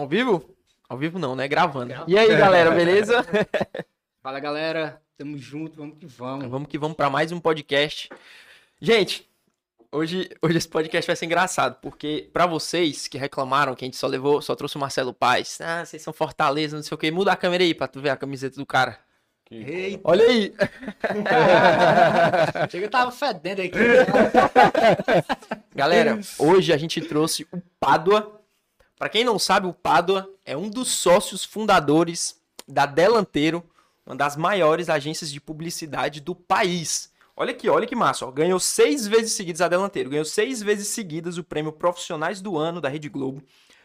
Ao vivo? Ao vivo não, né? Gravando. E aí, galera, beleza? Fala, galera. Tamo junto, vamos que vamos. Vamos que vamos para mais um podcast. Gente, hoje, hoje esse podcast vai ser engraçado, porque para vocês que reclamaram que a gente só levou, só trouxe o Marcelo Paz, ah, vocês são Fortaleza, não sei o que, muda a câmera aí pra tu ver a camiseta do cara. Eita, Olha aí! chega, tava fedendo aqui. Galera, hoje a gente trouxe o Pádua. Pra quem não sabe, o Pádua é um dos sócios fundadores da Delanteiro, uma das maiores agências de publicidade do país. Olha aqui, olha que massa. Ó. Ganhou seis vezes seguidas a Delanteiro. Ganhou seis vezes seguidas o prêmio Profissionais do Ano da Rede Globo.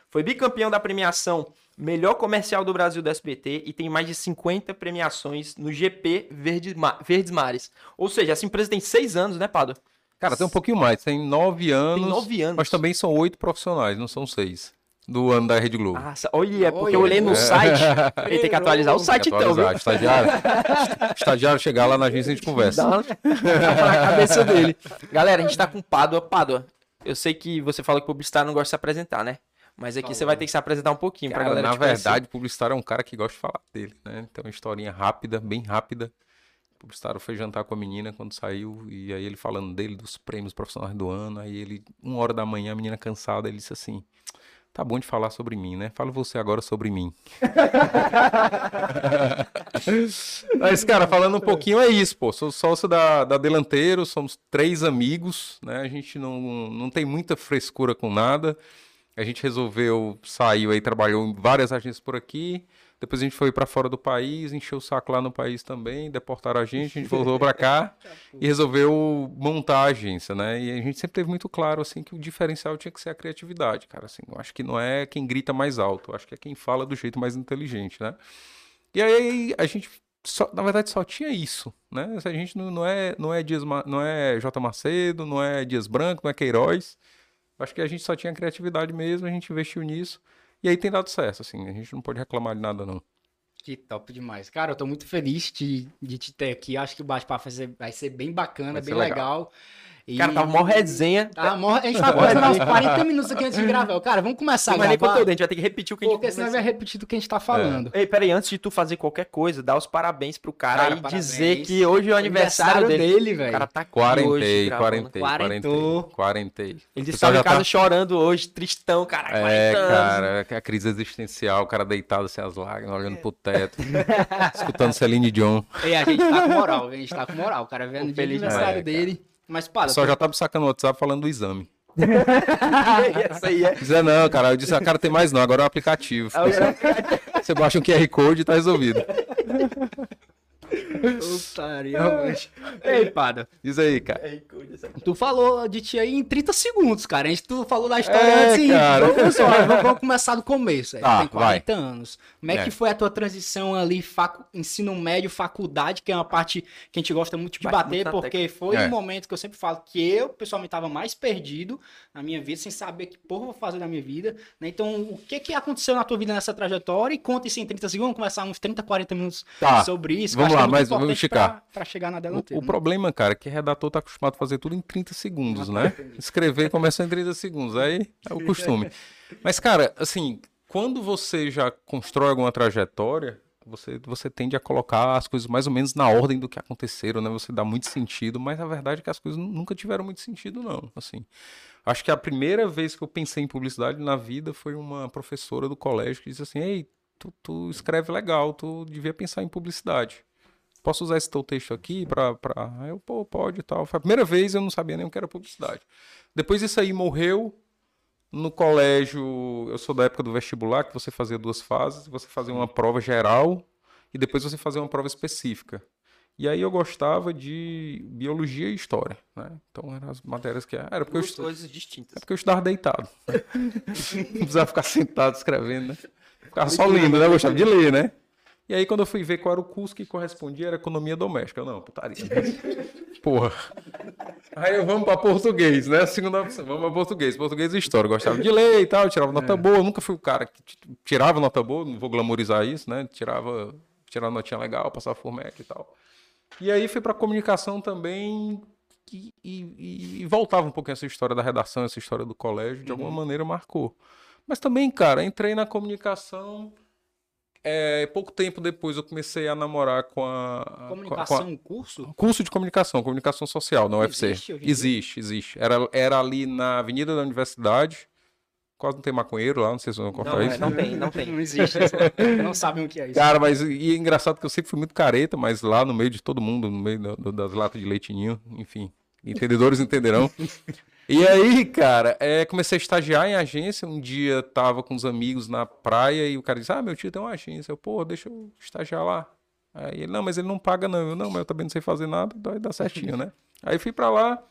Foi bicampeão da premiação Melhor Comercial do Brasil do SBT e tem mais de 50 premiações no GP Verdes, Verdes Mares. Ou seja, essa empresa tem seis anos, né, Pádua? Cara, tem um pouquinho mais, tem nove anos. Tem nove anos. Mas também são oito profissionais, não são seis. Do ano da Rede Globo. Nossa, olha, é porque Olha, eu olhei no é. site. Ele tem que atualizar o site então, viu? Estagiário, estagiário chegar lá na agência e a gente conversa. Dá uma na cabeça dele. Galera, a gente tá com Pádua. Pádua, eu sei que você fala que publicitário não gosta de se apresentar, né? Mas aqui você vai ter que se apresentar um pouquinho pra Cara, galera na verdade, publicitário é um cara que gosta de falar dele, né? Então, uma historinha rápida, bem rápida. O publicitário foi jantar com a menina quando saiu, e aí ele falando dele, dos prêmios profissionais do ano. Aí ele, uma hora da manhã, a menina cansada, ele disse assim: Tá bom de falar sobre mim, né? Fala você agora sobre mim. Mas, cara, falando um pouquinho, é isso, pô. Sou sócio da, da Delanteiro, somos três amigos, né? A gente não, não tem muita frescura com nada. A gente resolveu, saiu aí, trabalhou em várias agências por aqui. Depois a gente foi pra fora do país, encheu o saco lá no país também, deportaram a gente, a gente voltou pra cá e resolveu montar a agência, né? E a gente sempre teve muito claro, assim, que o diferencial tinha que ser a criatividade, cara, assim. Eu acho que não é quem grita mais alto, eu acho que é quem fala do jeito mais inteligente, né? E aí a gente, só- na verdade, só tinha isso, né? A gente não, não é, não é Dias, não é J. Macedo, não é Dias Branco, não é Queiroz. Acho que a gente só tinha criatividade mesmo, a gente investiu nisso. E aí tem dado certo, assim, a gente não pode reclamar de nada, não. Que top demais. Cara, eu tô muito feliz de, de te ter aqui. Acho que o bate-papo vai ser, vai ser bem bacana, Vai bem legal. legal. E... Cara, tava mó resenha. Tá, mó- a gente vai conversando uns 40 minutos aqui antes de gravar. Cara, vamos começar a Mas nem conteúdo, a gente vai ter que repetir o que a gente Porque senão vai repetir do que a gente tá falando. Ei, peraí, antes de tu fazer qualquer coisa, dá os parabéns pro cara, Cara, e parabéns. dizer que hoje é o aniversário, dele. O velho. cara tá aqui hoje Quarentei, gravando. quarentei, quarentei, quarentei. Ele O disse que tava já casa tá- chorando hoje, tristão, cara, 40 É, cara, é a crise existencial, o cara deitado sem as lágrimas, olhando pro teto, escutando Celine Dion. E a gente tá com moral, a gente tá com moral. O cara vendo o aniversário dele. Mas, O para, pessoal já tá me sacando no WhatsApp falando do exame. Essa aí é. Dizer não, cara, eu disse, ah, cara, tem mais não, agora é o aplicativo. Você baixa um QR Code e tá resolvido. Otário, realmente. Ei, Pada, Diz aí, cara. tu falou de ti aí em 30 segundos, cara. A gente tu falou da história É, antes. e cara. Vamos, vamos, vamos começar do começo. velho. Tá, tem 40 anos. Como é, É. que foi a tua transição ali, facu- ensino médio, faculdade, que é uma parte que a gente gosta muito de Bate bater, muito porque foi É. um momento que eu sempre falo que eu, pessoalmente, estava mais perdido na minha vida, sem saber que porra eu vou fazer na minha vida. né? Então, o que que aconteceu na tua vida nessa trajetória? E conta isso em 30 segundos, vamos conversar uns 30, 40 minutos Tá, sobre isso. vamos acho lá, mas vamos esticar. Pra chegar na O, delanteira. o né? problema, cara, é que redator tá acostumado a fazer tudo em 30 segundos, né? Escrever começa em 30 segundos, aí é o costume. Mas, cara, assim, quando você já constrói alguma trajetória, você, você tende a colocar as coisas mais ou menos na ordem do que aconteceram, né? Você dá muito sentido, mas a verdade é que as coisas nu- nunca tiveram muito sentido, não. Assim, acho que a primeira vez que eu pensei em publicidade na vida foi uma professora do colégio que disse assim: Ei, tu, tu escreve legal, tu devia pensar em publicidade posso usar esse teu texto aqui pra, pra... Eu, pô, pode e tal. Foi a primeira vez eu não sabia nem o que era publicidade. Depois isso aí morreu. No colégio, eu sou da época do vestibular, que você fazia duas fases. Você fazia uma prova geral e depois você fazia uma prova específica. E aí eu gostava de biologia e história, né? Então eram as matérias que... Era porque Duas coisas distintas. é porque eu estudava deitado. não precisava ficar sentado escrevendo, né? Ficava só lendo, né? Eu gostava de ler, né? E aí, quando eu fui ver qual era o curso que correspondia, era economia doméstica. Eu, não, putaria. Porra. Aí eu, vamos pra português, né? A segunda opção, vamos pra português. Português e história. Gostava de ler e tal, tirava nota boa. Eu nunca fui o cara que tirava nota boa, não vou glamorizar isso, né? Tirava, tirava notinha legal, passava Furmec e tal. E aí fui pra comunicação também e, e- e- voltava um pouquinho essa história da redação, essa história do colégio, de alguma maneira marcou. Mas também, cara, entrei na comunicação. É, pouco tempo depois eu comecei a namorar com a. com a- Comunicação, com um curso? a- curso de comunicação, comunicação social na UFC. Existe hoje em dia? Existe, existe. Era, era ali na Avenida da Universidade. Quase não tem maconheiro lá, não sei se vão cortar Não, isso. é, não tem, não tem. Não existe. não sabem o que é isso. Cara, mas e é engraçado que eu sempre fui muito careta, mas lá no meio de todo mundo, no meio do- do- das latas de leitinho, enfim, entendedores entenderão. E aí, cara, é, comecei a estagiar em agência. Um dia tava com os amigos na praia e o cara disse: Ah, meu tio tem uma agência. Eu, pô, deixa eu estagiar lá. Aí ele, não, mas ele não paga, não. Eu, não, mas eu também não sei fazer nada, vai dar certinho, né? Aí fui pra lá,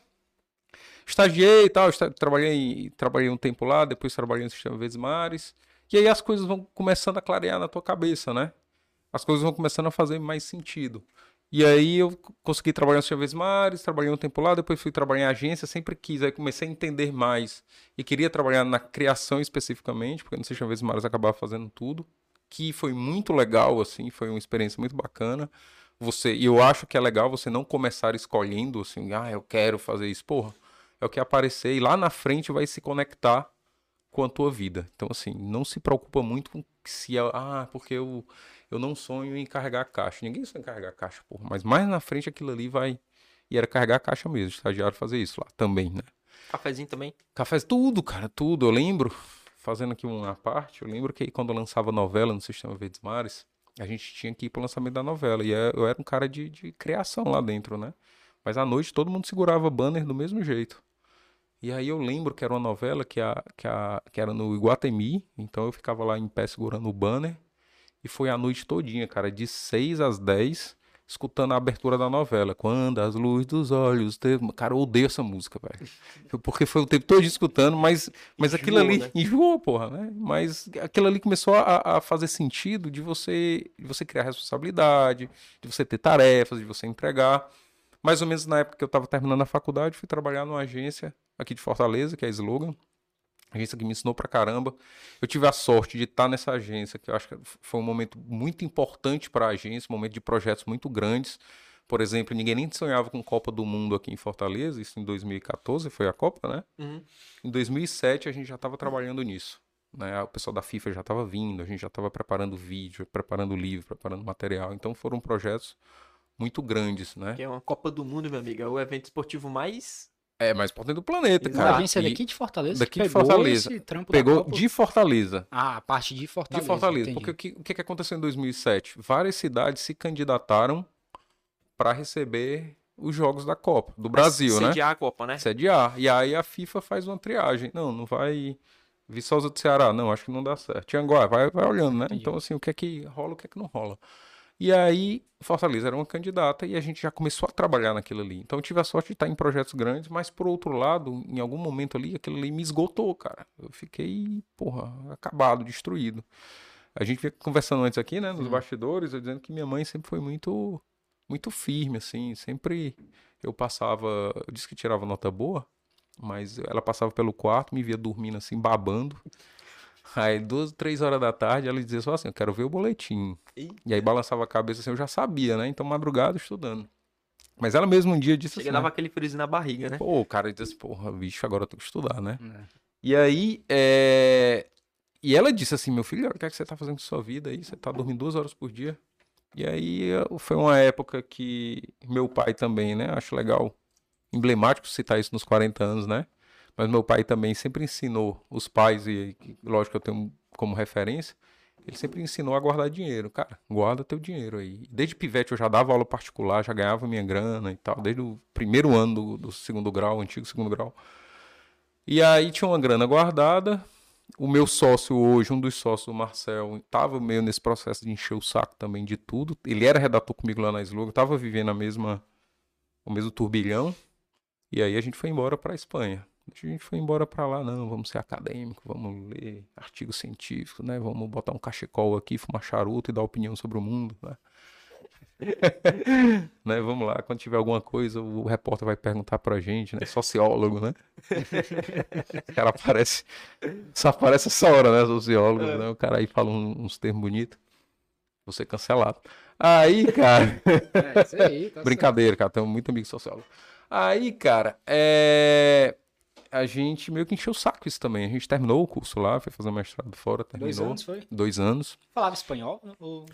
estagiei e tal, esta- trabalhei, trabalhei um tempo lá, depois trabalhei no Sistema Verdes Mares. E aí as coisas vão começando a clarear na tua cabeça, né? As coisas vão começando a fazer mais sentido. E aí eu consegui trabalhar no Verdes Mares, trabalhei um tempo lá, depois fui trabalhar em agência, sempre quis, aí comecei a entender mais. E queria trabalhar na criação especificamente, porque no Verdes Mares acabava fazendo tudo, que foi muito legal, assim, foi uma experiência muito bacana. Você, e eu acho que é legal você não começar escolhendo, assim, ah, eu quero fazer isso. Porra, é o que aparecer e lá na frente vai se conectar com a tua vida. Então, assim, não se preocupa muito com se é, ah, porque eu, eu não sonho em carregar caixa. Ninguém sonha em carregar caixa, porra. Mas mais na frente aquilo ali vai. E era carregar caixa mesmo, estagiário fazer isso lá também, né? Cafezinho também. Café, tudo, cara, tudo. Eu lembro, fazendo aqui uma parte, eu lembro que quando eu lançava novela no Sistema Verdes Mares, a gente tinha que ir pro lançamento da novela. E é- eu era um cara de, de criação lá dentro, né? Mas à noite todo mundo segurava banner do mesmo jeito. E aí eu lembro que era uma novela que, a, que, a, que era no Iguatemi, então eu ficava lá em pé segurando o banner. E foi a noite todinha, cara, de 6 às 10, escutando a abertura da novela. Quando as luzes dos olhos... Teve... Cara, eu odeio essa música, velho. Porque foi o tempo todo escutando, mas, mas aquilo Enjoou, ali... né? Enjoou, porra, né? Mas aquilo ali começou a, a fazer sentido de você, de você criar responsabilidade, de você ter tarefas, de você entregar. Mais ou menos na época que eu estava terminando a faculdade, fui trabalhar numa agência aqui de Fortaleza, que é a Slogan. Agência que me ensinou pra caramba. Eu tive a sorte de estar nessa agência, que eu acho que foi um momento muito importante para a agência, um momento de projetos muito grandes. Por exemplo, ninguém nem sonhava com Copa do Mundo aqui em Fortaleza, isso em 2014 foi a Copa, né? Uhum. Em 2007 a gente já estava trabalhando nisso. Né? O pessoal da FIFA já estava vindo, a gente já estava preparando vídeo, preparando livro, preparando material. Então foram projetos muito grandes, né? Que é uma Copa do Mundo, meu amigo. É o evento esportivo mais. É, mais importante do planeta, A cara. agência é E daqui de Fortaleza. daqui de Fortaleza. esse trampo da pegou de Fortaleza. Ah, a parte de Fortaleza. De Fortaleza. entendi. Porque o que, o que aconteceu em 2007? Várias cidades se candidataram para receber os jogos da Copa, do Brasil, né? Sediar a Copa, né? Sediar. E aí a FIFA faz uma triagem. Não, não vai. Viçosa do Ceará, não, acho que não dá certo. Tianguá, vai, vai olhando, né? Entendi. Então, assim, o que é que rola, o que é que não rola. E aí, Fortaleza era uma candidata e a gente já começou a trabalhar naquilo ali. Então, eu tive a sorte de estar em projetos grandes, mas por outro lado, em algum momento ali, aquilo ali me esgotou, cara. Eu fiquei, porra, acabado, destruído. A gente vinha conversando antes aqui, né, nos bastidores, eu dizendo que minha mãe sempre foi muito, muito firme, assim, sempre eu passava, eu disse que tirava nota boa, mas ela passava pelo quarto, me via dormindo assim, babando. Aí, duas, três horas da tarde, ela dizia só assim, eu quero ver o boletim. Ih. E aí balançava a cabeça assim, eu já sabia, né? Então, madrugada, estudando. Mas ela mesmo um dia disse Chega assim, dava aquele friozinho na barriga, né? pô, o cara disse, porra, bicho, agora eu tenho que estudar, né? É. E aí, é... E ela disse assim, meu filho, o que é que você tá fazendo com sua vida aí? Você tá dormindo duas horas por dia? E aí, foi uma época que meu pai também, né? Acho legal, emblemático citar isso nos 40 anos, né? Mas meu pai também sempre ensinou os pais, e lógico que eu tenho como referência, ele sempre ensinou a guardar dinheiro. Cara, guarda teu dinheiro aí. Desde pivete eu já dava aula particular, já ganhava minha grana e tal, desde o primeiro ano do, do segundo grau, antigo segundo grau. E aí tinha uma grana guardada. O meu sócio hoje, um dos sócios, o Marcel, estava meio nesse processo de encher o saco também de tudo. Ele era redator comigo lá na Slogan, estava vivendo a mesma, o mesmo turbilhão. E aí a gente foi embora para Espanha. A gente foi embora para lá, não, vamos ser acadêmico, vamos ler artigo científico, né? Vamos botar um cachecol aqui, fumar charuto e dar opinião sobre o mundo, né? né? Vamos lá, quando tiver alguma coisa, o repórter vai perguntar pra gente, né? Sociólogo, né? o cara aparece, só aparece essa hora, né? Sociólogo, né? O cara aí fala uns termos bonitos. Vou ser cancelado. Aí, cara. É, isso aí. Tá Brincadeira, cara. Tenho muito amigo sociólogo. Aí, cara, é... a gente meio que encheu o saco isso também. A gente terminou o curso lá, foi fazer mestrado fora, terminou. Dois anos, foi? Dois anos. Falava espanhol? Ou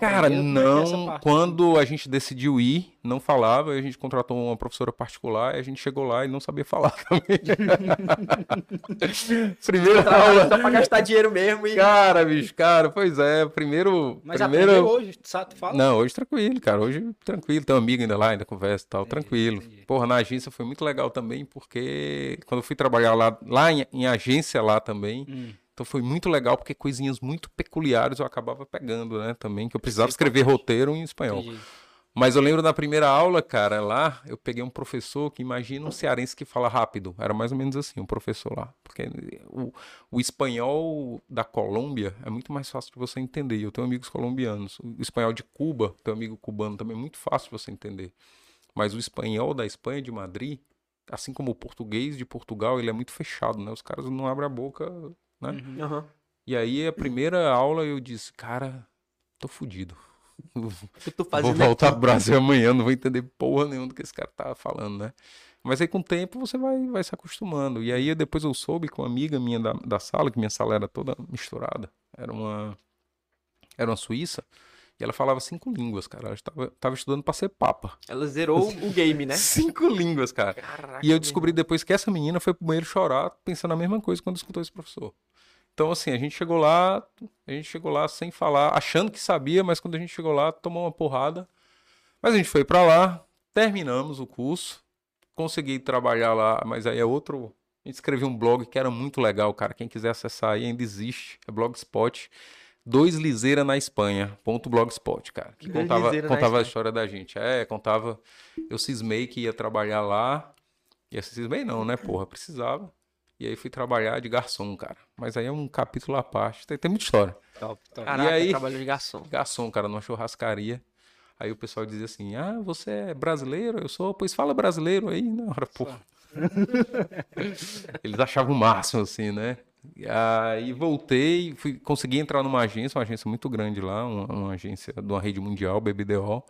Cara, é é não. Quando a gente decidiu ir, não falava, a gente contratou uma professora particular, e a gente chegou lá e não sabia falar também. Primeira aula. Só pra gastar dinheiro mesmo e. Cara, bicho, cara, pois é, primeiro. Mas primeiro... hoje, sabe? Tu fala? Não, hoje tranquilo, cara. Hoje tranquilo. Tem um amigo ainda lá, ainda conversa e tal, tranquilo. entendi. Porra, na agência foi muito legal também, porque quando fui trabalhar lá, lá em, em agência lá também, Hum. então foi muito legal, porque coisinhas muito peculiares eu acabava pegando, né, também, que eu precisava escrever roteiro em espanhol. Entendi. Mas eu lembro na primeira aula, cara, lá, eu peguei um professor que imagina um cearense que fala rápido. Era mais ou menos assim, um professor lá. Porque o, o espanhol da Colômbia é muito mais fácil de você entender. Eu tenho amigos colombianos. O espanhol de Cuba, tenho amigo cubano também, é muito fácil de você entender. Mas o espanhol da Espanha, de Madrid, assim como o português de Portugal, ele é muito fechado, né? Os caras não abrem a boca, né? Uhum. E aí, a primeira aula, eu disse, cara, tô fudido. Vou voltar aqui? pro Brasil amanhã, não vou entender porra nenhuma do que esse cara tá falando, né? Mas aí com o tempo você vai, vai se acostumando. E aí depois eu soube que uma amiga minha da, da sala, que minha sala era toda misturada, era uma, era uma suíça, e ela falava cinco línguas, cara. Ela estava, tava estudando pra ser papa. Ela zerou o game, né? Cinco línguas, cara. Caraca, E eu descobri depois que essa menina foi pro banheiro chorar, pensando a mesma coisa quando escutou esse professor. Então, assim, a gente chegou lá, a gente chegou lá sem falar, achando que sabia, mas quando a gente chegou lá, tomou uma porrada. Mas a gente foi pra lá, terminamos o curso, consegui trabalhar lá, mas aí é outro. A gente escreveu um blog que era muito legal, cara. Quem quiser acessar aí ainda existe. É Blogspot. Dois Liseira na Espanha. Ponto blogspot, cara. Que Dois contava, Liseira contava a história da gente. É, contava. Eu cismei que ia trabalhar lá. E assim, cismei não, né, porra? Precisava. E aí fui trabalhar de garçom, cara. Mas aí é um capítulo à parte. Tem, tem muita história. Top, top. Caraca, E aí? trabalho de garçom. Garçom, cara, numa churrascaria. Aí o pessoal dizia assim: Ah, você é brasileiro? Eu sou, pois fala brasileiro aí na hora, porra. Eles achavam o máximo, assim, né? Aí voltei, fui, consegui entrar numa agência, uma agência muito grande lá, uma, uma agência de uma rede mundial, BBDO.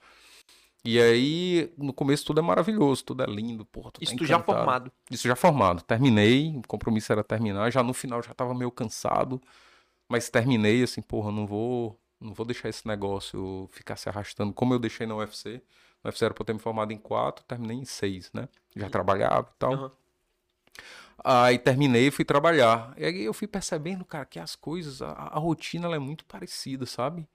E aí, no começo tudo é maravilhoso, tudo é lindo, tu tá Isso tu já formado. Isso já formado. Terminei, o compromisso era terminar. Já no final já tava meio cansado, mas terminei assim, porra, não vou, não vou deixar esse negócio ficar se arrastando como eu deixei na UFC. Na UFC era pra eu ter me formado em quatro, terminei em seis, né? Já trabalhava e tal. Aham. Aí terminei e fui trabalhar. E aí eu fui percebendo, cara, que as coisas, a, a rotina ela é muito parecida, sabe?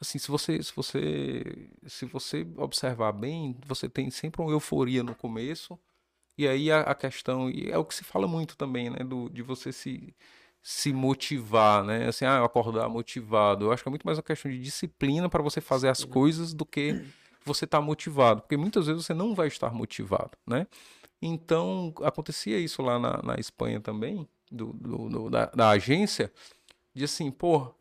Assim, se você, se você, se você observar bem, você tem sempre uma euforia no começo. E aí a, a questão, e é o que se fala muito também, né, do, de você se se motivar, né? Assim, ah, eu acordar motivado. Eu acho que é muito mais uma questão de disciplina para você fazer as coisas do que você estar motivado, porque muitas vezes você não vai estar motivado, né? Então, acontecia isso lá na, na Espanha também, do, do- do- da, da agência, de assim, pô,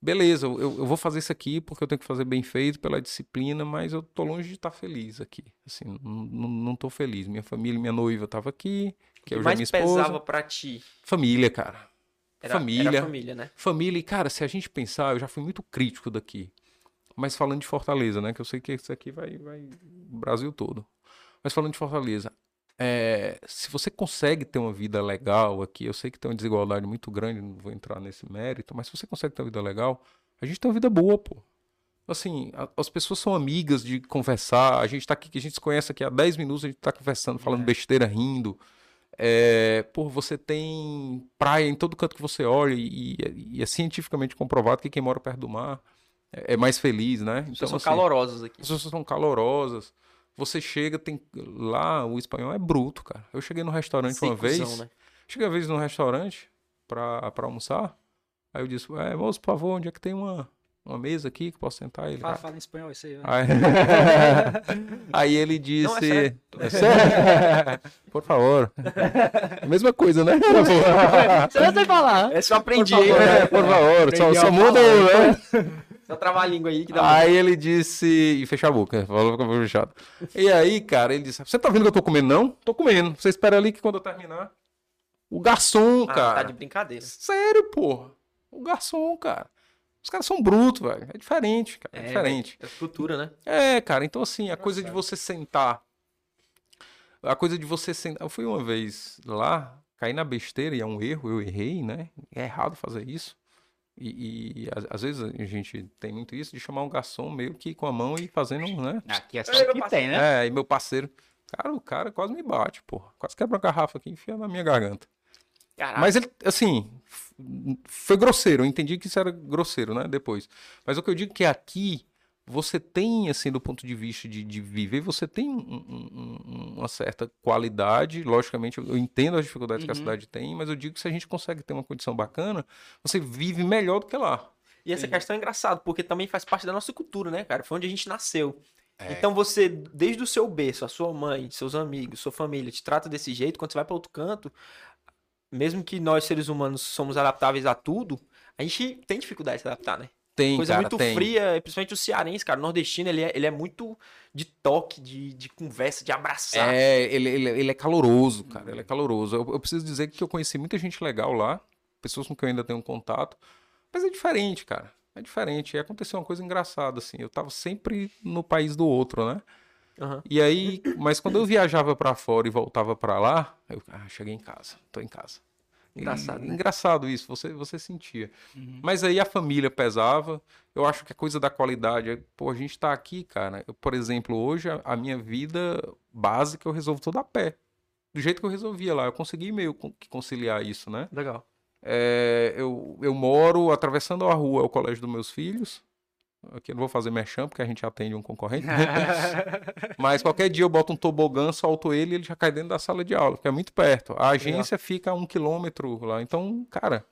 beleza, eu, eu vou fazer isso aqui porque eu tenho que fazer bem feito pela disciplina, mas eu tô longe de estar feliz aqui. Assim, não, tô feliz. Minha família, minha noiva tava aqui, que eu já mais minha esposa. pesava pra ti? Família, cara. Era, Família. Era família, né? Família, e cara, se a gente pensar, eu já fui muito crítico daqui. Mas falando de Fortaleza, né? Que eu sei que isso aqui vai, vai Brasil todo. Mas falando de Fortaleza, é, se você consegue ter uma vida legal aqui, eu sei que tem uma desigualdade muito grande, não vou entrar nesse mérito, mas se você consegue ter uma vida legal, a gente tem uma vida boa, pô. Assim, a- as pessoas são amigas de conversar, a gente tá aqui, que a gente se conhece aqui há 10 minutos, a gente tá conversando, falando besteira, rindo. É, pô, você tem praia em todo canto que você olha e, e é cientificamente comprovado que quem mora perto do mar é, é mais feliz, né? As pessoas são assim, calorosas aqui. as pessoas são calorosas. Você chega, tem lá o espanhol é bruto, cara. Eu cheguei no restaurante uma Secuzão, vez, né? cheguei uma vez no restaurante pra, pra almoçar. Aí eu disse, é, moço, por favor, onde é que tem uma, uma mesa aqui que eu possa sentar? Ele, Fala, "Ah, fala em espanhol isso aí. né? Aí, Aí ele disse. Não, é sério. "É sério? Por favor. Mesma coisa, né? Por favor. Você não sei falar. Essa eu aprendi, Por favor. É, por favor. Só, Aprendi só muda. Né? Só travar a língua aí que dá Aí ele disse. E fechar a boca. Falou com a boca fechada. E aí, cara, ele disse: Você tá vendo que eu tô comendo? Não? Tô comendo. Você espera ali que quando eu terminar. O garçom, Ah, cara. tá de brincadeira. Sério, porra. O garçom, cara. Os caras são brutos, velho. É diferente, cara. É, diferente. É cultura, né? É, cara, então assim, a coisa de você sentar. A coisa de você sentar. Eu fui uma vez lá, caí na besteira e é um erro, eu errei, né? É errado fazer isso. E, e às, vezes a gente tem muito isso de chamar um garçom meio que com a mão e fazendo, né? Aqui é só o que tem, né? É, e meu parceiro, cara, o cara quase me bate, porra. Quase quebra uma garrafa aqui e enfia na minha garganta. Caraca. Mas ele, assim, foi grosseiro. Eu entendi que isso era grosseiro, né? Depois. Mas o que eu digo é que aqui você tem, assim, do ponto de vista de, de viver, você tem um- um- um- uma certa qualidade. Logicamente, eu entendo as dificuldades que a Uhum. cidade tem, mas eu digo que se a gente consegue ter uma condição bacana, você vive melhor do que lá. E essa Sim. questão é engraçada, porque também faz parte da nossa cultura, né, cara? Foi onde a gente nasceu. É. Então você, desde o seu berço, a sua mãe, seus amigos, sua família, te trata desse jeito, quando você vai para outro canto, mesmo que nós seres humanos somos adaptáveis a tudo, a gente tem dificuldade de se adaptar, né? Tem, Coisa cara, muito tem. fria, principalmente o cearense, cara. O nordestino, ele é, ele é muito de toque, de, de conversa, de abraçar. É, ele, ele, ele é caloroso, cara. Ele é caloroso. Eu, eu preciso dizer que eu conheci muita gente legal lá, pessoas com quem eu ainda tenho contato, mas é diferente, cara. É diferente. E aconteceu uma coisa engraçada, assim. Eu tava sempre no país do outro, né? Aham. E aí, mas quando eu viajava pra fora e voltava pra lá, eu ah, cheguei em casa, tô em casa. E- Engraçado, né? Engraçado isso, você, você sentia. Uhum. Mas aí a família pesava. Eu acho que a coisa da qualidade, pô, a gente tá aqui, cara. Eu, por exemplo, hoje a, a minha vida básica eu resolvo toda a pé. Do jeito que eu resolvia lá. Eu consegui meio que conciliar isso, né? Legal. É, eu, eu moro atravessando a rua, é o colégio dos meus filhos. Aqui eu não vou fazer merchan, porque a gente atende um concorrente. Mas qualquer dia eu boto um tobogã, solto ele e ele já cai dentro da sala de aula, porque é muito perto. A agência fica a um quilômetro lá. Então, cara,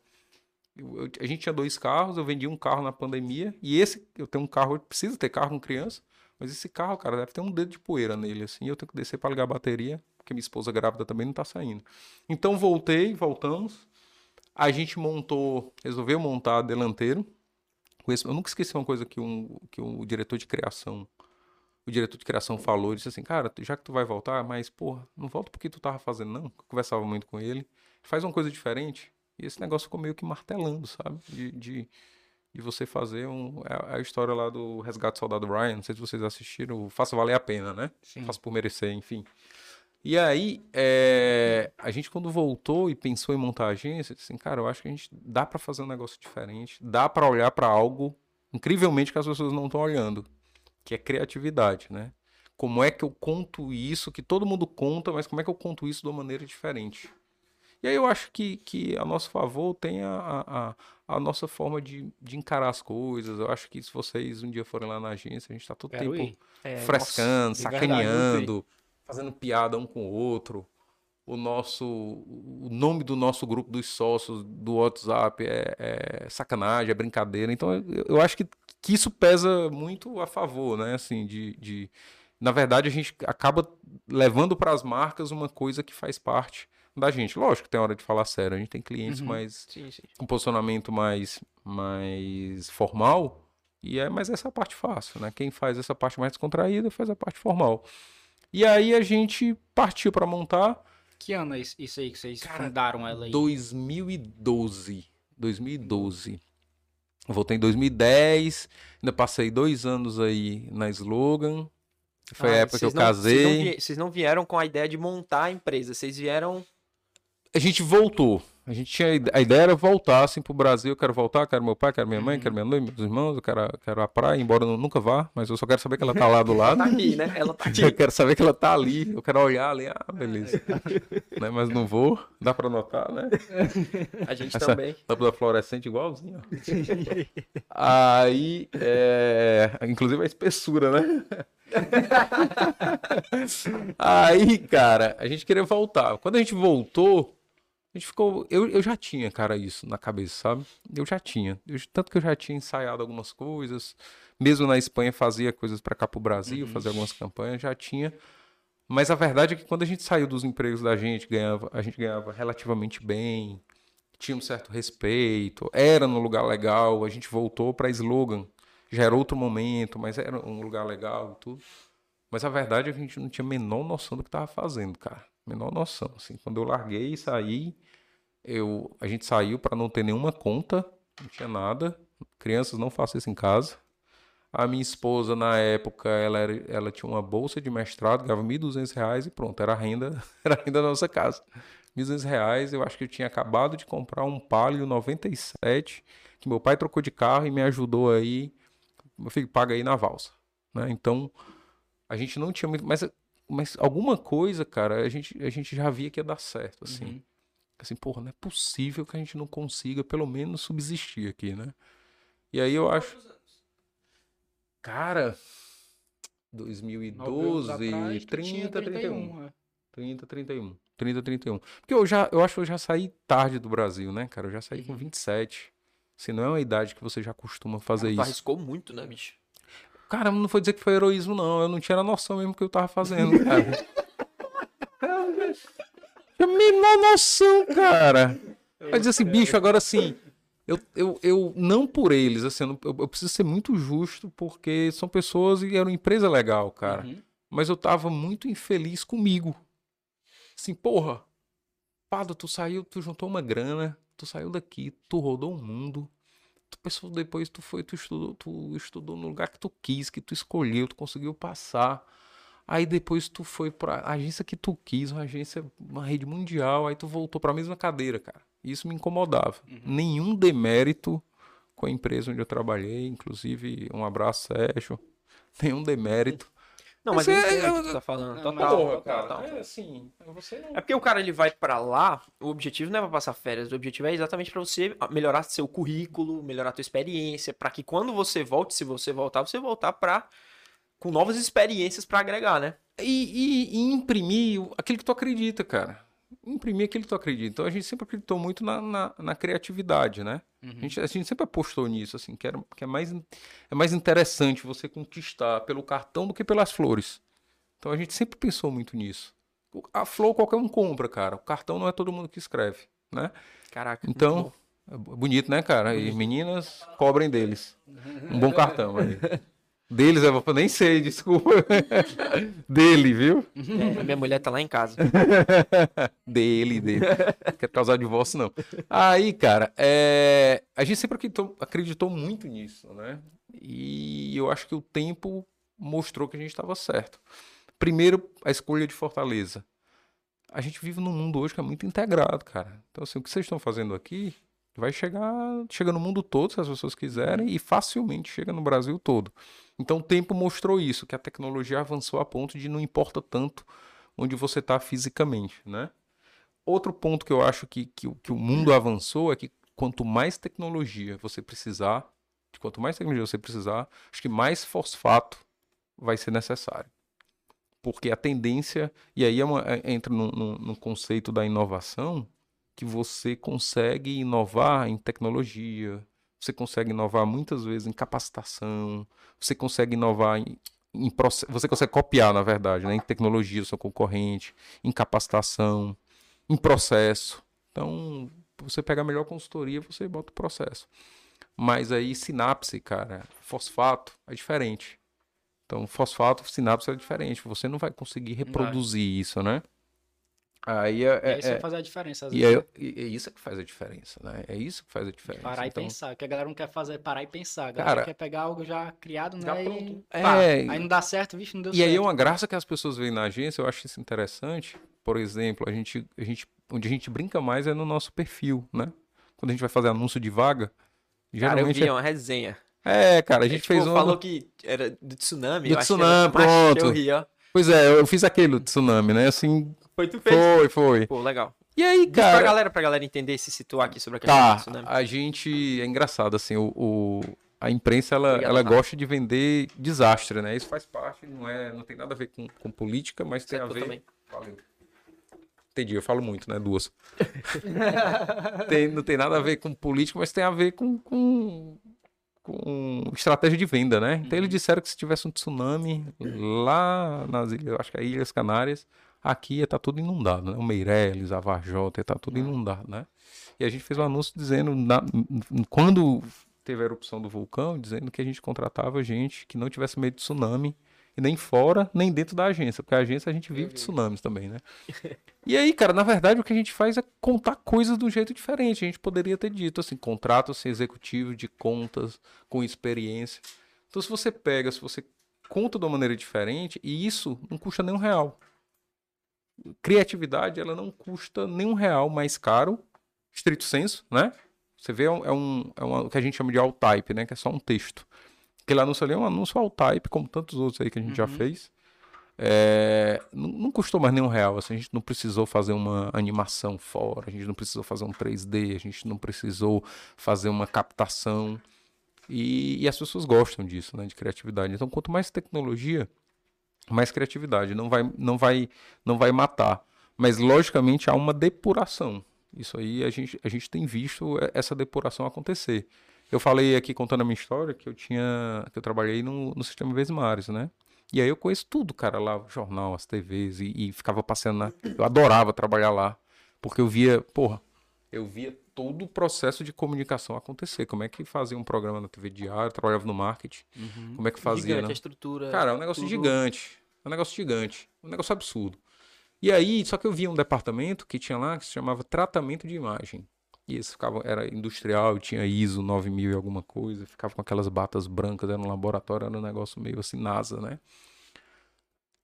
eu- a gente tinha dois carros, eu vendi um carro na pandemia, e esse, eu tenho um carro, eu preciso ter carro com criança, mas esse carro, cara, deve ter um dedo de poeira nele, assim, eu tenho que descer para ligar a bateria, porque minha esposa grávida também não tá saindo. Então, voltei, voltamos, a gente montou, resolveu montar delanteiro, eu nunca esqueci uma coisa que, um, que o diretor de criação o diretor de criação falou, ele disse assim, cara, já que tu vai voltar, mas, porra, não volta porque tu tava fazendo, não. Eu conversava muito com ele. Faz uma coisa diferente. E esse negócio ficou meio que martelando, sabe? De, de, de você fazer um... É a história lá do Resgate do Soldado Ryan, não sei se vocês assistiram, Faça Valer a Pena, né? Sim. Faça por merecer, enfim. E aí, é, a gente quando voltou e pensou em montar a agência, disse assim, cara, eu acho que a gente dá pra fazer um negócio diferente, dá pra olhar pra algo incrivelmente que as pessoas não estão olhando, que é criatividade, né? Como é que eu conto isso, que todo mundo conta, mas como é que eu conto isso de uma maneira diferente? E aí eu acho que, que a nosso favor tem a, a, a- nossa forma de, de encarar as coisas. Eu acho que se vocês um dia forem lá na agência, a gente tá todo Quero tempo ir. É, frescando, verdade, sacaneando, fazendo piada um com o outro. O nosso, o nome do nosso grupo dos sócios do WhatsApp é, é sacanagem, é brincadeira. Então eu, eu acho que, que isso pesa muito a favor, né? Assim, de, de na verdade a gente acaba levando para as marcas uma coisa que faz parte da gente. Lógico que tem hora de falar sério, a gente tem clientes Uhum. mais Sim, sim. um posicionamento mais, mais formal, e é, mas essa é parte fácil, né? Quem faz essa parte mais descontraída faz a parte formal. E aí a gente partiu para montar Que ano é isso aí que vocês Cara, fundaram ela aí? 2012. 2012. Eu voltei em 2010, ainda passei dois anos aí na Slogan. Foi a Ah, época que eu não- Vocês não, casei. vocês não vieram com a ideia de montar a empresa, vocês vieram. A gente voltou. A gente tinha a ide- a ideia era voltar assim pro Brasil. Eu quero voltar, quero meu pai, quero minha mãe, Uhum. quero minha mãe, meus irmãos, eu quero, quero a praia, embora eu nunca vá, mas eu só quero saber que ela tá lá do lado. Tá aqui, né? Ela tá aqui. Eu quero saber que ela tá ali. Eu quero olhar ali. Ah, beleza. né? Mas não vou. Dá pra notar, né? A gente Essa- também. Lâmpada fluorescente igualzinho. ó. Aí, é... inclusive a espessura, né? Aí, cara, a gente queria voltar. Quando a gente voltou, a gente ficou. Eu, eu já tinha, cara, isso na cabeça, sabe? Eu já tinha. Eu- tanto que eu já tinha ensaiado algumas coisas. Mesmo na Espanha, fazia coisas pra cá pro Brasil, fazia algumas campanhas, já tinha. Mas a verdade é que quando a gente saiu dos empregos da gente, ganhava, a gente ganhava relativamente bem, tinha um certo respeito, era num lugar legal, a gente voltou para slogan. Já era outro momento, mas era um lugar legal e tudo. Mas a verdade é que a gente não tinha a menor noção do que estava fazendo, cara. Menor noção. Assim, quando eu larguei e saí, eu, a gente saiu para não ter nenhuma conta, não tinha nada. Crianças não façam isso em casa. A minha esposa, na época, ela, era- ela tinha uma bolsa de mestrado, ganhava 1.200 reais e pronto, era a renda, era a renda da nossa casa. 1.200 reais, eu acho que eu tinha acabado de comprar um Palio 97, que meu pai trocou de carro e me ajudou aí. Meu filho, paga aí na valsa. Né? Então, a gente não tinha muito. Mas, mas alguma coisa, cara, a gente, a gente já via que ia dar certo, assim. Uhum. Assim, porra, não é possível que a gente não consiga pelo menos subsistir aqui, né? E aí eu acho. Cara, 2012, atrás, tu tinha 30, 31. é. 30, 31. 30, 31. Porque eu já, eu acho que eu já saí tarde do Brasil, né, cara? Eu já saí com Uhum. 27. Se não é uma idade que você já costuma fazer Tu isso. arriscou muito, né, bicho? Cara, não foi dizer que foi heroísmo, não. Eu não tinha a noção mesmo que eu tava fazendo, cara. A menor noção, cara. Mas assim, bicho, agora assim, eu, eu, eu não por eles, assim, eu- eu preciso ser muito justo, porque são pessoas e era uma empresa legal, cara. Uhum. Mas eu tava muito infeliz comigo. Assim, porra, Pado, tu saiu, tu juntou uma grana, tu saiu daqui, tu rodou o mundo. Tu pensou depois, tu foi, tu estudou, tu estudou no lugar que tu quis, que tu escolheu, tu conseguiu passar. Aí depois tu foi pra agência que tu quis, uma agência, uma rede mundial, aí tu voltou pra mesma cadeira, cara. Isso me incomodava. Nenhum demérito com a empresa onde eu trabalhei, inclusive um abraço, Sérgio. Nenhum demérito. Não, mas Mas eu é- entendo o que tu tá falando. Não, Total, mas- total, total. é assim, você não É porque o cara ele vai pra lá, o objetivo não é pra passar férias, o objetivo é exatamente pra você melhorar seu currículo, melhorar tua experiência, pra que quando você volte, se você voltar, você voltar pra com novas experiências pra agregar, né? E, e- e imprimir aquilo que tu acredita, cara. Imprimir aquilo que tu acredita. Então a gente sempre acreditou muito na, na, na criatividade, né? Uhum. A, gente, a gente sempre apostou nisso, assim, que, era, que é, mais, é mais interessante você conquistar pelo cartão do que pelas flores. Então a gente sempre pensou muito nisso. A flor qualquer um compra, cara. O cartão não é todo mundo que escreve, né? Caraca. Então, é bo- bonito, né, cara? E meninas, cobrem deles. Um bom cartão aí. Deles, eu nem sei, desculpa. Dele, viu? É, minha mulher tá lá em casa. dele, dele. Não quero causar divórcio, não. Aí, cara, é, a gente sempre acreditou, acreditou muito nisso, né? E eu acho que o tempo mostrou que a gente estava certo. Primeiro, a escolha de Fortaleza. A gente vive num mundo hoje que é muito integrado, cara. Então, assim, o que vocês estão fazendo aqui vai chegar, chega no mundo todo, se as pessoas quiserem, e facilmente chega no Brasil todo. Então, o tempo mostrou isso, que a tecnologia avançou a ponto de não importa tanto onde você está fisicamente, né? Outro ponto que eu acho que, que, o- que o mundo avançou é que quanto mais tecnologia você precisar, quanto mais tecnologia você precisar, acho que mais fosfato vai ser necessário. Porque a tendência, e aí é uma- é- entra no, no- no conceito da inovação, que você consegue inovar em tecnologia, você consegue inovar muitas vezes em capacitação, você consegue inovar em, em você consegue copiar, na verdade, né, em tecnologia do seu concorrente, em capacitação, em processo. Então, você pega a melhor consultoria, você bota o processo. Mas aí, sinapse, cara, fosfato é diferente. Então, fosfato, sinapse é diferente. Você não vai conseguir reproduzir isso, né? Aí é, E aí é- isso vai é- fazer a diferença. Às e vezes, é, e- é isso que faz a diferença, né? É isso que faz a diferença. Parar Então, e pensar. O que a galera não quer fazer é parar e pensar. A galera Cara, quer pegar algo já criado, né? já e pronto. pá. É, Aí não dá certo, vixe, não deu E certo. aí é uma graça que as pessoas veem na agência, eu acho isso interessante. Por exemplo, a gente, a gente, onde a gente brinca mais é no nosso perfil, né? Quando a gente vai fazer anúncio de vaga, Cara, eu geralmente vi uma resenha. é, cara, a gente Tipo, fez um falou que era do tsunami. Do eu acho que era- tsunami, pronto. Eu ri, ó. Pois é, eu fiz aquele tsunami, né? Assim, Foi tu fez? foi, foi. Pô, legal. E aí, Diz pra cara, galera, pra galera entender e se situar aqui sobre a questão do tá, tsunami. a gente é engraçado assim, o, o- a imprensa ela, Obrigado, ela Rafa. gosta de vender desastre, né? Isso faz parte, não é, não tem nada a ver com, com política, mas tem Certo, a eu ver também. Valeu. Entendi, eu falo muito, né? Duas. Tem- não tem nada a ver com política, mas tem a ver com, com, com estratégia de venda, né? Então eles disseram que se tivesse um tsunami lá nas ilhas, eu acho que é Ilhas Canárias, aqui ia estar tudo inundado, né? O Meireles, a Varjota, ia estar tudo inundado, né? E a gente fez um anúncio dizendo, na- quando teve a erupção do vulcão, dizendo que a gente contratava gente que não tivesse medo de tsunami, e nem fora, nem dentro da agência, porque a agência a gente vive de tsunamis também, né? E aí, cara, na verdade o que a gente faz é contar coisas de um jeito diferente. A gente poderia ter dito assim, contrato-se executivo de contas com experiência. Então, se você pega, se você conta de uma maneira diferente, e isso não custa nem um real. Criatividade, ela não custa nenhum real mais caro, estrito senso, né? Você vê, é um, é um, é uma- o que a gente chama de alt type, né? Que é só um texto. Aquele anúncio ali é um anúncio alt type, como tantos outros aí que a gente já Uhum. fez. É, não, não custou mais nenhum real. assim, a gente não precisou fazer uma animação fora, a gente não precisou fazer um 3D, a gente não precisou fazer uma captação. E, e as pessoas gostam disso, né? De criatividade. Então, quanto mais tecnologia, mais criatividade. Não vai, não vai, não vai matar. Mas, logicamente, há uma depuração. Isso aí a gente, a gente tem visto essa depuração acontecer. Eu falei aqui contando a minha história que eu tinha, que eu trabalhei no, no sistema Vesmares, né? E aí eu conheço tudo, cara, lá, jornal, as TVs, e, e ficava passeando na. Eu adorava trabalhar lá, porque eu via, porra, eu via todo o processo de comunicação acontecer. Como é que fazia um programa na TV diário, trabalhava no marketing, como é que fazia, Gigante né? a estrutura. Cara, é um negócio tudo- gigante. É um negócio gigante. Um negócio absurdo. E aí, só que eu via um departamento que tinha lá que se chamava tratamento de imagem. E esse ficava, era industrial, tinha ISO 9000 e alguma coisa, ficava com aquelas batas brancas, era um laboratório, era um negócio meio assim, NASA, né?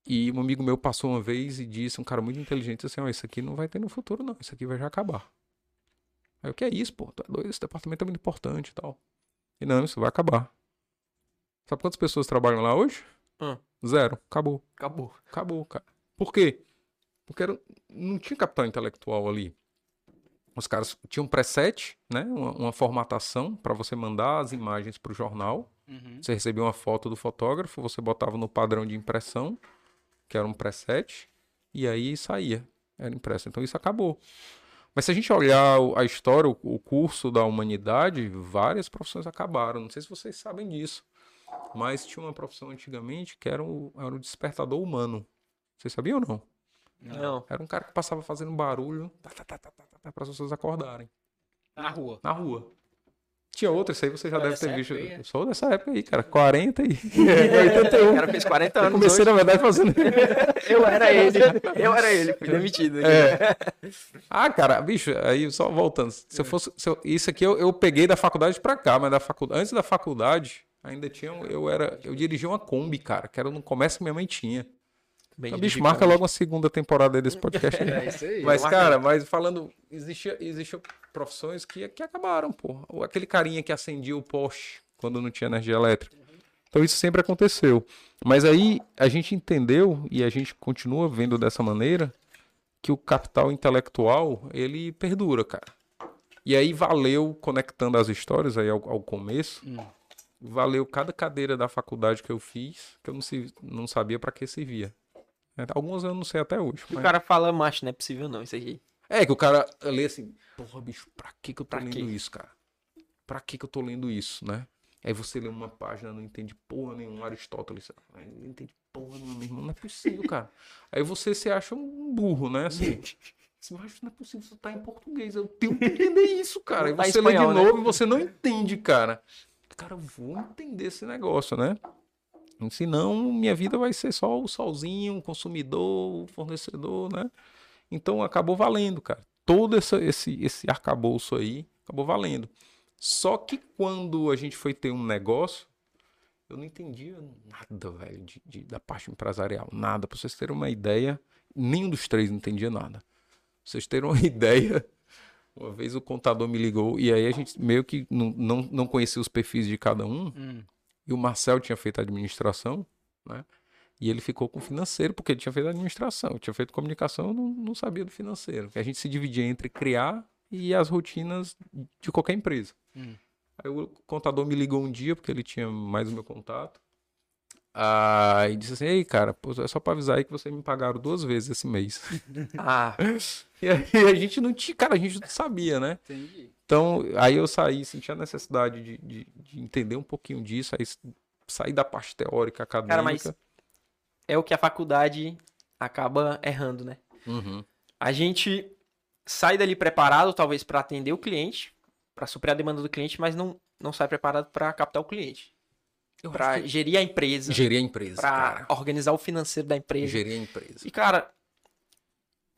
E um amigo meu passou uma vez e disse, um cara muito inteligente, assim, ó, isso aqui não vai ter no futuro não, isso aqui vai já acabar. Aí o que é isso, pô? Tu é doido, esse departamento é muito importante e tal. E não, isso vai acabar. Sabe quantas pessoas trabalham lá hoje? Hum. Zero. Acabou. Acabou. Acabou, cara. Por quê? Porque era- não tinha capital intelectual ali. Os caras tinham um preset, né? Uma, uma formatação para você mandar as imagens para o jornal. Uhum. Você recebia uma foto do fotógrafo, você botava no padrão de impressão, que era um preset, e aí saía. Era impresso. Então isso acabou. Mas se a gente olhar a história, o, curso da humanidade, várias profissões acabaram. Não sei se vocês sabem disso. Mas tinha uma profissão antigamente que era o, era despertador humano. Vocês sabiam ou não? Não. Era um cara que passava fazendo barulho tá, tá, tá, tá, tá, tá, para as pessoas acordarem Na rua. na rua. Tinha outra, isso aí você já É deve ter visto. aí, é? Eu sou dessa época aí, cara. 40 e. O 81. cara fez 40 Eu anos. comecei, hoje. na verdade, fazendo. Eu era ele. Eu era ele. Fui demitido. aqui. É. Ah, cara, bicho, aí só voltando. Se eu fosse. se eu- isso aqui eu, eu peguei da faculdade pra cá, mas da faculdade. Antes da faculdade, ainda tinha. Eu era. Eu dirigia uma Kombi, cara, que era no comércio que minha mãe tinha. Bem Então, bicho, marca logo uma segunda temporada desse podcast. É isso aí. Mas, cara, mas falando, existia, existiam profissões que, que acabaram, pô. Ou Aquele carinha que acendia o poste quando não tinha energia elétrica. Então isso sempre aconteceu. Mas aí a gente entendeu e a gente continua vendo dessa maneira que o capital intelectual, ele perdura, cara. E aí valeu, conectando as histórias aí ao, ao começo, Hum. valeu cada cadeira da faculdade que eu fiz, que eu não, se, não sabia para que servia. É, Algumas eu não sei até hoje. O mas- cara fala, macho, não é possível não, isso aqui. é, que o cara lê assim, porra, bicho, pra que que eu tô Pra lendo quê? isso, cara? Pra que que eu tô lendo isso, né? Aí você lê uma página, não entende porra nenhuma, Aristóteles, "Ah, não entende porra nenhuma, meu irmão, não é possível, cara. Aí você se acha um burro, né, assim... Assim, mas não é possível, você tá em português, eu tenho que entender isso, cara. Aí Tá você lê de espanhol, né? novo e você não entende, cara. Cara, eu vou entender esse negócio, né? Senão, minha vida vai ser só o solzinho, o consumidor, o fornecedor, né? Então acabou valendo, cara. Todo essa, esse, esse arcabouço aí acabou valendo. Só que quando a gente foi ter um negócio, eu não entendia nada, velho, de, de- da parte empresarial. Nada. Pra vocês terem uma ideia, nenhum dos três entendia nada. Pra vocês terem uma ideia, uma vez o contador me ligou e aí a gente meio que não, não, não conhecia os perfis de cada um. Hum. E o Marcel tinha feito administração, né? E ele ficou com o financeiro, porque ele tinha feito administração. Tinha feito comunicação, eu não, não sabia do financeiro. A gente se dividia entre criar e as rotinas de qualquer empresa. Hum. Aí o contador me ligou um dia, porque ele tinha mais o meu contato. Ah, e disse assim: Ei, cara, pô, é só pra avisar aí que vocês me pagaram duas vezes esse mês. Ah, E aí a gente não tinha, cara, a gente não sabia, né? Entendi. Então, aí eu saí, senti a necessidade de, de, de entender um pouquinho disso, aí sair da parte teórica, acadêmica. cara, mas é o que a faculdade acaba errando, né? Uhum. A gente sai dali preparado, talvez, para atender o cliente, para suprir a demanda do cliente, mas não, não sai preparado para captar o cliente. Para que gerir a empresa, gerir a empresa, para organizar o financeiro da empresa. Gerir a empresa. E, cara,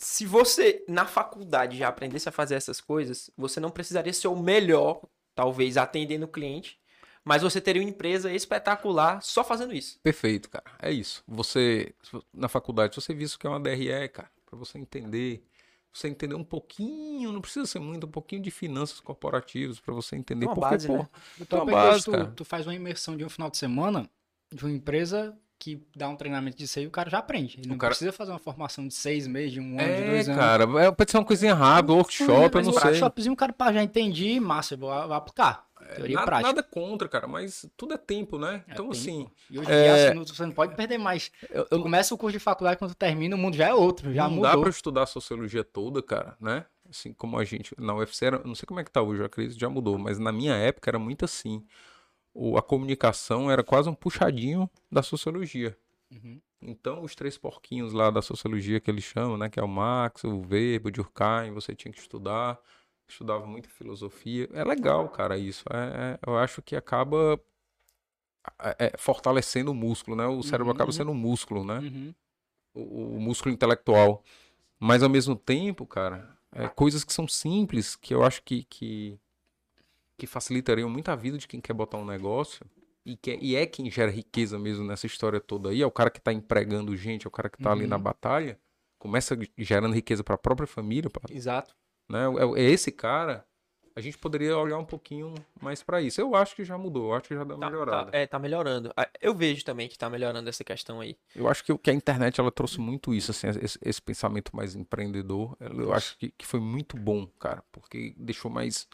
se você na faculdade já aprendesse a fazer essas coisas, você não precisaria ser o melhor, talvez, atendendo o cliente, mas você teria uma empresa espetacular só fazendo isso. Perfeito, cara. É isso. Você, na faculdade, você viu isso que é uma DRE, cara, para você entender, você entender um pouquinho, não precisa ser muito, um pouquinho de finanças corporativas para você entender Uma porque, base, pô, né? Então, uma base, tu, cara. tu faz uma imersão de um final de semana de uma empresa que dá um treinamento disso aí, o cara já aprende. Ele não cara- precisa fazer uma formação de seis meses, de um ano, de É, dois anos. cara, é, pode ser uma coisinha rápida, workshop, eu não um sei. workshopzinho, o cara já entendi, massa, vou, vou aplicar. Teoria Nada, prática. nada contra, cara, mas tudo é tempo, né? É então, tempo. assim, E hoje em É. dia, assim, não- você não pode perder mais. eu, começa o curso de faculdade, quando termina, o mundo já é outro, já não mudou. dá pra estudar a sociologia toda, cara, né? Assim como a gente, na UFC, era, não sei como é que tá hoje, eu acredito que já mudou, mas na minha época era muito assim. O, a comunicação era quase um puxadinho da sociologia. Uhum. Então, os três porquinhos lá da sociologia que eles chamam, né? Que é o Marx, o Weber, o Durkheim, você tinha que estudar. Estudava muita filosofia. É legal, cara, isso. É- é- eu acho que acaba é, fortalecendo o músculo, né? O cérebro Uhum, acaba uhum. sendo um músculo, né? Uhum. o, o músculo intelectual. Mas ao mesmo tempo, cara, é, coisas que são simples, que eu acho que, que, que facilitariam muito a vida de quem quer botar um negócio. E, que, e é quem gera riqueza mesmo nessa história toda aí. É o cara que tá empregando gente, é o cara que tá ali Uhum. na batalha. Começa gerando riqueza para a própria família, pra- Exato. né? É, é esse cara. A gente poderia olhar um pouquinho mais para isso. Eu acho que já mudou, eu acho que já deu uma Tá, melhorada. tá- é, tá melhorando. Ah, Eu vejo também que tá melhorando essa questão aí. Eu acho que, que a internet ela trouxe muito isso, assim, esse, esse pensamento mais empreendedor. Eu acho que, que foi muito bom, cara, porque deixou mais,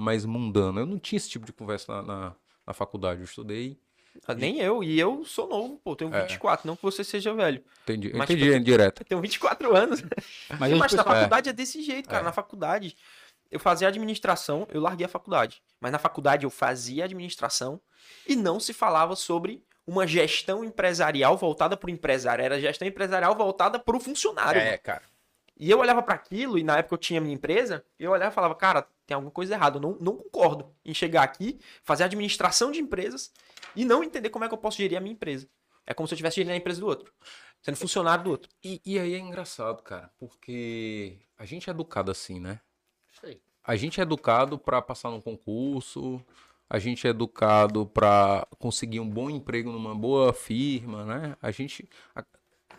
mais mundano. Eu não tinha esse tipo de conversa na, na, na faculdade. Eu estudei, Ah, Nem eu, e eu sou novo, pô, tenho É. 24, não que você seja velho. entendi, Mas, entendi tipo, é direto. Eu tenho 24 anos. Mas, Mas, hoje, na pessoal, faculdade é desse jeito, cara. É. Na faculdade, eu fazia administração, eu larguei a faculdade. Mas na faculdade eu fazia administração e não se falava sobre uma gestão empresarial voltada para o empresário. Era gestão empresarial voltada para o funcionário. mano. cara. E eu olhava para aquilo, e na época eu tinha minha empresa, eu olhava e falava, cara, tem alguma coisa errada. Eu não, não concordo em chegar aqui, fazer administração de empresas e não entender como é que eu posso gerir a minha empresa. É como se eu estivesse gerindo a empresa do outro, sendo funcionário do outro. E, e aí é engraçado, cara, porque a gente é educado assim, né? Sei. A gente é educado para passar num concurso, a gente é educado para conseguir um bom emprego numa boa firma, né? A gente,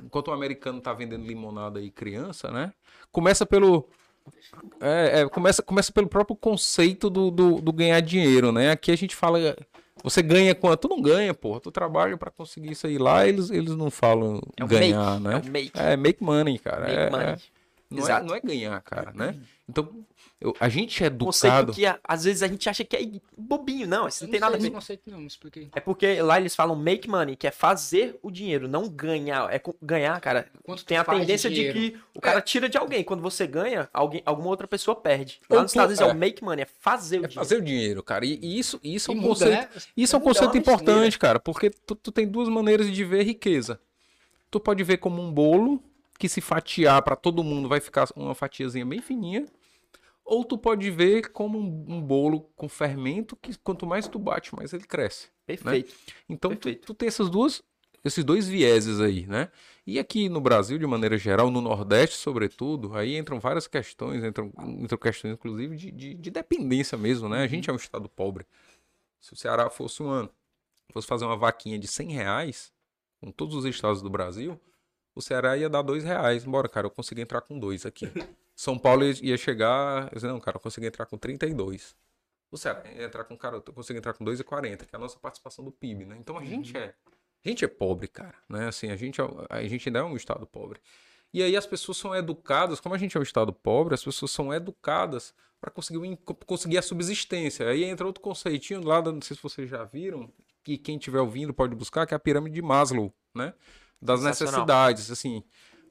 enquanto o americano tá vendendo limonada aí criança, né? Começa pelo é, é, começa, começa pelo próprio conceito do, do, do ganhar dinheiro, né? Aqui a gente fala, você ganha quanto? Tu não ganha, porra. Tu trabalha para conseguir isso aí lá, eles, eles não falam É o ganhar, make, né? é make. É make money, cara. Make é, money. é- não, é, Exato. não é ganhar, cara, né? Então, eu- a gente é conceito educado. que a- às vezes a gente acha que é bobinho. Não, isso eu não tem não nada a ver. conceito não, me expliquei. É porque lá eles falam make money, que é fazer o dinheiro, não ganhar. É ganhar, cara. Quanto Tem a de tendência de, dinheiro? que o cara tira de alguém. Quando você ganha, alguém, alguma outra pessoa perde. Ou Lá nos tu- Estados Unidos é. é. o make money, é fazer o É dinheiro. fazer o dinheiro, cara. E, e isso, isso é E um muda, conceito. né? Isso é um conceito é importante, cara, porque tu, tu tem duas maneiras de ver riqueza. Tu pode ver como um bolo que se fatiar pra todo mundo vai ficar uma fatiazinha bem fininha, ou tu pode ver como um, um bolo com fermento que quanto mais tu bate, mais ele cresce. Perfeito. Então tu, Perfeito. tu tem essas duas, esses dois vieses aí, né? E aqui no Brasil, de maneira geral, no Nordeste, sobretudo, aí entram várias questões, entram, entram questões, inclusive, de, de, de dependência mesmo, né? A gente é um estado pobre. Se o Ceará fosse um ano, fosse fazer uma vaquinha de 100 reais, com todos os estados do Brasil, o Ceará ia dar dois reais. Bora, cara, eu consegui entrar com dois aqui. São Paulo ia- chegar, eu disse, não, cara, eu consegui entrar com 32. O Ceará ia entrar com, cara, eu consegui entrar com 2,40, que é a nossa participação do PIB, né? Então a gente é, a gente é pobre, cara, né? Assim, a gente, é- a gente ainda é um estado pobre. E aí as pessoas são educadas, como a gente é um estado pobre, as pessoas são educadas para conseguir, conseguir a subsistência. Aí entra outro conceitinho lá, não sei se vocês já viram, que quem estiver ouvindo pode buscar, que é a pirâmide de Maslow, né? Das necessidades, assim.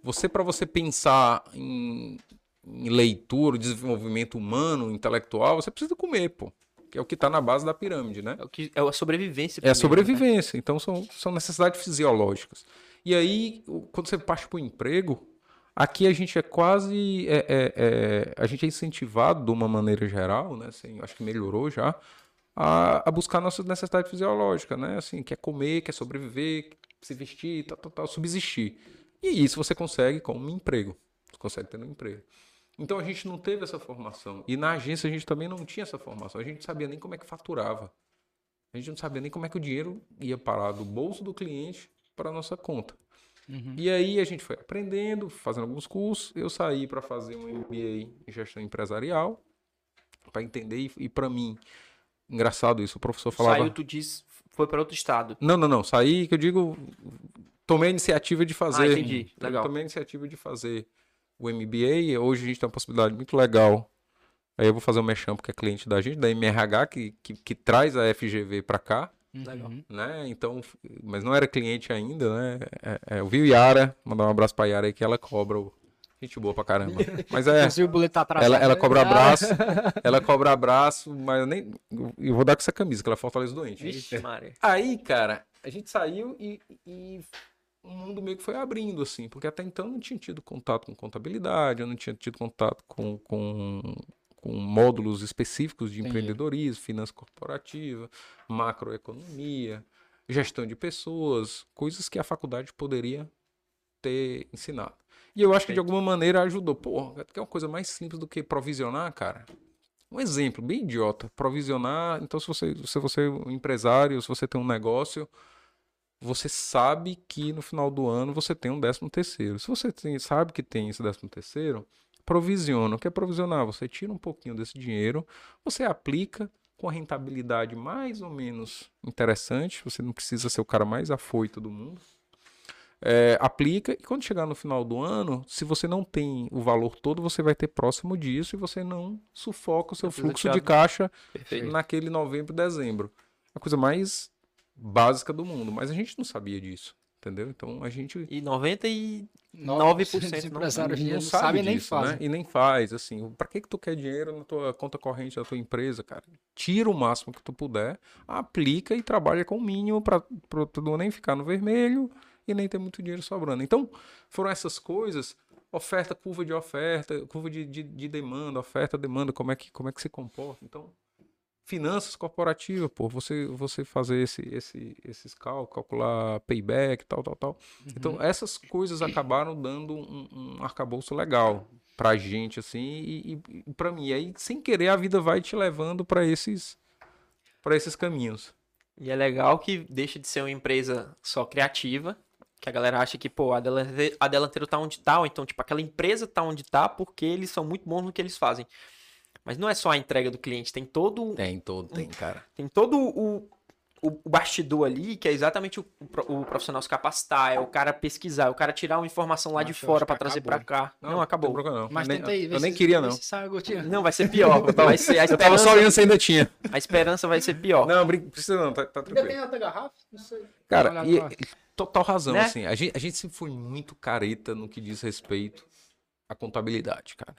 Você para você pensar em, em leitura, desenvolvimento humano, intelectual, você precisa comer, pô. Que é o que tá na base da pirâmide, né? É, o que, é a sobrevivência. É a primeiro, né? sobrevivência. Então são, são necessidades fisiológicas. E aí, quando você parte para o emprego, aqui a gente é quase. é- é- é- a gente é incentivado, de uma maneira geral, né? Assim, acho que melhorou já, a, a buscar nossas necessidades fisiológicas, né? Assim, quer comer, quer sobreviver, se vestir, tal, tal, tal, subsistir. E isso você consegue com um emprego. Você consegue tendo um emprego. Então a gente não teve essa formação. E na agência a gente também não tinha essa formação. A gente não sabia nem como é que faturava. A gente não sabia nem como é que o dinheiro ia parar do bolso do cliente para a nossa conta. Uhum. E aí a gente foi aprendendo, fazendo alguns cursos. Eu saí para fazer um MBA em gestão empresarial, para entender. E, e para mim, engraçado isso, o professor falava. Saiu, tu disse, foi para outro estado. Não, não, não. Saí, que eu digo, tomei a iniciativa de fazer. Ah, entendi. Legal. Tomei a iniciativa de fazer o MBA. Hoje a gente tem uma possibilidade muito legal. Aí eu vou fazer um mexão porque é cliente da gente, da MRH, que, que, que traz a FGV para cá, Legal. Uhum. né? Então, mas não era cliente ainda, né? É, é, eu vi o Yara, mandar um abraço pra Yara aí que ela cobra o. Gente boa pra caramba. Mas é. Tá. Ela, ela cobra abraço, ela cobra abraço, mas eu nem. Eu vou dar com essa camisa, que ela é Fortaleza doente. Vixe. Aí, cara, a gente saiu e, e o mundo meio que foi abrindo, assim, porque até então eu não tinha tido contato com contabilidade, eu não tinha tido contato com, com, com módulos específicos de empreendedorismo, finança corporativa, macroeconomia, gestão de pessoas, coisas que a faculdade poderia ter ensinado. E eu acho que de alguma maneira ajudou. Porra, que é uma coisa mais simples do que provisionar, cara. Um exemplo bem idiota. Provisionar. Então, se você, se você é um empresário, se você tem um negócio, você sabe que no final do ano você tem um décimo terceiro. Se você tem- sabe que tem esse décimo terceiro, provisiona. O que é provisionar? Você tira um pouquinho desse dinheiro, você aplica com a rentabilidade mais ou menos interessante. Você não precisa ser o cara mais afoito do mundo. É, aplica e quando chegar no final do ano, se você não tem o valor todo, você vai ter próximo disso e você não sufoca o seu precisa fluxo de caixa Perfeito. naquele novembro, dezembro. A coisa mais básica do mundo, mas a gente não sabia disso, entendeu? Então a gente E 99% dos empresários não não sabe sabem nem fazem. né? E nem faz, assim, pra que que tu quer dinheiro na tua conta corrente da tua empresa, cara? Tira o máximo que tu puder, aplica e trabalha com o mínimo pra tu não nem ficar no vermelho e nem ter muito dinheiro sobrando. Então, foram essas coisas, oferta, curva de oferta, curva de, de, de demanda, oferta, demanda, como é que, como é que se comporta. Então, finanças corporativas, pô, você, você fazer esse, esse, esses cálculos, calcular payback, tal, tal, tal. Então, essas coisas acabaram dando um, um arcabouço legal pra gente, assim, e, e, e pra mim. E aí, sem querer, a vida vai te levando pra esses, pra esses caminhos. E é legal que deixa de ser uma empresa só criativa, que a galera acha que, pô, a Delanteiro, a Delanteiro tá onde tá, ou então, tipo, aquela empresa tá onde tá porque eles são muito bons no que eles fazem. Mas não é só a entrega do cliente, tem todo, Tem, todo, tem, cara. tem todo o, o, o bastidor ali, que é exatamente o, o pro- o profissional se capacitar, é o cara pesquisar, é o cara tirar uma informação lá de fora que trazer acabou. pra cá. Não, acabou. Tem problema, não. Mas nem, tenta aí, eu nem queria, não. Não, vai ser pior. Vai ser, a, Eu tava só esperança, olhando se ainda tinha. a esperança vai ser pior. Não, precisa não, tá, tá Ainda tranquilo. tem outra garrafa? Não sei. Cara, e. total razão, Né? assim. A gente, a gente sempre foi muito careta no que diz respeito à contabilidade, cara.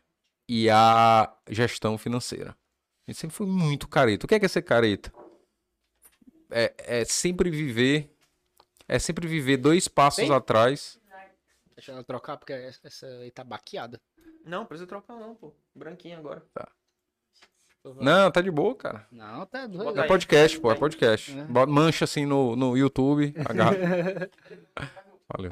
E à gestão financeira. A gente sempre foi muito careta. O que é, que é ser careta? É, é sempre viver. É sempre viver dois passos atrás. Deixa ela trocar, porque essa- aí tá baqueada. Não, precisa trocar não, pô. Branquinho agora. Não, tá de boa, cara. Não, tá doido. É podcast, pô, é podcast. É. Mancha assim no, no YouTube. agarra. Valeu.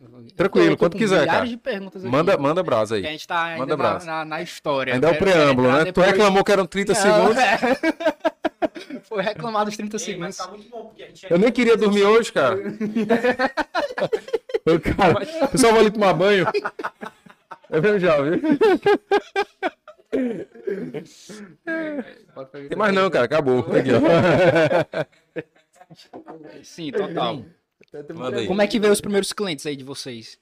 Eu Tranquilo, eu com quiser, milhares cara. de perguntas aqui. Manda, manda brasa aí. Que a gente tá ainda Manda na, brasa. na, na história. Ainda é Eu o preâmbulo, né? entrar Tu depois- reclamou que eram 30 Não, segundos. é. Foi reclamado os 30 segundos. tá muito bom, porque a gente Eu nem queria dormir hoje, cara. Eu, cara, pessoal, vou ali tomar banho. Eu mesmo já, viu? Tem mais não, cara, acabou. Aqui, ó. Sim, total. Como é que veio os primeiros clientes aí de vocês?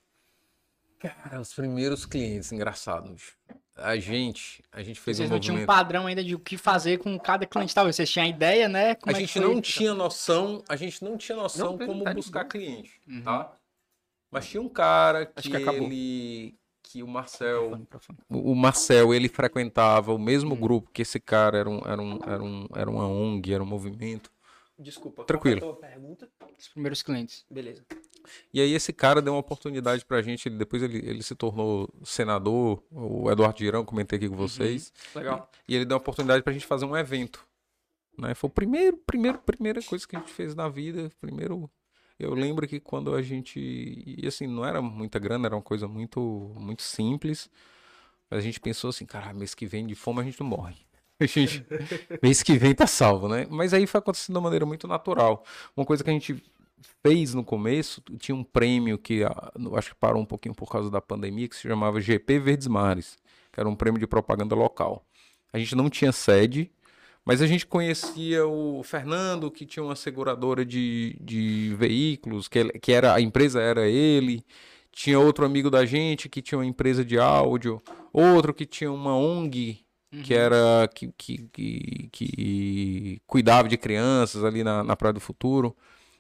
Cara, os primeiros clientes, engraçados. A gente, a gente fez Vocês um não tinham um padrão ainda de o que fazer com cada cliente, talvez. Vocês tinham a ideia, né? Como A é gente não tinha noção, a gente não tinha noção Não, como tá buscar cliente, Uhum. tá? Mas tinha um cara que, Acho que acabou. ele que o Marcel, o o Marcel, ele frequentava o mesmo Hum. grupo que esse cara era um, era um, era um, era uma ONG, era um movimento. Desculpa. Tranquilo. tua pergunta? Os primeiros clientes. Beleza. E aí esse cara deu uma oportunidade pra gente, ele, depois ele, ele se tornou senador, o Eduardo Girão, comentei aqui com vocês. Legal. E ele deu uma oportunidade pra gente fazer um evento. Né? Foi o primeiro, primeiro, primeira coisa que a gente fez na vida. Primeiro, eu lembro que quando a gente. E assim, não era muita grana, era uma coisa muito, muito simples. Mas a gente pensou assim, cara, mês que vem de fome a gente não morre. A gente, mês que vem tá salvo, né? Mas aí foi acontecendo de uma maneira muito natural. Uma coisa que a gente fez no começo, tinha um prêmio que ah, acho que parou um pouquinho por causa da pandemia, que se chamava GP Verdes Mares, que era um prêmio de propaganda local. A gente não tinha sede, mas a gente conhecia o Fernando, que tinha uma seguradora de, de veículos, que, ele- que era a empresa era ele. Tinha outro amigo da gente que tinha uma empresa de áudio, outro que tinha uma ONG que era que, que, que, que cuidava de crianças ali na, na Praia do Futuro.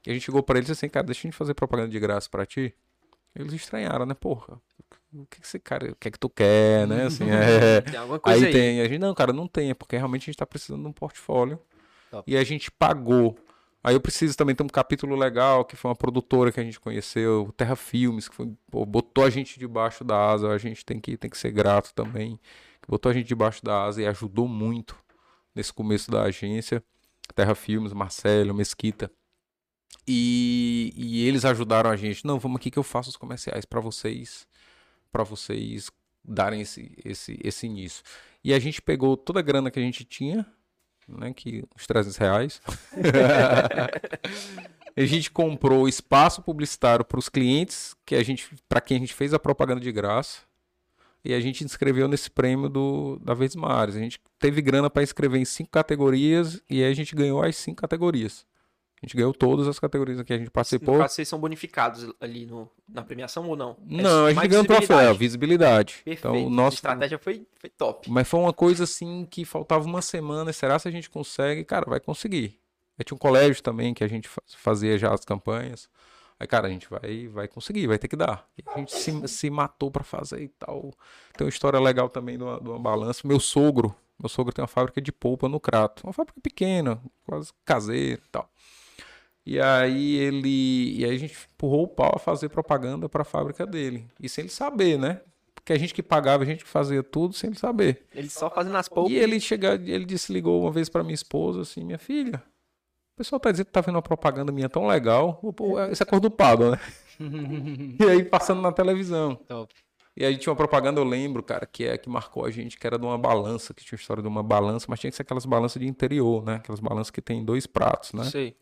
E a gente chegou para eles assim, cara, deixa a gente fazer propaganda de graça para ti. Eles estranharam, né? Porra, o que que esse cara, o que é que tu quer, né? Assim, é, Tem alguma coisa Aí aí. tem, a gente, não, cara, não tem, é porque realmente a gente tá precisando de um portfólio. Top. E a gente pagou. Aí eu preciso também ter um capítulo legal, que foi uma produtora que a gente conheceu, Terra Filmes, que foi, pô, botou a gente debaixo da asa, a gente tem que, tem que ser grato também, que botou a gente debaixo da asa e ajudou muito nesse começo da agência. Terra Filmes, Marcelo, Mesquita. E, e eles ajudaram a gente. Não, vamos aqui que eu faço os comerciais para vocês, para vocês darem esse, esse, esse início. E a gente pegou toda a grana que a gente tinha, né, que uns 300 reais. a gente comprou espaço publicitário para os clientes, que a gente, para quem a gente fez a propaganda de graça. E a gente inscreveu nesse prêmio do da Vez Mares. A gente teve grana para inscrever em cinco categorias e aí a gente ganhou as cinco categorias. A gente ganhou todas as categorias que a gente participou. vocês são bonificados ali no, na premiação ou não? É Não, a gente ganhou um troféu, visibilidade. visibilidade. Perfeito. Então, o A nosso estratégia foi, foi top. Mas foi uma coisa assim que faltava uma semana. Será se a gente consegue? Cara, vai conseguir. Aí tinha um colégio também que a gente fa- fazia já as campanhas. Aí, cara, a gente vai, vai conseguir, vai ter que dar. E a gente se, se matou pra fazer e tal. Tem uma história legal também de uma, de uma balança. Meu sogro, meu sogro tem uma fábrica de polpa no Crato. Uma fábrica pequena, quase caseira e tal. E aí ele. E aí a gente empurrou o pau a fazer propaganda pra fábrica dele. E sem ele saber, né? Porque a gente que pagava, a gente que fazia tudo sem ele saber. Eles só fazendo as poucas. E ele chega, ele disse, ligou uma vez pra minha esposa assim, minha filha, o pessoal tá dizendo que tá vendo uma propaganda minha tão legal. Pô, esse é cor do Pado, né? E aí passando na televisão. Top. E aí tinha uma propaganda, eu lembro, cara, que é que marcou a gente, que era de uma balança, que tinha a história de uma balança, mas tinha que ser aquelas balanças de interior, né? Aquelas balanças que tem dois pratos, né? Sei.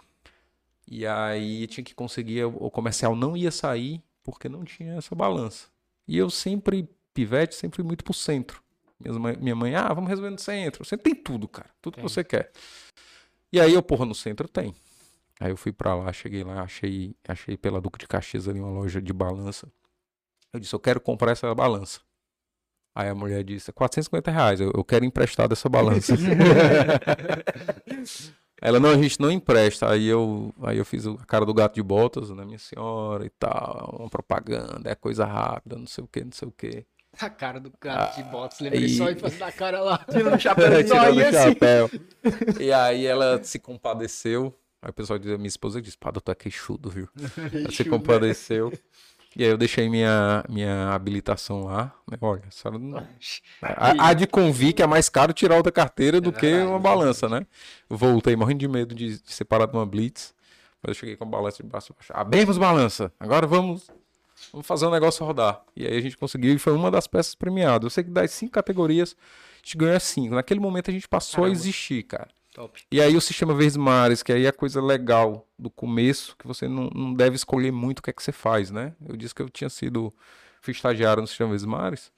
E aí tinha que conseguir, o comercial não ia sair porque não tinha essa balança. E eu sempre, pivete, sempre fui muito pro centro. Minha mãe, ah, vamos resolver no centro. O centro tem tudo, cara. Tudo que Tem. você quer. E aí eu, porra, no centro tem. Aí eu fui pra lá, cheguei lá, achei, achei pela Duque de Caxias ali uma loja de balança. Eu disse, eu quero comprar essa balança. Aí a mulher disse, 450 reais, eu, eu quero emprestar dessa balança. Ela, não, a gente não empresta. Aí eu, aí eu fiz a cara do gato de botas, né, minha senhora e tal, uma propaganda, é coisa rápida, não sei o que, não sei o que. A cara do gato de botas, lembrei aí- só e fazer da cara lá. Tirando o chapéu. Tirando o assim. chapéu. E aí ela se compadeceu. Aí o pessoal dizia, minha esposa disse, pá, doutor é queixudo, viu? Ela se compadeceu. E aí eu deixei minha, minha habilitação lá. né? Olha, a senhora não... Há de convir que é mais caro tirar outra carteira do que verdade, uma é balança, né? Voltei morrendo de medo de, de ser parado numa blitz. Mas eu cheguei com a balança de baixo a baixo. Abrimos balança. Agora vamos, vamos fazer o negócio rodar. E aí a gente conseguiu e foi uma das peças premiadas. Eu sei que das cinco categorias, a gente ganhou cinco. Naquele momento a gente passou a Caramba. existir, cara. Top. E aí o sistema Verdes Mares, que aí é a coisa legal do começo, que você não, não deve escolher muito o que é que você faz, né? Eu disse que eu tinha sido, fui estagiário no sistema Verdes Mares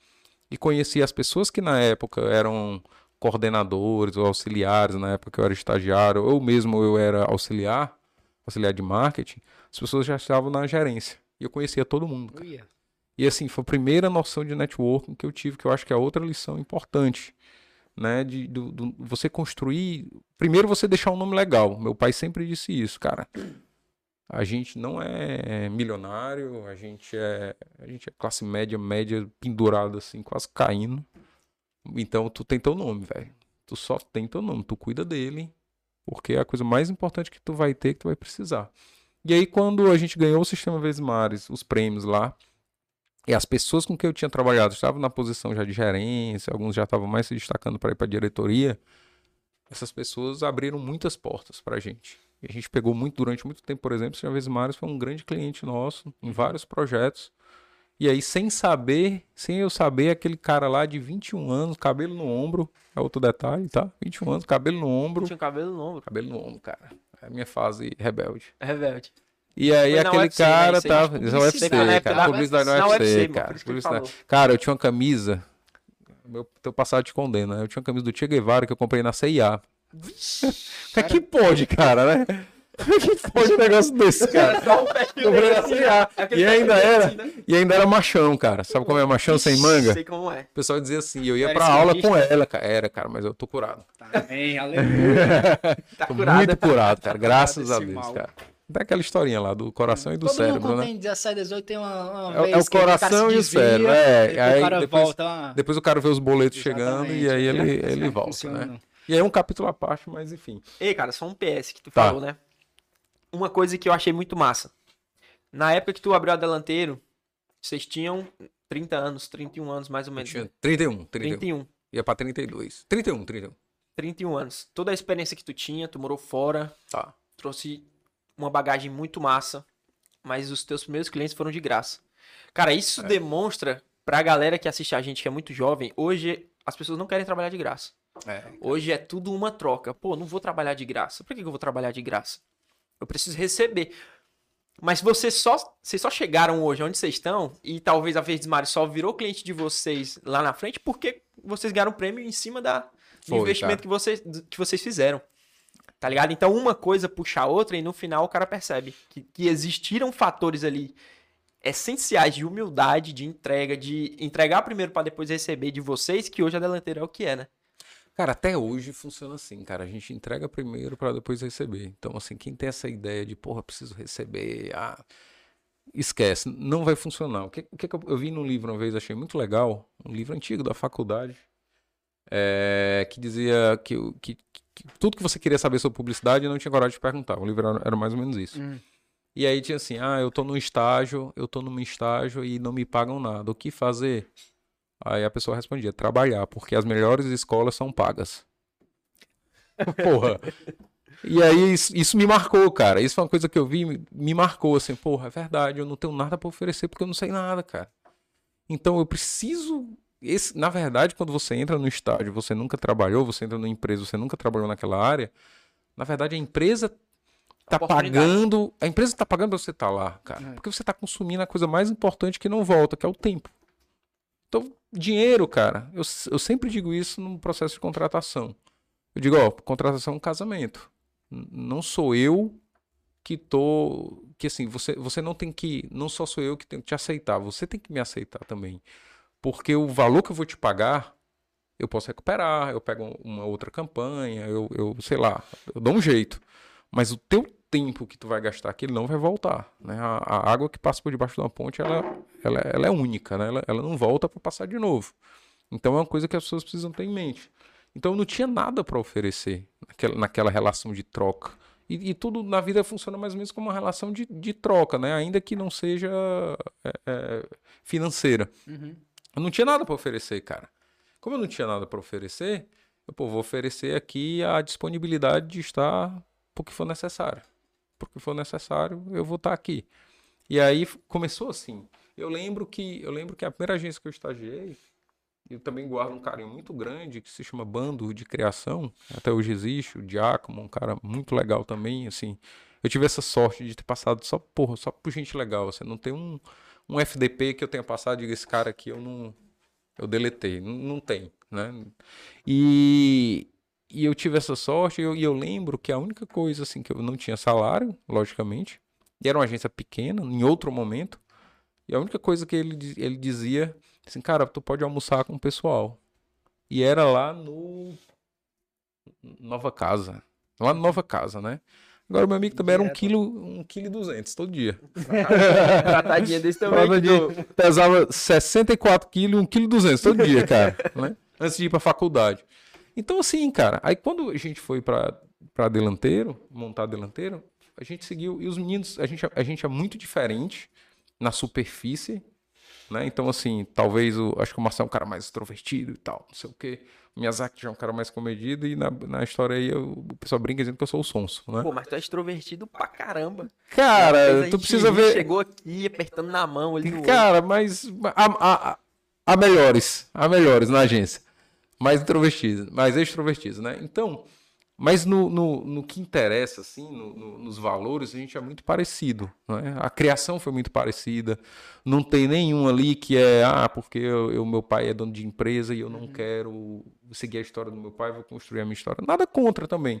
e conheci as pessoas que na época eram coordenadores ou auxiliares, na época que eu era estagiário, ou mesmo eu era auxiliar, auxiliar de marketing, as pessoas já estavam na gerência. E eu conhecia todo mundo. cara. E assim, foi a primeira noção de networking que eu tive, que eu acho que é outra lição importante, né? De do, do- você construir. Primeiro você deixar um nome legal. Meu pai sempre disse isso, cara. A gente não é milionário, a gente é, a gente é classe média, média pendurada assim, quase caindo. Então tu tem teu nome, velho. Tu só tem teu nome, tu cuida dele, porque é a coisa mais importante que tu vai ter, que tu vai precisar. E aí quando a gente ganhou o sistema Vezes Mares, os prêmios lá, e as pessoas com quem eu tinha trabalhado estavam na posição já de gerência, alguns já estavam mais se destacando para ir para diretoria. Essas pessoas abriram muitas portas para a gente. E a gente pegou muito, durante muito tempo, por exemplo, o Sr. Vesmares foi um grande cliente nosso em vários projetos. E aí, sem saber, sem eu saber, aquele cara lá de 21 anos, cabelo no ombro, é outro detalhe, tá? 21 anos, cabelo no ombro. Tinha cabelo no ombro. Cabelo no ombro, cara. É a minha fase rebelde. É rebelde. E aí Foi na aquele UFC, né? cara de tava. Isso é UFC, né? cara. Na Publicidade UFC, na UFC, UFC, cara. Publicidade. Cara, eu tinha uma camisa. Meu teu passado te condena, né? Eu tinha uma camisa do Che Guevara que eu comprei na CIA. Como é que pode, cara, né? Que pode um negócio desse, cara? Comprei na CIA. E ainda era. E ainda era machão, cara. Sabe como é machão sem manga? Sei como é. O pessoal dizia assim, eu ia pra aula com ela, cara. Era, cara, mas eu tô curado. Amém, aleluia. Tá Tô curado. muito curado, cara. Graças a Deus, mal. cara. Tem aquela historinha lá do coração e do Todo cérebro, mundo né? tem 17, 18, tem uma, uma É o- é vez o coração se e o cérebro, é. depois Aí o cara depois- volta. Depois o cara vê os boletos chegando e aí ele, Exatamente, ele é, volta, funciona. né? E aí é um capítulo à parte, mas enfim. Ei, cara, só um PS que tu Tá. falou, né? Uma coisa que eu achei muito massa. Na época que tu abriu a delanteiro, vocês tinham 30 anos, 31 anos mais ou menos. tinha 31, 31. 31. Ia pra 32. 31, 31. 31 anos. Toda a experiência que tu tinha, tu morou fora, Tá. trouxe uma bagagem muito massa, mas os teus primeiros clientes foram de graça. Cara, isso É. demonstra pra galera que assiste a gente que é muito jovem, hoje as pessoas não querem trabalhar de graça. É. Hoje é tudo uma troca. Pô, não vou trabalhar de graça. Por que que eu vou trabalhar de graça? Eu preciso receber. Mas vocês só, vocês só chegaram hoje onde vocês estão, e talvez a Verdes Mares só virou cliente de vocês lá na frente, porque vocês ganharam prêmio em cima da, do Foi, investimento cara. que vocês, que vocês fizeram. Tá ligado? Então uma coisa puxa a outra e no final o cara percebe que, que existiram fatores ali essenciais de humildade, de entrega, de entregar primeiro para depois receber de vocês, que hoje a delanteira é o que é, né? Cara, até hoje funciona assim, cara. A gente entrega primeiro pra depois receber. Então, assim, quem tem essa ideia de, porra, preciso receber, ah, esquece, não vai funcionar. O que, o que eu, eu vi num livro uma vez, achei muito legal, um livro antigo da faculdade, é, que dizia que, que tudo que você queria saber sobre publicidade não tinha coragem de perguntar. O livro era, era mais ou menos isso. Hum. E aí tinha assim, ah, eu tô num estágio, eu tô num estágio e não me pagam nada. O que fazer? Aí a pessoa respondia, trabalhar, porque as melhores escolas são pagas. Porra. E aí isso, isso me marcou, cara. Isso foi uma coisa que eu vi, me, me marcou assim, porra, é verdade, eu não tenho nada pra oferecer porque eu não sei nada, cara. Então eu preciso esse, na verdade, quando você entra no estágio, você nunca trabalhou, você entra numa empresa, você nunca trabalhou naquela área, na verdade a empresa tá pagando, a empresa tá pagando pra você estar lá, cara. É. Porque você tá consumindo a coisa mais importante que não volta, que é o tempo. Então, dinheiro, cara, eu, eu sempre digo isso no processo de contratação. Eu digo, ó, contratação é um casamento. Não sou eu que tô, que assim, você, você não tem que, não só sou eu que tenho que te aceitar, você tem que me aceitar também. Porque o valor que eu vou te pagar, eu posso recuperar, eu pego uma outra campanha, eu, eu sei lá, eu dou um jeito. Mas o teu tempo que tu vai gastar aqui, não vai voltar, né? A, a água que passa por debaixo de uma ponte, ela, ela, ela é única, né? Ela, ela não volta para passar de novo. Então é uma coisa que as pessoas precisam ter em mente. Então eu não tinha nada para oferecer naquela, naquela relação de troca. E, e tudo na vida funciona mais ou menos como uma relação de, de troca, né? Ainda que não seja é, é, financeira. Uhum. Eu não tinha nada para oferecer, cara. Como eu não tinha nada para oferecer, eu pô, vou oferecer aqui a disponibilidade de estar porque for necessário. Porque for necessário, eu vou estar aqui. E aí começou assim. Eu lembro que eu lembro que a primeira agência que eu estagiei, eu também guardo um carinho muito grande que se chama Bando de Criação. Até hoje existe, o Giacomo, um cara muito legal também, assim. Eu tive essa sorte de ter passado só, porra, só por gente legal, assim, não tem um um FDP que eu tenha passado, diga esse cara aqui eu não eu deletei, não, tem, né? E, e eu tive essa sorte e eu, e eu lembro que a única coisa assim que eu não tinha salário, logicamente, e era uma agência pequena, em outro momento, e a única coisa que ele, ele dizia assim, cara, tu pode almoçar com o pessoal. E era lá no Nova Casa, lá no Nova Casa, né? Agora o meu amigo também era um Direto. quilo, um quilo e duzentos todo dia. Tratadinha desse também. Cada dia pesava 64 quilos, 1 kg 200 todo dia, cara, né? Antes de ir pra faculdade. Então, assim, cara, aí quando a gente foi pra, pra delanteiro, montar delanteiro, a gente seguiu, e os meninos, a gente, a gente é muito diferente na superfície, né? Então, assim, talvez, o, acho que o Marcelo é um cara mais extrovertido e tal, não sei o quê. O Miyazaki já é um cara mais comedido, e na, na história aí eu- o pessoal brinca dizendo que eu sou o sonso, né? Pô, mas tu é extrovertido pra caramba. Cara, tu precisa ver... Chegou aqui apertando na mão ali no olho. Cara, mas há, há- há melhores, há melhores na agência. Mais introvertidos, mais extrovertidos, né? Então, Mas no, no, no que interessa, assim, no- no- nos valores, a gente é muito parecido. né? A criação foi muito parecida. Não tem nenhum ali que é, ah, porque eu, eu- meu pai é dono de empresa e eu não quero seguir a história do meu pai, vou construir a minha história. Nada contra também.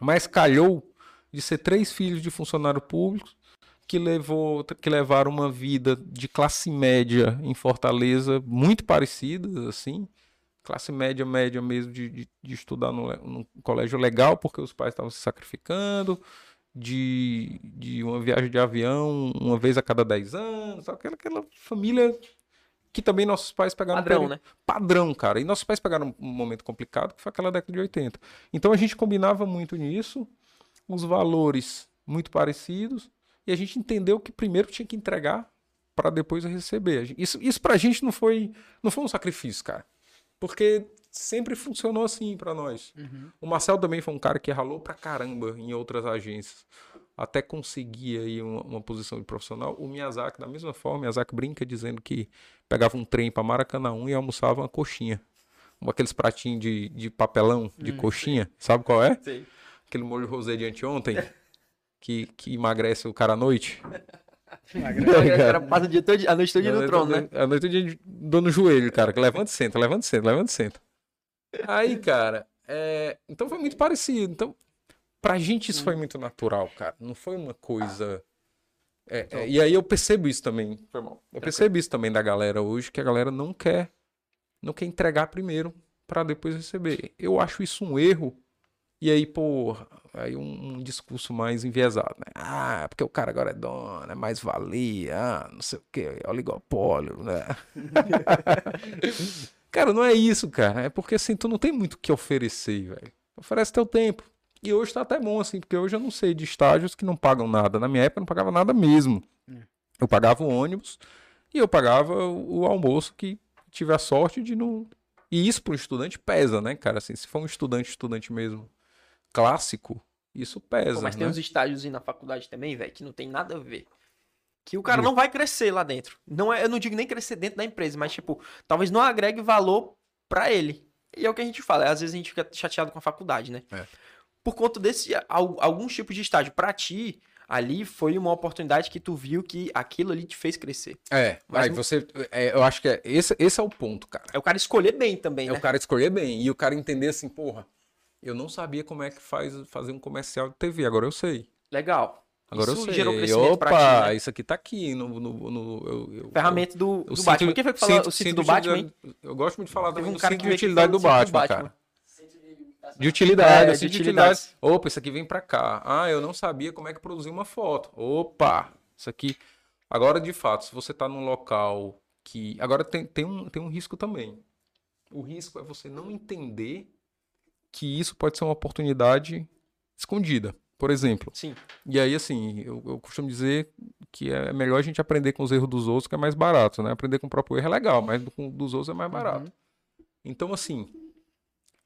Mas calhou de ser três filhos de funcionário público que, levou, que levaram uma vida de classe média em Fortaleza muito parecida, assim classe média, média mesmo, de, de, de estudar no, le- num colégio legal, porque os pais estavam se sacrificando, de, de uma viagem de avião uma vez a cada 10 anos, aquela, aquela família que também nossos pais pegaram um Padrão, período- né? padrão, cara. E nossos pais pegaram um momento complicado, que foi aquela década de 80. Então a gente combinava muito nisso, os valores muito parecidos, e a gente entendeu que primeiro tinha que entregar para depois receber. A Isso, isso pra gente não foi, não foi um sacrifício, cara. Porque sempre funcionou assim pra nós. O Marcel também foi um cara que ralou pra caramba em outras agências. Até conseguir aí uma, uma posição de profissional. O Miyazaki, da mesma forma, o Miyazaki brinca dizendo que pegava um trem pra Maracanã e almoçava uma coxinha. Um- Aqueles pratinhos de, de papelão, de coxinha. Sabe qual é? Sei. Aquele molho rosé de anteontem. que, que emagrece o cara à noite. Cara passa o dia todo, a noite toda no trono, né? A noite eu dou no joelho, cara. Que levanta e senta, levanta e senta, levanta e senta. Aí, cara, é, então foi muito parecido. Então, pra gente isso foi muito natural, cara. Não foi uma coisa. é, é, e aí eu percebo isso também. Foi mal. Eu percebo isso também da galera hoje, que a galera não quer, não quer entregar primeiro pra depois receber. Eu acho isso um erro. E aí, pô, aí um, um discurso mais enviesado, né? Ah, porque o cara agora é dono, é mais valia, ah, não sei o quê, oligopólio, né? cara, não é isso, cara. É porque assim, tu não tem muito o que oferecer, velho. Oferece teu tempo. E hoje tá até bom, assim, porque hoje eu não sei de estágios que não pagam nada. Na minha época eu não pagava nada mesmo. Eu pagava o ônibus e eu pagava o o almoço que tive a sorte de não. E isso para um estudante pesa, né, cara? Assim, se for um estudante, estudante mesmo clássico, isso pesa. Pô, mas né? tem uns estágios aí na faculdade também, velho, que não tem nada a ver. Que o cara não vai crescer lá dentro. Não é, eu não digo nem crescer dentro da empresa, mas, tipo, talvez não agregue valor pra ele. E é o que a gente fala. Às vezes a gente fica chateado com a faculdade, né? É. Por conta desse, al- alguns tipos de estágio. Pra ti, ali foi uma oportunidade que tu viu que aquilo ali te fez crescer. É, Mas aí você. é, eu acho que é, esse, esse é o ponto, cara. É o cara escolher bem também, É né? o cara escolher bem. E o cara entender assim, porra, eu não sabia como é que faz fazer um comercial de TV, agora eu sei. Legal. Agora Isso eu sei. gerou crescimento Opa, ti, né? isso aqui tá aqui no. no, no- eu, eu- Ferramenta do, do sinto- Batman. Quem foi que falou sinto- o cinto sinto do de Batman, utilidade- Eu gosto muito de falar também um do cinto de utilidade do Batman, Batman. cara. De utilidade, É, assim, de de utilidade. Opa, isso aqui vem pra cá. Ah, eu não sabia como é que produzia uma foto. Opa, isso aqui. Agora, de fato, se você tá num local que. Agora tem, tem, um, tem um risco também. O risco é você não entender que isso pode ser uma oportunidade escondida. Por exemplo. Sim. E aí, assim, eu, eu costumo dizer que é melhor a gente aprender com os erros dos outros, que é mais barato, né? Aprender com o próprio erro é legal, mas com dos outros é mais barato. Então, assim,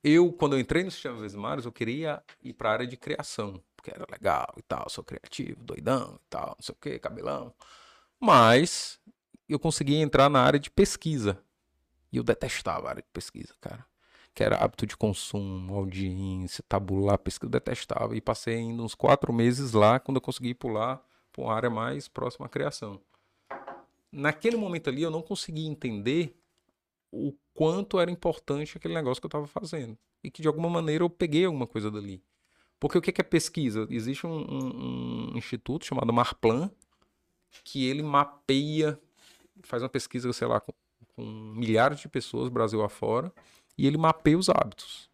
eu, quando eu entrei no Sistema Vesmares, eu queria ir para a área de criação, porque era legal e tal, sou criativo, doidão e tal, não sei o que, cabelão. Mas eu consegui entrar na área de pesquisa. E eu detestava a área de pesquisa, cara. Que era hábito de consumo, audiência, tabular, pesquisa, eu detestava. E passei ainda uns quatro meses lá, quando eu consegui pular para uma área mais próxima à criação. Naquele momento ali, eu não consegui entender o quanto era importante aquele negócio que eu estava fazendo. E que de alguma maneira eu peguei alguma coisa dali. Porque o que que é pesquisa? Existe um, um- um instituto chamado Marplan, que ele mapeia, faz uma pesquisa, sei lá, com, com milhares de pessoas, Brasil afora, e ele mapeia os hábitos.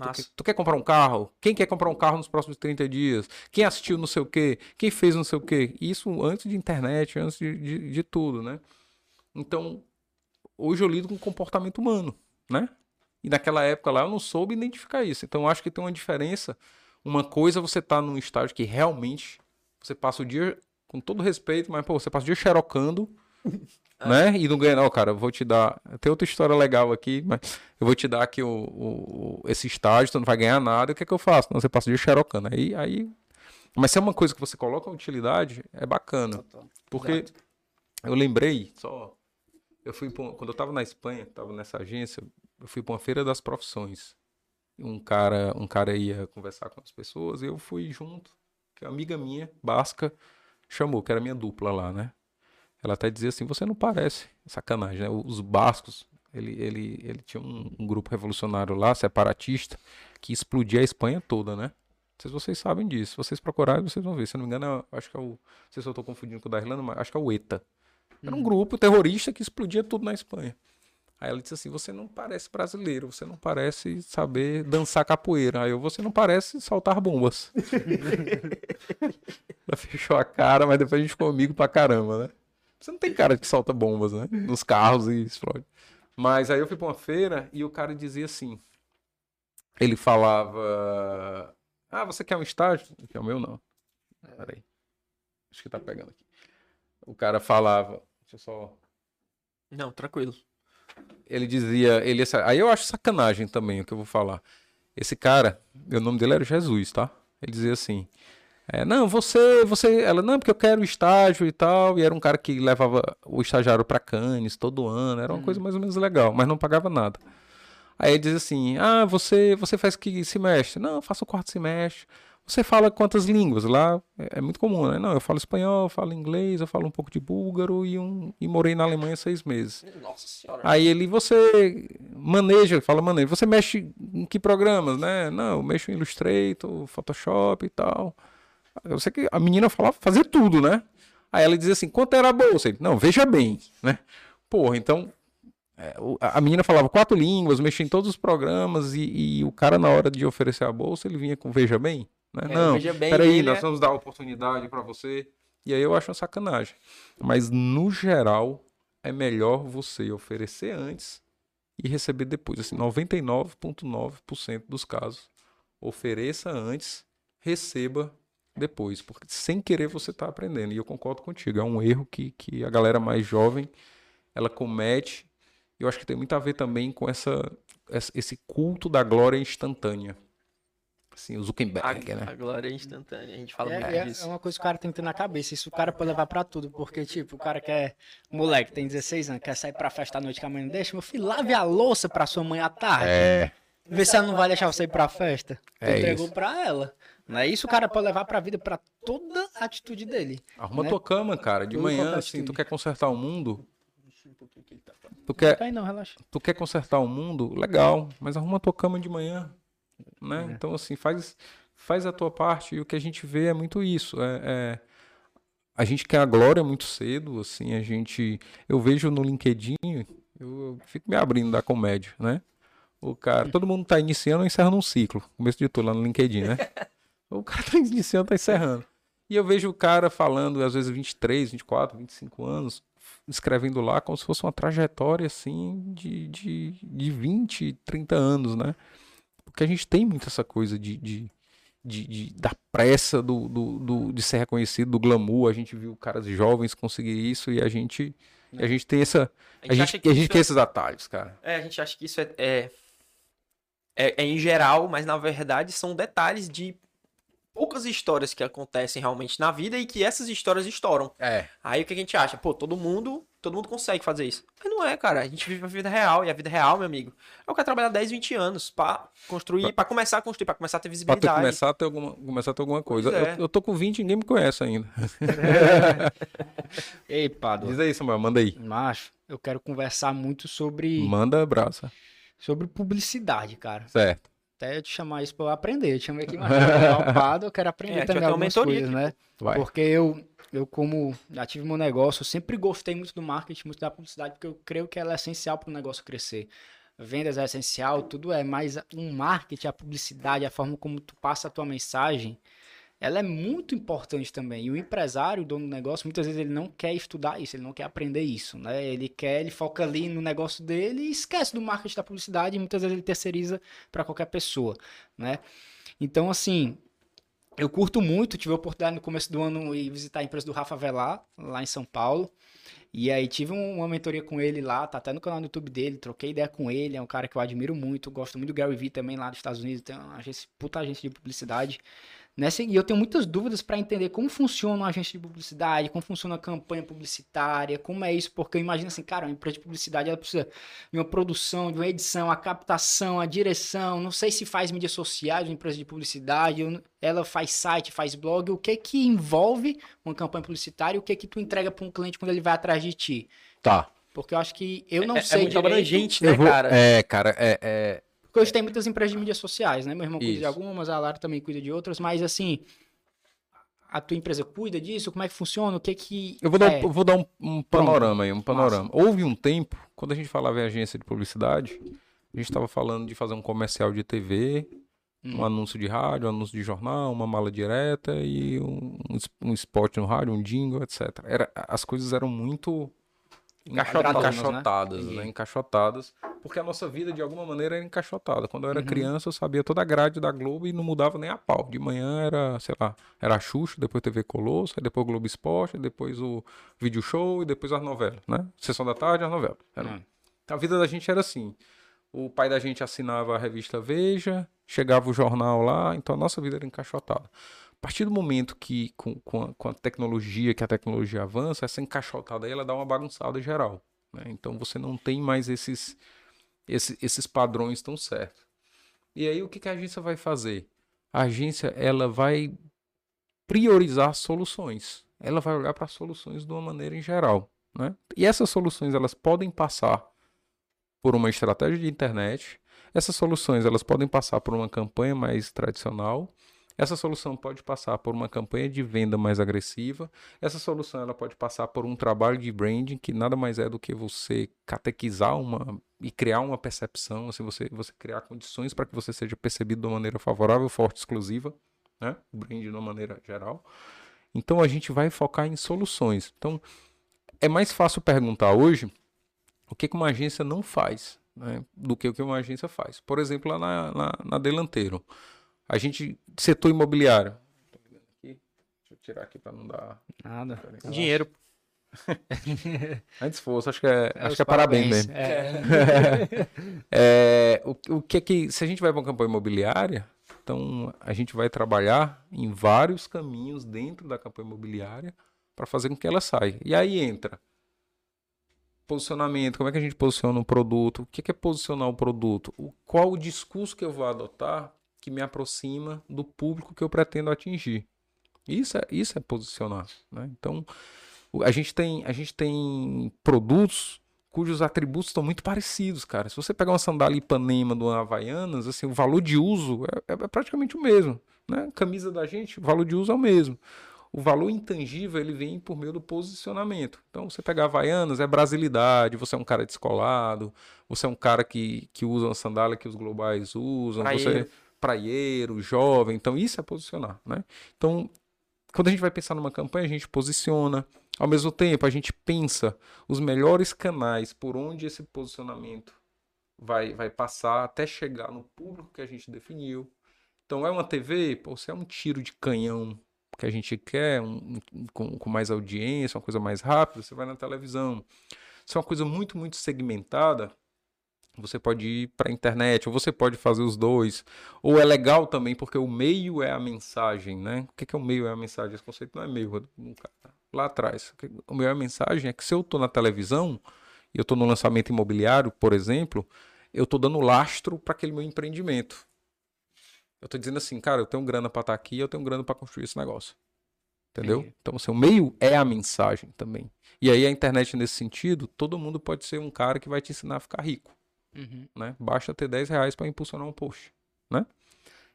Tu, quer- tu quer comprar um carro? Quem quer comprar um carro nos próximos 30 dias? Quem assistiu não sei o quê? Quem fez não sei o quê? Isso antes de internet, antes de, de, de tudo, né? Então, hoje eu lido com comportamento humano, né? E naquela época lá eu não soube identificar isso. Então eu acho que tem uma diferença. Uma coisa é você tá num estágio que realmente você passa o dia, com todo respeito, mas pô, você passa o dia xerocando, né? E não ganha, não, cara. Eu vou te dar. Tem outra história legal aqui, mas eu vou te dar aqui o, o- esse estágio, tu não vai ganhar nada. O que é que eu faço? Não, você passa dia xerocando. Aí, aí. Mas se é uma coisa que você coloca a utilidade, é bacana. Porque Exato. eu lembrei, só. Eu fui pra quando eu tava na Espanha, tava nessa agência, eu fui para uma feira das profissões. um cara, um cara ia conversar com as pessoas, e eu fui junto, que uma amiga minha, basca, chamou, que era minha dupla lá, né? Ela até dizia assim, você não parece, sacanagem, né? Os bascos, ele, ele, ele tinha um, um grupo revolucionário lá, separatista, que explodia a Espanha toda, né? Não sei se vocês sabem disso. Se vocês procurarem, vocês vão ver. Se eu não me engano, é- acho que é o. Não sei se eu estou confundindo com o da Irlanda, mas acho que é o ETA. Era um grupo terrorista que explodia tudo na Espanha. Aí ela disse assim: Você não parece brasileiro, você não parece saber dançar capoeira. Aí eu, você não parece soltar bombas. ela fechou a cara, mas depois a gente ficou amigo pra caramba, né? Você não tem cara que solta bombas, né? Nos carros e explode. Mas aí eu fui pra uma feira e o cara dizia assim: Ele falava. Ah, você quer um estágio? Que é o meu, não. Peraí. Acho que tá pegando aqui. O cara falava. Deixa eu só. Não, tranquilo. Ele dizia. Ele, aí eu acho sacanagem também o que eu vou falar. Esse cara, o nome dele era Jesus, tá? Ele dizia assim. É, não, você, você, ela, não, porque eu quero estágio e tal, e era um cara que levava o estagiário pra Cannes todo ano, era uma coisa mais ou menos legal, mas não pagava nada. Aí ele diz assim: Ah, você, você faz que semestre? Não, eu faço o quarto semestre. Você fala quantas línguas? Lá é, é muito comum, né? Não, eu falo espanhol, eu falo inglês, eu falo um pouco de búlgaro e, um, e morei na Alemanha seis meses. Nossa senhora. Aí ele, você maneja, ele fala maneja. Você mexe em que programas, né? Não, eu mexo em Illustrator, Photoshop e tal. Eu sei que a menina falava fazer tudo, né? Aí ela dizia assim, quanto era a bolsa? Ele, não, veja bem, né? Porra, então é, a menina falava quatro línguas, mexia em todos os programas e, e o cara, na hora de oferecer a bolsa, ele vinha com veja bem, né? É, não, veja bem, peraí, ele nós é- vamos dar oportunidade pra você. E aí eu acho uma sacanagem. Mas, no geral, é melhor você oferecer antes e receber depois. Assim, 99,9% dos casos, ofereça antes, receba depois. Porque sem querer você está aprendendo. E eu concordo contigo, é um erro que, que a galera mais jovem ela comete. Eu acho que tem muito a ver também com essa, essa- esse culto da glória instantânea. Assim, o A, Zuckerberg, né? a glória é instantânea. A gente fala muito É, é- disso. é uma coisa que o cara tem que ter na cabeça. Isso o cara pode levar pra tudo. Porque, tipo, o cara quer. Moleque, tem 16 anos, quer sair pra festa à noite que a mãe não deixa. Meu filho, lave a louça pra sua mãe à tarde. É, Vê se ela não vai deixar você ir pra festa. É Entregou isso. pra ela. Não é isso o cara pode levar pra vida, pra toda a atitude dele. arruma né? tua cama, cara. De Tudo manhã, assim, tu quer consertar o mundo. Tu Não quer, cai não, relaxa. tu quer consertar o mundo, legal, mas arruma a tua cama de manhã, né? É. Então, assim, faz, faz a tua parte e o que a gente vê é muito isso. É, é- a gente quer a glória muito cedo, assim, a gente... Eu vejo no LinkedIn, eu, fico me abrindo da comédia, né? O cara, todo mundo tá iniciando ou encerrando um ciclo, começo de tudo lá no LinkedIn, né? o cara tá iniciando, tá encerrando. E eu vejo o cara falando, às vezes 23, 24, 25 anos, escrevendo lá como se fosse uma trajetória assim de, de, de 20, 30 anos, né? Porque a gente tem muito essa coisa de, de, de, de- da pressa do, do, do- de ser reconhecido, do glamour. A gente viu caras jovens conseguir isso e a gente, a gente tem essa. A gente, acha que a gente tem é- esses atalhos, cara. É, a gente acha que isso é, é, é- é em geral, mas na verdade são detalhes de poucas histórias que acontecem realmente na vida e que essas histórias estouram. É. Aí o que a gente acha? Pô, todo mundo, todo mundo consegue fazer isso. Mas não é, cara. A gente vive a vida real e a vida real, meu amigo, é o cara trabalhar 10, 20 anos pra construir, pra começar a construir, pra começar a ter visibilidade. começar a ter alguma, começar a ter alguma coisa. É. Eu, eu tô com 20 e ninguém me conhece ainda. Ei, Pado. Diz aí, Samuel, manda aí. Macho, eu quero conversar muito sobre, Manda abraça. sobre publicidade, cara. Certo. Até te chamar isso pra eu aprender. Eu te chamei aqui, mas eu quero aprender É, também vai ter uma algumas mentoria coisas, aqui, né? Vai. Porque eu, eu, como já tive meu negócio, eu sempre gostei muito do marketing, muito da publicidade, porque eu creio que ela é essencial para o negócio crescer. Vendas é essencial, tudo é, mas um marketing, a publicidade, a forma como tu passa a tua mensagem, ela é muito importante também. E o empresário, o dono do negócio, muitas vezes ele não quer estudar isso, ele não quer aprender isso, né? Ele quer, ele foca ali no negócio dele e esquece do marketing da publicidade e muitas vezes ele terceiriza para qualquer pessoa, né? Então, assim, eu curto muito, tive a oportunidade no começo do ano ir visitar a empresa do Rafa Velar, lá em São Paulo. E aí tive um- uma mentoria com ele lá, tá até no canal do YouTube dele, troquei ideia com ele, é um cara que eu admiro muito, gosto muito do Gary Vee também lá dos Estados Unidos, tem uma agência, puta agência de publicidade, Nessa, e eu tenho muitas dúvidas para entender como funciona uma agência de publicidade, como funciona a campanha publicitária, como é isso, porque eu imagino assim, cara, uma empresa de publicidade ela precisa de uma produção, de uma edição, a captação, a direção, não sei se faz mídias sociais, uma empresa de publicidade, ela faz site, faz blog, o que que envolve uma campanha publicitária, o que que tu entrega para um cliente quando ele vai atrás de ti? Tá. Porque eu acho que eu não é, sei é muito direito, abrangente, né, vou- cara? É, cara, é, é- Porque hoje tem muitas empresas de mídias sociais, né? Meu irmão cuida de Isso. algumas, a Lara também cuida de outras, mas assim, a tua empresa cuida disso? Como é que funciona? O que que. Eu vou dar, é? um, eu vou dar um, um panorama aí, um panorama. Houve um tempo, quando a gente falava em agência de publicidade, a gente estava falando de fazer um comercial de TV, um Hum. anúncio de rádio, um anúncio de jornal, uma mala direta e um, um, um spot no rádio, um jingle, etc. Era, as coisas eram muito Encaixotadas, né? encaixotadas, né? Entendi. Encaixotadas, porque a nossa vida de alguma maneira era encaixotada. Quando eu era Uhum. criança, eu sabia toda a grade da Globo e não mudava nem a pau. De manhã era, sei lá, era a Xuxa, depois TV Colosso, depois o Globo Esporte, depois o Vídeo Show e depois as novelas, né? Sessão da tarde, as novelas. Era- Hum. A vida da gente era assim. O pai da gente assinava a revista Veja, chegava o jornal lá, então a nossa vida era encaixotada. A partir do momento que, com, com, a, com a tecnologia, que a tecnologia avança, essa encaixotada aí, ela dá uma bagunçada geral. né? Então você não tem mais esses, esse- esses padrões tão certos. E aí o que, que a agência vai fazer? A agência ela vai priorizar soluções. Ela vai olhar para soluções de uma maneira em geral. Né? E essas soluções elas podem passar por uma estratégia de internet. Essas soluções elas podem passar por uma campanha mais tradicional. Essa solução pode passar por uma campanha de venda mais agressiva. Essa solução ela pode passar por um trabalho de branding que nada mais é do que você catequizar uma e criar uma percepção, assim, você, você criar condições para que você seja percebido de uma maneira favorável, forte, exclusiva, né? Brand de uma maneira geral. Então a gente vai focar em soluções. Então é mais fácil perguntar hoje o que, que uma agência não faz né, do que o que uma agência faz. Por exemplo, lá na, na, na Delanteiro, a gente, setor imobiliário. Deixa eu tirar aqui para não dar. Nada. Dinheiro. Antes fosse, acho que é, acho os que é parabéns, mesmo. É. É, o, o que é que, se a gente vai para uma campanha imobiliária, então a gente vai trabalhar em vários caminhos dentro da campanha imobiliária para fazer com que ela saia. E aí entra posicionamento, como é que a gente posiciona um produto, o que que é posicionar o produto, o, qual o discurso que eu vou adotar que me aproxima do público que eu pretendo atingir. Isso é, isso é posicionar. né? Então, a gente, tem, a gente tem produtos cujos atributos estão muito parecidos, cara. Se você pegar uma sandália Ipanema do Havaianas, assim, o valor de uso é, é praticamente o mesmo. Né? Camisa da gente, o valor de uso é o mesmo. O valor intangível ele vem por meio do posicionamento. Então, você pegar Havaianas, é brasilidade, você é um cara descolado, você é um cara que, que usa uma sandália que os globais usam, você Praieiro. jovem. Então, isso é posicionar. Né? Então, quando a gente vai pensar numa campanha, a gente posiciona. Ao mesmo tempo, a gente pensa os melhores canais por onde esse posicionamento vai, vai passar até chegar no público que a gente definiu. Então, é uma TV, pô, se é um tiro de canhão que a gente quer, um- com, com mais audiência, uma coisa mais rápida, você vai na televisão. Se é uma coisa muito, muito segmentada, você pode ir para a internet, ou você pode fazer os dois. Ou é legal também, porque o meio é a mensagem, né? O que que é o meio é a mensagem? Esse conceito não é meio, é lá atrás. O meio é a mensagem é que se eu estou na televisão, e eu estou no lançamento imobiliário, por exemplo, eu estou dando lastro para aquele meu empreendimento. Eu estou dizendo assim, cara, eu tenho grana para estar aqui, eu tenho grana para construir esse negócio. Entendeu? Então, assim, o meio é a mensagem também. E aí a internet, nesse sentido, todo mundo pode ser um cara que vai te ensinar a ficar rico Uhum. né? Basta ter 10 reais para impulsionar um post, né?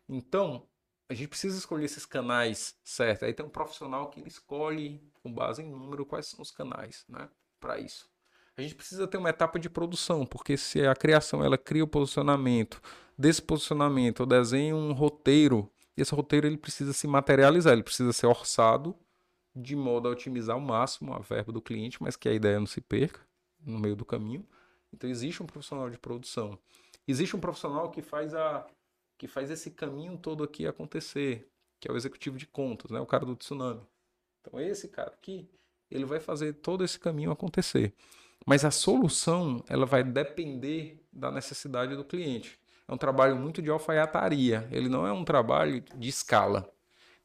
Então, a gente precisa escolher esses canais certos. Aí tem um profissional que ele escolhe, com base em número, quais são os canais, né? Para isso. A gente precisa ter uma etapa de produção, porque se a criação ela cria o posicionamento, desse posicionamento eu desenho um roteiro, e esse roteiro ele precisa se materializar, ele precisa ser orçado de modo a otimizar ao máximo a verba do cliente, mas que a ideia não se perca no meio do caminho. Então existe um profissional de produção. Existe um profissional que faz a que faz esse caminho todo aqui acontecer, que é o executivo de contas, né? O cara do tsunami. Então esse cara aqui, ele vai fazer todo esse caminho acontecer. Mas a solução, ela vai depender da necessidade do cliente. É um trabalho muito de alfaiataria, ele não é um trabalho de escala.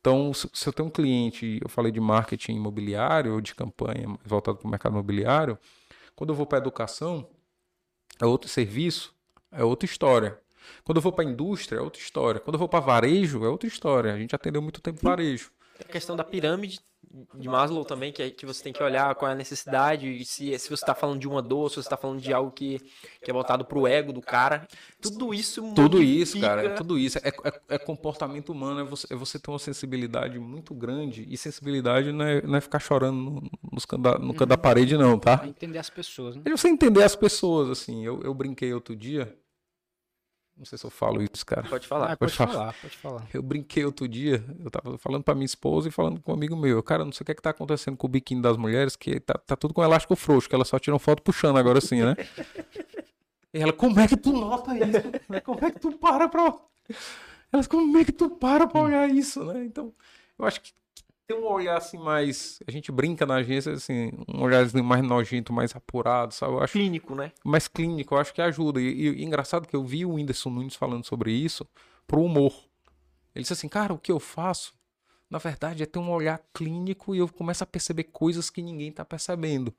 Então, se, eu tenho um cliente, eu falei de marketing imobiliário ou de campanha voltado para o mercado imobiliário, quando eu vou para educação, é outro serviço, é outra história. Quando eu vou para indústria, é outra história. Quando eu vou para varejo, é outra história. A gente atendeu muito tempo varejo. A questão da pirâmide de Maslow também, que, é, que você tem que olhar qual é a necessidade, e se, se você está falando de uma dor, se você está falando de algo que, que é voltado para o ego do cara. Tudo isso Tudo isso, cara. Tudo isso. É, é, é, comportamento humano, é você, é você ter uma sensibilidade muito grande. E sensibilidade não é, não é ficar chorando no, no, canto no canto da parede, não, tá? É entender as pessoas, né? É você entender as pessoas, assim. Eu, eu brinquei outro dia. Não sei se eu falo isso, cara. Pode falar. Ah, pode, pode falar. falar. pode falar. Eu brinquei outro dia, eu tava falando pra minha esposa e falando com um amigo meu. Cara, não sei o que é que tá acontecendo com o biquíni das mulheres, que tá, tá tudo com elástico frouxo, que elas só tiram foto puxando agora assim, né? e ela, como é que tu nota isso? Como é que tu para pra... Elas, como é que tu para pra olhar isso, né? Então, eu acho que ter um olhar assim mais. A gente brinca na agência, assim, um olhar assim, mais nojento, mais apurado, sabe? Eu acho, clínico, né? Mais clínico, eu acho que ajuda. E, e, e engraçado que eu vi o Whindersson Nunes falando sobre isso pro humor. Ele disse assim, cara, o que eu faço, na verdade, é ter um olhar clínico e eu começo a perceber coisas que ninguém tá percebendo.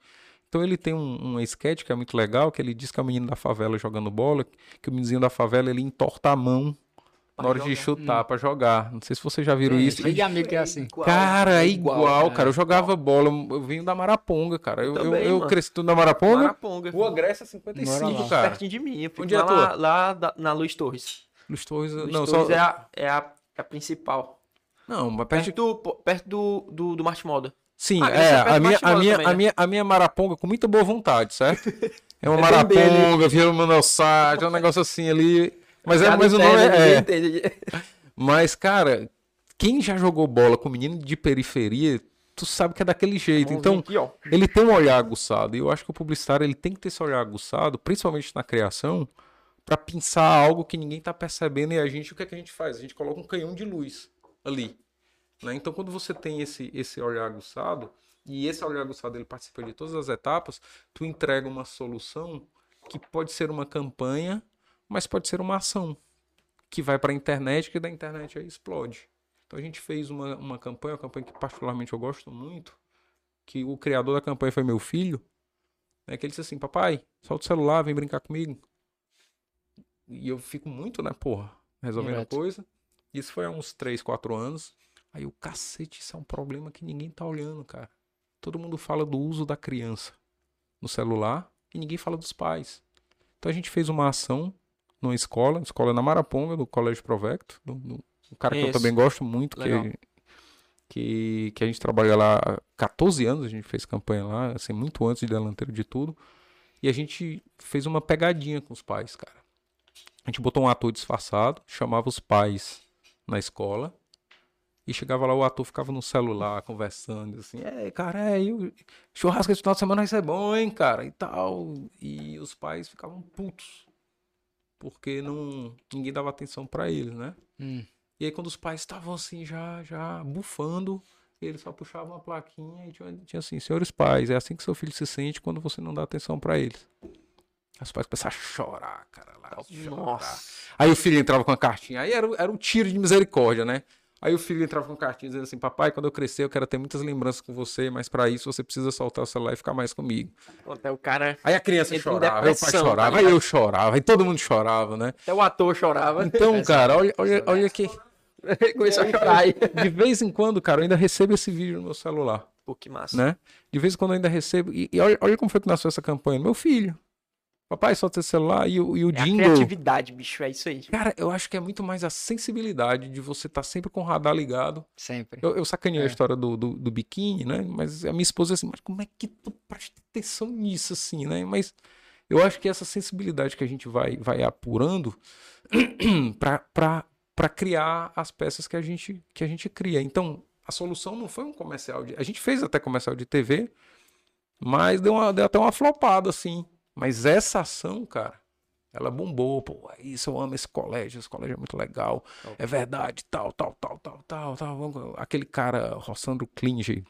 Então ele tem um, um sketch que é muito legal, que ele diz que é o menino da favela jogando bola, que o menino da favela ele entorta a mão na hora de chutar hum. para jogar. Não sei se vocês já viram é, isso. Tem amigo que é assim. Cara, é igual, igual cara. Eu jogava bola, eu vim da Maraponga, cara. Eu, Também, eu, eu cresci tudo na Maraponga. Maraponga. Rua Grécia 55, cara. Pertinho de mim. Onde é lá, lá da, na Luiz Torres. Luiz Torres, Luiz não, Torres só... é, a, é, a, é a principal. Não, mas perto, perto do, perto do, do, do Marte Moda. Sim, ah, é, a minha, a, minha, também, a, né? minha, a minha Maraponga com muita boa vontade, certo? É uma é Maraponga, vira uma Manossá, é um negócio assim ali. Mas, é, mas o nome é. é. Mas, cara, quem já jogou bola com menino de periferia, tu sabe que é daquele jeito. Então, aqui, ele tem um olhar aguçado. E eu acho que o publicitário ele tem que ter esse olhar aguçado, principalmente na criação, para pensar algo que ninguém tá percebendo. E a gente, o que, é que a gente faz? A gente coloca um canhão de luz ali. Né? Então, quando você tem esse, esse olhar aguçado, e esse olhar aguçado ele participa de todas as etapas, tu entrega uma solução que pode ser uma campanha, mas pode ser uma ação que vai para a internet, que da internet aí explode. Então a gente fez uma, uma campanha, uma campanha que particularmente eu gosto muito, que o criador da campanha foi meu filho, né, que ele disse assim, papai, solta o celular, vem brincar comigo. E eu fico muito, né, porra, resolvendo Direto. a coisa. Isso foi há uns 3, 4 anos. Aí o cacete, isso é um problema que ninguém tá olhando, cara. Todo mundo fala do uso da criança no celular e ninguém fala dos pais. Então a gente fez uma ação numa escola, escola na Maraponga, do Colégio Provecto, do, do, um cara que Isso. eu também gosto muito, que, que, que a gente trabalha lá há 14 anos, a gente fez campanha lá, assim, muito antes de delanteiro de tudo. E a gente fez uma pegadinha com os pais, cara. A gente botou um ator disfarçado, chamava os pais na escola. E chegava lá, o ator ficava no celular conversando, assim, é, cara, é, o churrasco esse final de semana vai ser bom, hein, cara, e tal. E os pais ficavam putos porque não ninguém dava atenção para eles, né? Hum. E aí quando os pais estavam assim já já bufando, eles só puxavam uma plaquinha e tinha, tinha, assim, senhores pais, é assim que seu filho se sente quando você não dá atenção para eles. Os pais começaram a chorar, cara, lá, chorar. Aí o filho entrava com a cartinha, aí era, era um tiro de misericórdia, né? Aí o filho entrava com cartinha dizendo assim: Papai, quando eu crescer, eu quero ter muitas lembranças com você, mas para isso você precisa soltar o celular e ficar mais comigo. Até o cara. Aí a criança chorava, aí o pai chorava, tá aí eu chorava, aí todo mundo chorava, né? Até o ator chorava. Então, cara, olha, olha, olha aqui. Começou a chorar. De vez em quando, cara, eu ainda recebo esse vídeo no meu celular. Pô, que massa. Né? De vez em quando eu ainda recebo. E, e olha, olha como foi que nasceu essa campanha. Meu filho. Papai, solta esse celular e o, e o é jingle. A criatividade, bicho, é isso aí. Cara, eu acho que é muito mais a sensibilidade de você estar tá sempre com o radar ligado. Sempre. Eu, eu sacaneei é. a história do, do, do, biquíni, né? Mas a minha esposa assim, mas como é que tu presta atenção nisso, assim, né? Mas eu acho que essa sensibilidade que a gente vai, vai apurando para criar as peças que a, gente, que a gente cria. Então, a solução não foi um comercial de. A gente fez até comercial de TV, mas deu, uma, deu até uma flopada, assim mas essa ação, cara, ela bombou, pô, é isso, eu amo esse colégio, esse colégio é muito legal, é verdade, tal, tal, tal, tal, tal, tal. Aquele cara, Rossandro Klinge,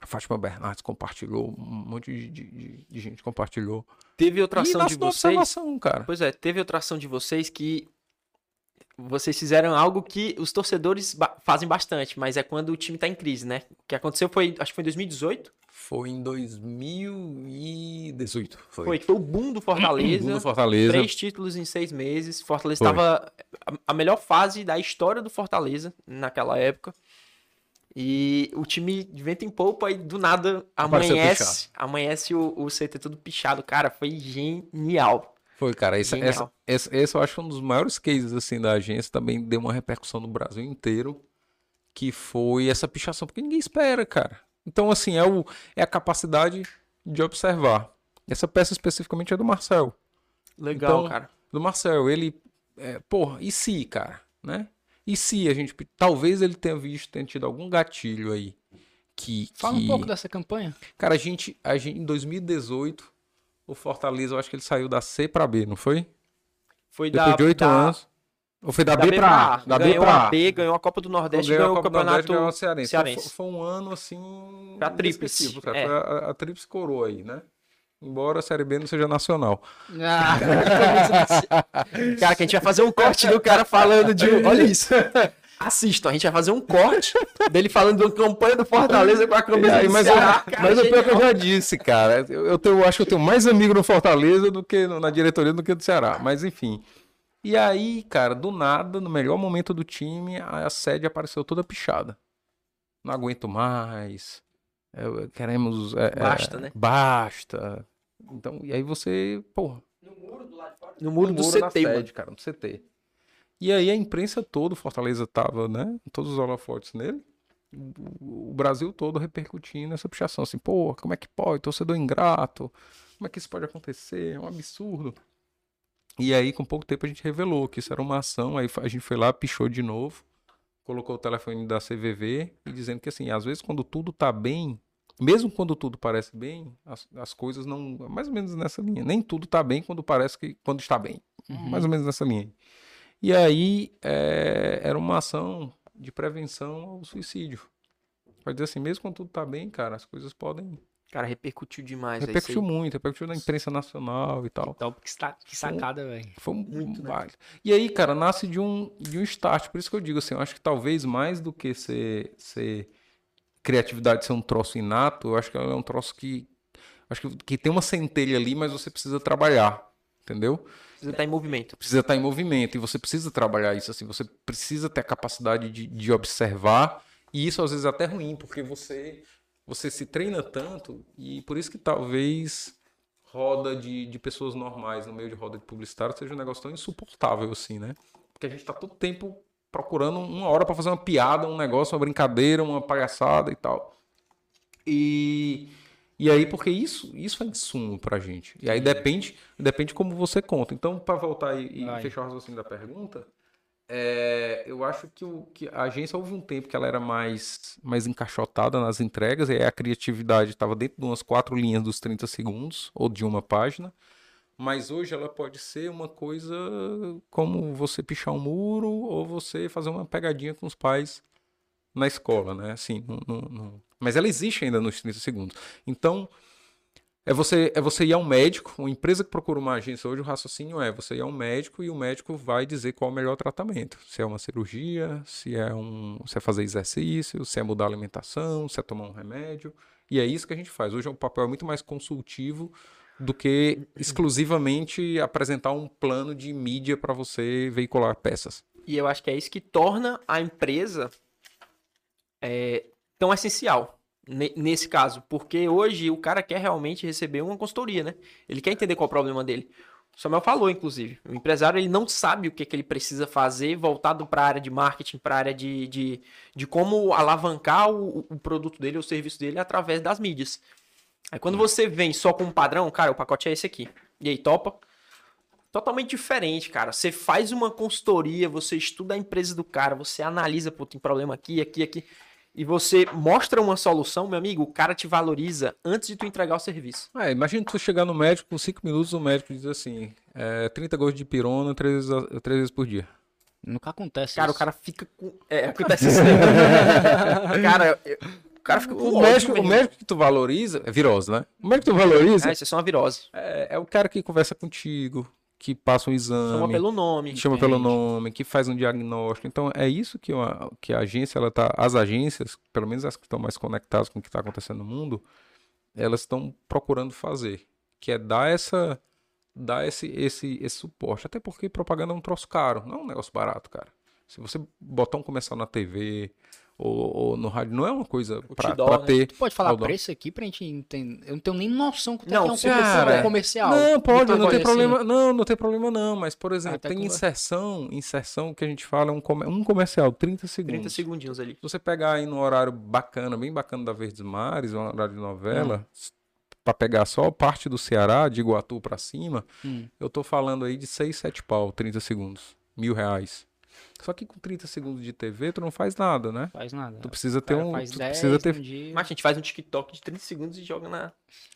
a Fátima Bernardes compartilhou, um monte de, de, de gente compartilhou. Teve outra ação de vocês. cara. Pois é, teve outra ação de vocês que vocês fizeram algo que os torcedores ba- fazem bastante, mas é quando o time tá em crise, né? O que aconteceu foi, acho que foi em 2018, Foi em 2018. Foi. foi que foi o boom do Fortaleza. No Fortaleza. Três títulos em seis meses. Fortaleza estava a- melhor fase da história do Fortaleza naquela época. E o time de vento em polpa e do nada amanhece, amanhece o, o CT tudo pichado. Cara, foi genial. Foi, cara. Essa, Genial. essa, essa, esse eu acho um dos maiores cases assim da agência. Também deu uma repercussão no Brasil inteiro. Que foi essa pichação, porque ninguém espera, cara. Então, assim, é, o, é a capacidade de observar. Essa peça especificamente é do Marcel. Legal, Então, cara. Do Marcel, ele. É, porra, e se, cara? Né? E se a gente. Talvez ele tenha visto, tenha tido algum gatilho aí. Que. Fala que... um pouco dessa campanha. Cara, a gente, a gente. Em 2018, o Fortaleza, eu acho que ele saiu da C pra B, não foi? Foi Depois da, de oito da- anos. Ou foi da, da B pra A? Da B ganhou pra a. B, ganhou a Copa do Nordeste Ganhou ganhou a o Copa do Nordeste, Campeonato ganhou a Cearense. Cearense. foi, foi um ano assim. Foi a tríplice, cara. é. Foi a, a, a tríplice coroa aí, né? Embora a Série B não seja nacional. Ah, Cara, que a gente vai fazer um corte do cara falando de. Olha isso. Assistam, a gente vai fazer um corte dele falando de uma campanha do Fortaleza com a camisa aí, do mas Ceará. eu, mas o pior que eu já disse, cara. Eu, eu, tenho- eu acho que eu tenho mais amigo no Fortaleza do que no- na diretoria do que do Ceará. Mas enfim. E aí, cara, do nada, no melhor momento do time, a, sede apareceu toda pichada. Não aguento mais. é, queremos. é, é, Basta, né? Basta. Então, e aí você, porra, No muro no do muro da CT, sede, cara, no CT. E aí a imprensa toda, o Fortaleza tava, né? Todos os holofotes nele. O Brasil todo repercutindo essa pichação, assim, pô, como é que pode? Torcedor ingrato, como é que isso pode acontecer? É um absurdo. E aí, com pouco tempo, a gente revelou que isso era uma ação, aí a gente foi lá, pichou de novo, colocou o telefone da CVV e dizendo que, assim, às vezes quando tudo tá bem, mesmo quando tudo parece bem, as, as coisas não. Mais ou menos nessa linha. Nem tudo tá bem quando parece que. quando está bem. Mais ou menos nessa linha. E aí é, era uma ação de prevenção ao suicídio. Pode dizer assim, mesmo quando tudo tá bem, cara, as coisas podem. Cara, repercutiu demais. Repercutiu aí. muito, repercutiu na imprensa nacional e tal. Então, que, sa- que sacada, velho. Foi Muito, né? baile. E aí, cara, nasce de um, de um start. Por isso que eu digo assim, eu acho que talvez mais do que ser, ser criatividade ser um troço inato, eu acho que é um troço que. Acho que, que tem uma centelha ali, mas você precisa trabalhar. Entendeu? Precisa estar em movimento. Precisa estar em movimento e você precisa trabalhar isso assim. Você precisa ter a capacidade de, de observar. E isso às vezes é até ruim, porque você, você se treina tanto e por isso que talvez roda de, de pessoas normais no meio de roda de publicitário seja um negócio tão insuportável assim, né? Porque a gente tá todo tempo procurando uma hora para fazer uma piada, um negócio, uma brincadeira, uma palhaçada e tal. E, e aí, porque isso, isso é insumo pra gente. E aí depende, depende como você conta. Então, para voltar e, e fechar o raciocínio da pergunta, é, eu acho que, o, que a agência houve um tempo que ela era mais, mais encaixotada nas entregas, e a criatividade estava dentro de umas quatro linhas dos 30 segundos, ou de uma página. Mas hoje ela pode ser uma coisa como você pichar um muro ou você fazer uma pegadinha com os pais na escola, né? Assim, mas ela existe ainda nos 30 segundos. Então, é você, é você ir ao médico, uma empresa que procura uma agência hoje, o raciocínio é você ir ao médico e o médico vai dizer qual é o melhor tratamento. Se é uma cirurgia, se é, um, se é fazer exercício, se é mudar a alimentação, se é tomar um remédio. E é isso que a gente faz. Hoje o papel é muito mais consultivo do que exclusivamente apresentar um plano de mídia para você veicular peças. E eu acho que é isso que torna a empresa é, tão essencial nesse caso. Porque hoje o cara quer realmente receber uma consultoria, né? Ele quer entender qual é o problema dele. O Samuel falou, inclusive. O empresário ele não sabe o que, que ele precisa fazer voltado para a área de marketing, para a área de, de, de como alavancar o, o produto dele, o serviço dele através das mídias. Aí quando você vem só com um padrão, cara, o pacote é esse aqui. E aí, topa? Totalmente diferente, cara. Você faz uma consultoria, você estuda a empresa do cara, você analisa, pô, tem problema aqui, aqui, aqui. E você mostra uma solução, meu amigo, o cara te valoriza antes de tu entregar o serviço. É, imagina tu chegar no médico com 5 minutos, o médico diz assim: é, 30 gols de pirona três vezes, a- três vezes por dia. Nunca acontece Cara, o isso. cara fica com. É, acontece isso cara, eu- o cara fica com O ódio médico, o médico que tu valoriza, é virose, né? O médico que tu valoriza Ah, isso é só uma virose. é, é o cara que conversa contigo, que passa um exame, Chama pelo nome. chama pelo nome, que faz um diagnóstico. Então é isso que, uma- que a agência, ela tá, as agências, pelo menos as que estão mais conectadas com o que está acontecendo no mundo, elas estão procurando fazer, que é dar essa dar esse, esse, esse suporte. Até porque propaganda é um troço caro, não é um negócio barato, cara. Se você botar um comercial na TV ou, ou no rádio, não é uma coisa pra né? ter. Tu pode falar Outdoor. preço aqui pra gente entender? Eu não tenho nem noção que Não, é um se comercial. Não, pode, Então, não tem assim, problema. Não, não tem problema não. Mas, por exemplo, Até tem que- inserção, inserção que a gente fala, é um, come- um comercial, 30 segundos. 30 segundinhos ali. Se você pegar aí num horário bacana, bem bacana da Verdes Mares, um horário de novela, s- pra pegar só parte do Ceará, de Iguatu pra cima, Hum. eu tô falando aí de 6, 7 pau, 30 segundos. Mil reais. Só que com 30 segundos de TV, tu não faz nada, né? Faz nada. Tu precisa ter um. faz Tu 10 precisa ter dia. Mas a gente faz um TikTok de 30 segundos e joga na,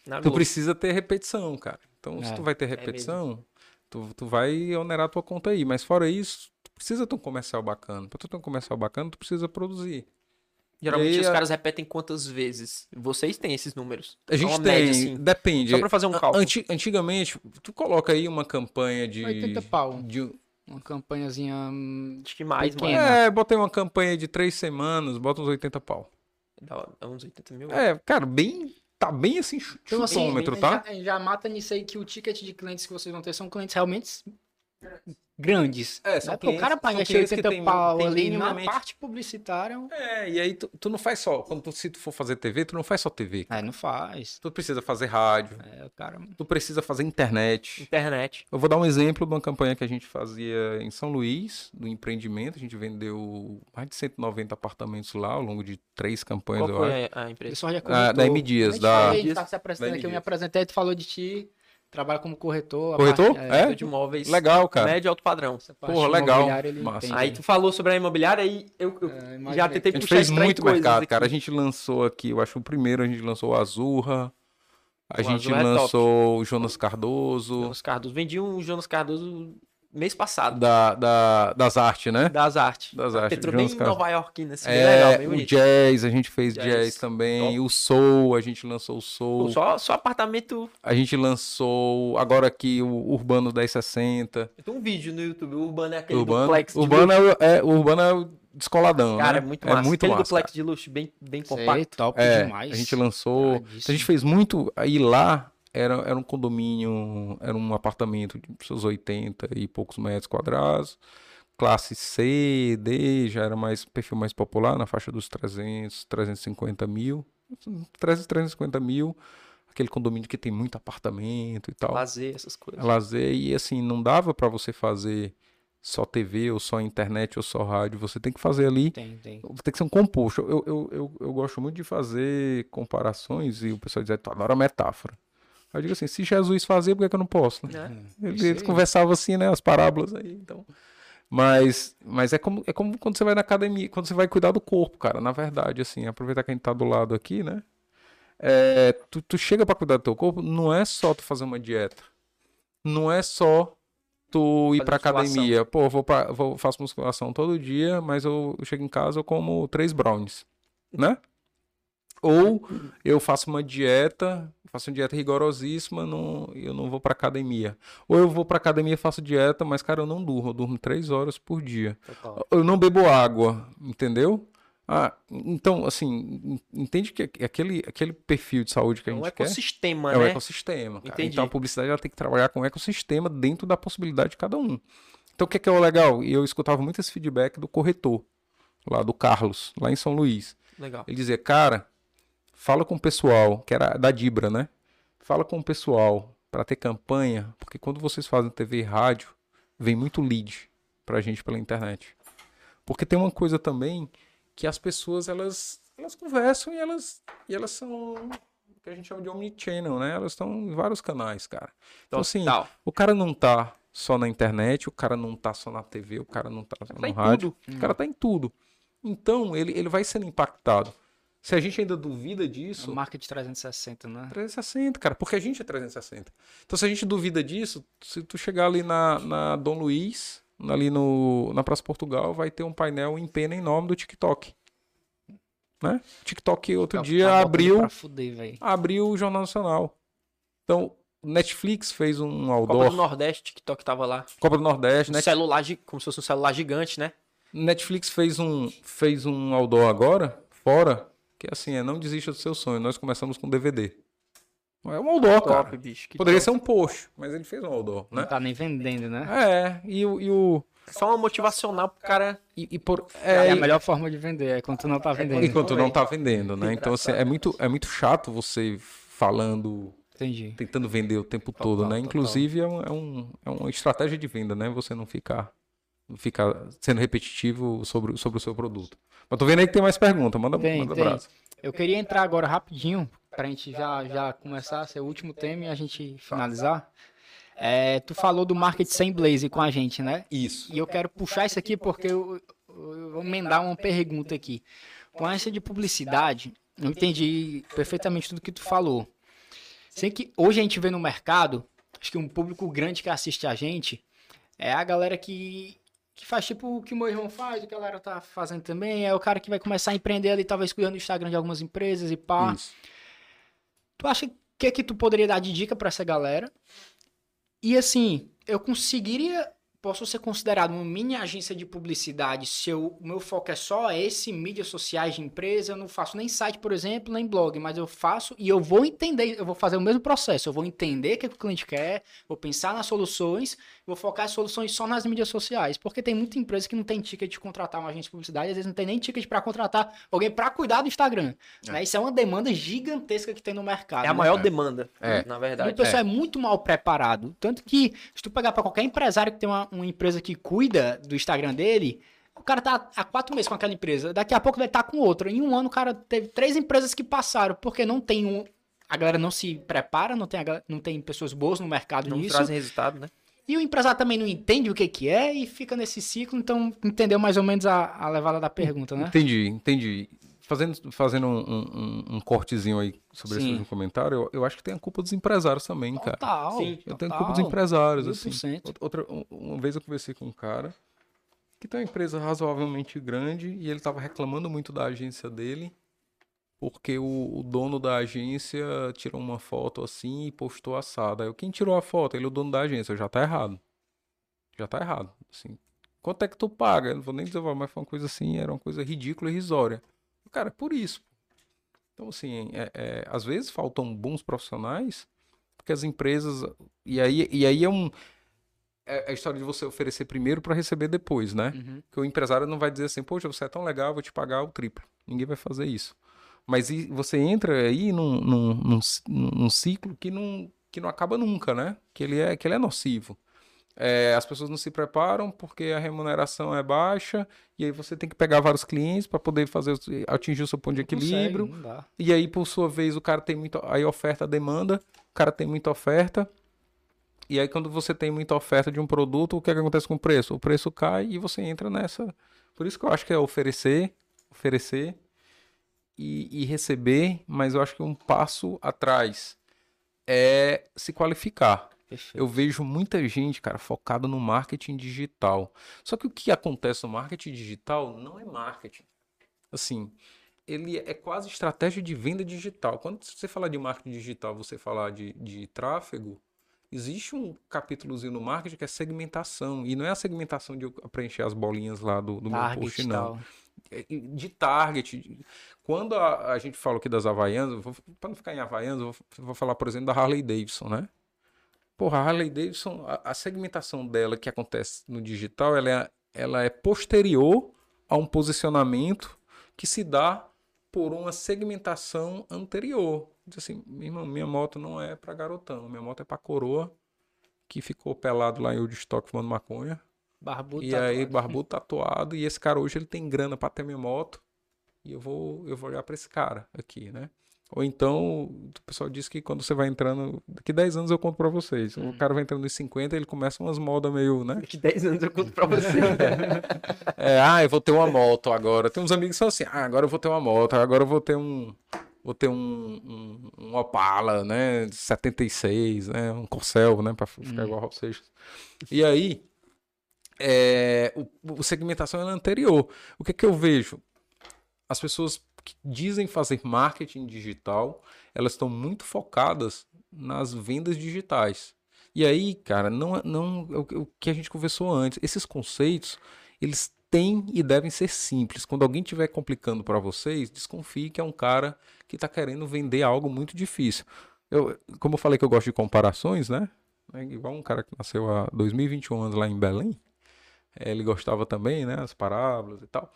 na Tu Globo. precisa ter repetição, cara. Então, se É, tu vai ter mesmo. repetição, tu, tu vai onerar a tua conta aí. Mas fora isso, tu precisa ter um comercial bacana. Pra tu ter um comercial bacana, tu precisa produzir. Geralmente aí, os a- caras repetem quantas vezes? Vocês têm esses números? A gente uma tem, média, assim. depende. Só pra fazer um cálculo. Anti- antigamente, tu coloca aí uma campanha de. 80 pau. de- Uma campanhazinha. hum, Acho que mais, Pequena. mano. é, botei uma campanha de três semanas, bota uns 80 pau. Dá, uns 80 mil. É, cara, bem. Tá bem assim, Então, assim, chutômetro, tá? Já, já mata nisso aí que o ticket de clientes que vocês vão ter são clientes realmente grandes. É, são né? Clientes- o cara paga são esse clientes que 80 tem- pau tem ali minimamente- na parte publicitária. É, e aí tu, tu não faz só. Quando tu, se tu for fazer TV, tu não faz só TV. É, não faz. Tu precisa fazer rádio, É, o cara. tu precisa fazer internet. Internet. Eu vou dar um exemplo de uma campanha que a gente fazia em São Luís, do empreendimento. A gente vendeu mais de 190 apartamentos lá ao longo de três campanhas, Qual eu foi acho. a, a empresa? Pessoal já Ah, da M Dias, A gente da- falou, a gente tá se apresentando da aqui, eu me apresentei, tu falou de ti, trabalha como corretor. Corretor? parte- É? Corretor de imóveis. Legal, cara. Médio e alto padrão. Porra, legal. Aí tu falou sobre a imobiliária e eu, eu É, já tentei A gente puxar fez muito mercado, aqui. cara. A gente lançou aqui, eu acho o primeiro, a gente lançou o Azurra. A O gente Azurra é lançou o Jonas Cardoso. Jonas Cardoso. Vendi um Jonas Cardoso mês passado. Da, da- das artes, né? Das artes. Das artes. Petrou bem Jonas Cardoso. Nova Yorkina, assim, bem É, legal, bem o bonito. jazz, a gente fez Jazz, jazz, também. top. O soul, a gente lançou o soul. Só, só apartamento. A gente lançou agora aqui o Urbano 1060. Tem um vídeo no YouTube. O Urbano é aquele Urbano, duplex de Urbano, luxo. é, o- é, o Urbano é o descoladão, Cara, né? é muito massa. É muito aquele massa. duplex de luxo bem, bem Sei, compacto. top É, demais. a gente lançou. Iradíssimo. A gente fez muito. Aí lá era, era um condomínio, era um apartamento de seus 80 e poucos metros quadrados. Classe C, D, já era mais perfil mais popular, na faixa dos 300, 350 mil. 300, 350 mil. Aquele condomínio que tem muito apartamento e tal. Lazer, essas coisas. lazer e assim não dava pra você fazer só TV ou só internet ou só rádio você tem que fazer ali Tem, tem. tem que ser um composto eu, eu, eu, eu gosto muito de fazer comparações e o pessoal diz tu adora metáfora eu digo assim se Jesus fazia por que, que eu não posso né? Né? Ele- Isso eles aí. conversavam assim né as parábolas aí então mas mas é como é como quando você vai na academia quando você vai cuidar do corpo cara na verdade assim aproveitar que a gente tá do lado aqui né é, tu, tu chega pra cuidar do teu corpo, não é só tu fazer uma dieta. Não é só tu ir Fazer pra musculação. academia. Pô, vou, pra, vou faço musculação todo dia, mas eu, eu chego em casa eu como três brownies, né? Ou eu faço uma dieta, faço uma dieta rigorosíssima, não, eu não vou pra academia. Ou eu vou pra academia e faço dieta, mas cara, eu não durmo, eu durmo três horas por dia. Total. Eu não bebo água, entendeu? Ah, então, assim, en- entende que aquele, aquele perfil de saúde que a É um gente quer ecossistema, é o né? ecossistema. cara. Entendi. Então a publicidade ela tem que trabalhar com o ecossistema dentro da possibilidade de cada um. Então o que é, que é o legal? E eu escutava muito esse feedback do corretor, lá do Carlos, lá em São Luís. Legal. Ele dizia, cara, fala com o pessoal, que era da Dibra, né? Fala com o pessoal para ter campanha, porque quando vocês fazem TV e rádio, vem muito lead pra gente pela internet. Porque tem uma coisa também que as pessoas elas elas conversam e elas e elas são o que a gente chama de omnichannel, né? Elas estão em vários canais, cara. Então assim, Total. o cara não tá só na internet, o cara não tá só na TV, o cara não tá só Tá no em rádio, o cara tá em tudo. Então, ele, ele vai sendo impactado. Se a gente ainda duvida A disso, marca de 360, né? 360, cara, porque a gente é 360. Então, se a gente duvida disso, se tu chegar ali na, na Dom Luiz, ali no, na Praça Portugal, vai ter um painel em pena enorme do TikTok. Né? TikTok outro Tá- dia tá abriu fuder, velho. abriu o Jornal Nacional. Então, Netflix fez um Copa outdoor. do Nordeste, TikTok tava lá. Copa do Nordeste. Um Net- celular, como se fosse um celular gigante, né? Netflix fez um, fez um outdoor agora, fora, que assim, é não desista do seu sonho. Nós começamos com DVD. É um outdoor, Top, cara. bicho. que Poderia top. ser um post, mas ele fez um outdoor, Não né? tá nem vendendo, né? É, e o. E, o, Só uma motivacional pro cara. e, e por, É, é, a melhor forma de vender, é quando tu não tá vendendo. enquanto não tá vendendo, né? Então, assim, é muito, é muito chato você falando, Entendi. tentando vender o tempo todo, né? total. Inclusive, é, um, é, um, é uma estratégia de venda, né? Você não ficar, não ficar sendo repetitivo sobre, sobre o seu produto. Mas tô vendo aí que tem mais pergunta, manda, Tem, manda tem. brasa. Eu queria entrar agora rapidinho, pra gente já, já começar a ser o último tema e a gente finalizar. É, tu falou do market sem blaze com a gente, né? Isso. E eu quero puxar isso aqui porque eu, eu vou emendar uma pergunta aqui. Com a agência de publicidade, eu entendi perfeitamente tudo que tu falou. Sei que hoje a gente vê no mercado, acho que um público grande que assiste a gente é a galera que, que faz tipo o que o meu irmão faz, o que a galera tá fazendo também. É o cara que vai começar a empreender ali, talvez cuidando do Instagram de algumas empresas e pá. Isso. Tu acha que é que tu poderia dar de dica pra essa galera? E assim, eu conseguiria, posso ser considerado uma mini agência de publicidade se eu- o meu foco é só esse, mídias sociais de empresa, eu não faço nem site, por exemplo, nem blog, mas eu faço e eu vou entender, eu vou fazer o mesmo processo, eu vou entender o que, que o cliente quer, vou pensar nas soluções, vou focar as soluções só nas mídias sociais, porque tem muita empresa que não tem ticket de contratar uma agência de publicidade, às vezes não tem nem ticket para contratar alguém para cuidar do Instagram. né? Isso é uma demanda gigantesca que tem no mercado. É a né? maior É. demanda, É. na E o verdade. pessoal é. muito mal preparado. Tanto que, se tu pegar pra qualquer empresário que tem uma, uma empresa que cuida do Instagram dele, o cara tá há quatro meses com aquela empresa, daqui a pouco vai estar com outra. Em um ano, o cara teve três empresas que passaram, porque não tem um. A galera não se prepara, não tem, a não tem pessoas boas no mercado Não nisso. trazem resultado, né? E o empresário também não entende o que, que é e fica nesse ciclo, então entendeu mais ou menos a, a levada da pergunta, né? Entendi, entendi. Fazendo, fazendo um, um- um- cortezinho aí sobre Sim. esse comentário, eu, eu acho que tem a culpa dos empresários também, cara. Total. Sim, Eu tenho total. culpa dos empresários, Mil assim. por cento. Outra, um- uma vez eu conversei com um cara que tem uma empresa razoavelmente grande e ele estava reclamando muito da agência dele porque o, o dono da agência tirou uma foto assim e postou assada. Aí eu, quem tirou a foto? Ele, o dono da agência. Já tá errado. Já tá errado. Assim, quanto é que tu paga? Eu não vou nem dizer, mas foi uma coisa assim, era uma coisa ridícula e irrisória. Cara, é por isso. Então, assim, é- é, às vezes faltam bons profissionais porque as empresas. E aí, e aí é um. É a história de você oferecer primeiro para receber depois, né? Uhum. Porque o empresário não vai dizer assim, poxa, você é tão legal, vou te pagar o triplo. Ninguém vai fazer isso. Mas você entra aí num, num, num, num ciclo que não, que não acaba nunca, né? Que ele é, que ele é nocivo. É, as pessoas não se preparam porque a remuneração é baixa e aí você tem que pegar vários clientes para poder fazer atingir o seu ponto de equilíbrio. Consegue, não. E aí, por sua vez, o cara tem muita. Aí oferta demanda, o cara tem muita oferta. E aí, quando você tem muita oferta de um produto, o que, é que acontece com o preço? O preço cai e você entra nessa. Por isso que eu acho que é oferecer, oferecer e, e receber, mas eu acho que um passo atrás é se qualificar. Perfeito. Eu vejo muita gente, cara, focada no marketing digital. Só que o que acontece no marketing digital não é marketing. Assim, ele é quase estratégia de venda digital. Quando você falar de marketing digital, você falar de, de tráfego, existe um capítulozinho no marketing que é segmentação. E não é a segmentação de eu preencher as bolinhas lá do, do meu post, não tal. é, de target. Quando a, a gente falou aqui das Havaianas, para não ficar em Havaianas, eu vou, vou falar, por exemplo, da Harley Davidson, né? Porra, a Harley Davidson, a, a segmentação dela que acontece no digital, ela é, ela é posterior a um posicionamento que se dá por uma segmentação anterior. Diz assim, "Meu irmão, minha moto não é para garotão, minha moto é para coroa que ficou pelado lá em Woodstock fumando maconha. Barbudo E tatuado. aí, barbudo tatuado, e esse cara hoje ele tem grana pra ter minha moto, e eu vou, eu vou olhar pra esse cara aqui, né? Ou então, o pessoal diz que quando você vai entrando, daqui 10 anos eu conto pra vocês. O cara vai entrando nos 50, ele começa umas modas meio, né? Daqui 10 anos eu conto pra você. É, ah, eu vou ter uma moto agora. Tem uns amigos que são assim, ah, agora eu vou ter uma moto, agora eu vou ter um. Vou ter um, um, um Opala, né? 76, né? Um Corcel, né? Pra ficar igual ao Seixas. E aí, é, o, o segmentação é anterior. O que é que eu vejo? As pessoas que dizem fazer marketing digital, elas estão muito focadas nas vendas digitais. E aí, cara, não, não é o, o que a gente conversou antes. Esses conceitos, eles têm e devem ser simples. Quando alguém estiver complicando para vocês, desconfie que é um cara que está querendo vender algo muito difícil. Eu, como eu falei que eu gosto de comparações, né? É igual um cara que nasceu há 2021 anos lá em Belém. É, ele gostava também, né? As parábolas e tal.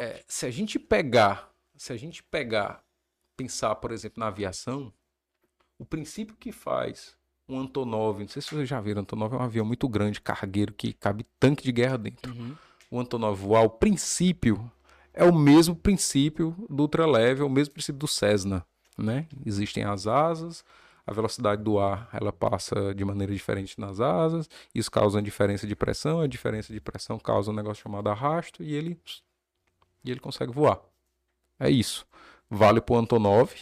É, se a gente pegar, se a gente pegar, pensar, por exemplo, na aviação, o princípio que faz um Antonov, não sei se vocês já viram, Antonov é um avião muito grande, cargueiro, que cabe tanque de guerra dentro. Uhum. O Antonov voar, o princípio é o mesmo princípio do ultraleve, é o mesmo princípio do Cessna, né? Existem as asas, a velocidade do ar ela passa de maneira diferente nas asas, isso causa uma diferença de pressão, a diferença de pressão causa um negócio chamado arrasto e ele e ele consegue voar. É isso. Vale para o Antonov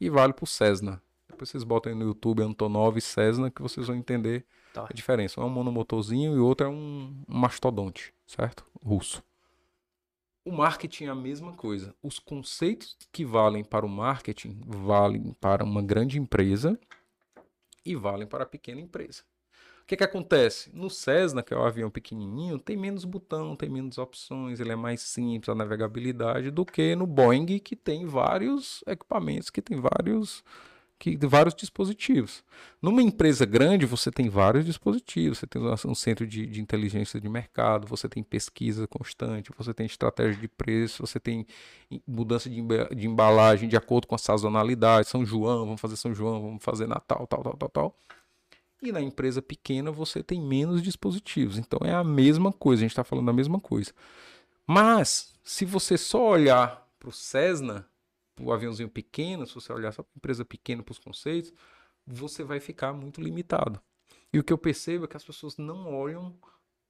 e vale para o Cessna. Depois vocês botam aí no YouTube Antonov e Cessna que vocês vão entender Tá. a diferença. Um é um monomotorzinho e o outro é um, um mastodonte, certo? Russo. O marketing é a mesma coisa. Os conceitos que valem para o marketing valem para uma grande empresa e valem para a pequena empresa. Que, que acontece? No Cessna, que é o avião pequenininho, tem menos botão, tem menos opções, ele é mais simples a navegabilidade do que no Boeing, que tem vários equipamentos, que tem vários que vários dispositivos. Numa empresa grande, você tem vários dispositivos, você tem um centro de, de, inteligência de mercado, você tem pesquisa constante, você tem estratégia de preço, você tem mudança de, de embalagem de acordo com a sazonalidade, São João, vamos fazer São João, vamos fazer Natal, tal, tal, tal, tal. E na empresa pequena você tem menos dispositivos. Então é a mesma coisa, a gente está falando da mesma coisa. Mas, se você só olhar para o Cessna, o aviãozinho pequeno, se você olhar só para empresa pequena, para os conceitos, você vai ficar muito limitado. E o que eu percebo é que as pessoas não olham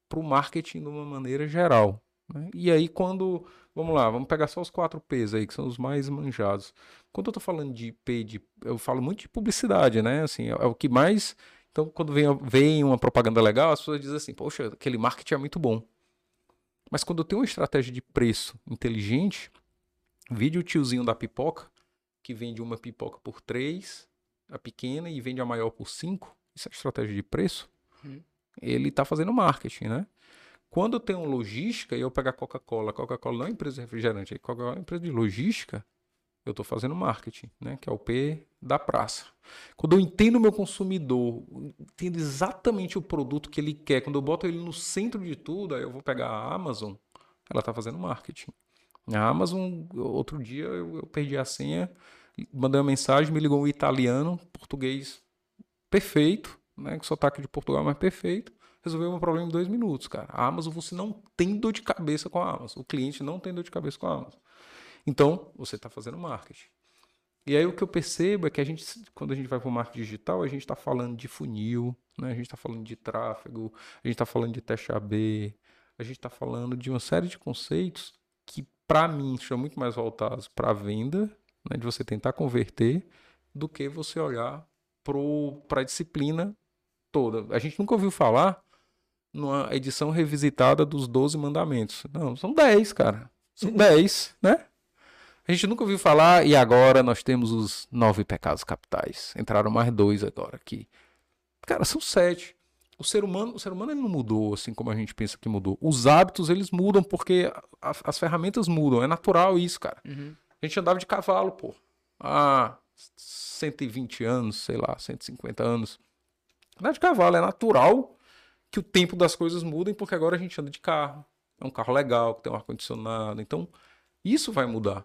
para o marketing de uma maneira geral. Né? E aí, quando. Vamos lá, vamos pegar só os quatro P's aí, que são os mais manjados. Quando eu estou falando de P, de, eu falo muito de publicidade, né? Assim, é, é o que mais. Então, quando vem, vem uma propaganda legal, as pessoas dizem assim: Poxa, aquele marketing é muito bom. Mas quando eu tenho uma estratégia de preço inteligente, Vide o tiozinho da pipoca, que vende uma pipoca por 3, a pequena, e vende a maior por 5. Isso é estratégia de preço. Hum. Ele está fazendo marketing, né? Quando eu tenho logística e eu pego a Coca-Cola, Coca-Cola não é empresa de refrigerante, a Coca-Cola é uma empresa de logística, eu estou fazendo marketing, né? Que é o P da praça. Quando eu entendo o meu consumidor, entendo exatamente o produto que ele quer, quando eu boto ele no centro de tudo, aí eu vou pegar a Amazon, ela está fazendo marketing. A Amazon, outro dia eu, eu, perdi a senha, mandei uma mensagem, me ligou um italiano, português perfeito, né? Com sotaque de Portugal, mas perfeito. Resolveu meu problema em dois minutos, cara. A Amazon, você não tem dor de cabeça com a Amazon. O cliente não tem dor de cabeça com a Amazon. Então, você está fazendo marketing. E aí o que eu percebo é que a gente, quando a gente vai para o marketing digital, a gente está falando de funil, né? a gente está falando de tráfego, a gente está falando de teste AB, a gente está falando de uma série de conceitos que para mim, são muito mais voltados para a venda, né, de você tentar converter, do que você olhar para a disciplina toda. A gente nunca ouviu falar numa edição revisitada dos 12 mandamentos. Não, são 10, cara. São 10, né? A gente nunca ouviu falar, e agora nós temos os nove pecados capitais. Entraram mais dois agora aqui. Cara, são sete o ser humano, o ser humano ele não mudou assim como a gente pensa que mudou. Os hábitos eles mudam porque a, as ferramentas mudam. É natural isso, cara. Uhum. A gente andava de cavalo, pô. Há 120 anos, sei lá, 150 anos. Andar de cavalo é natural que o tempo das coisas mudem porque agora a gente anda de carro. É um carro legal, que tem um ar-condicionado. Então, isso vai mudar.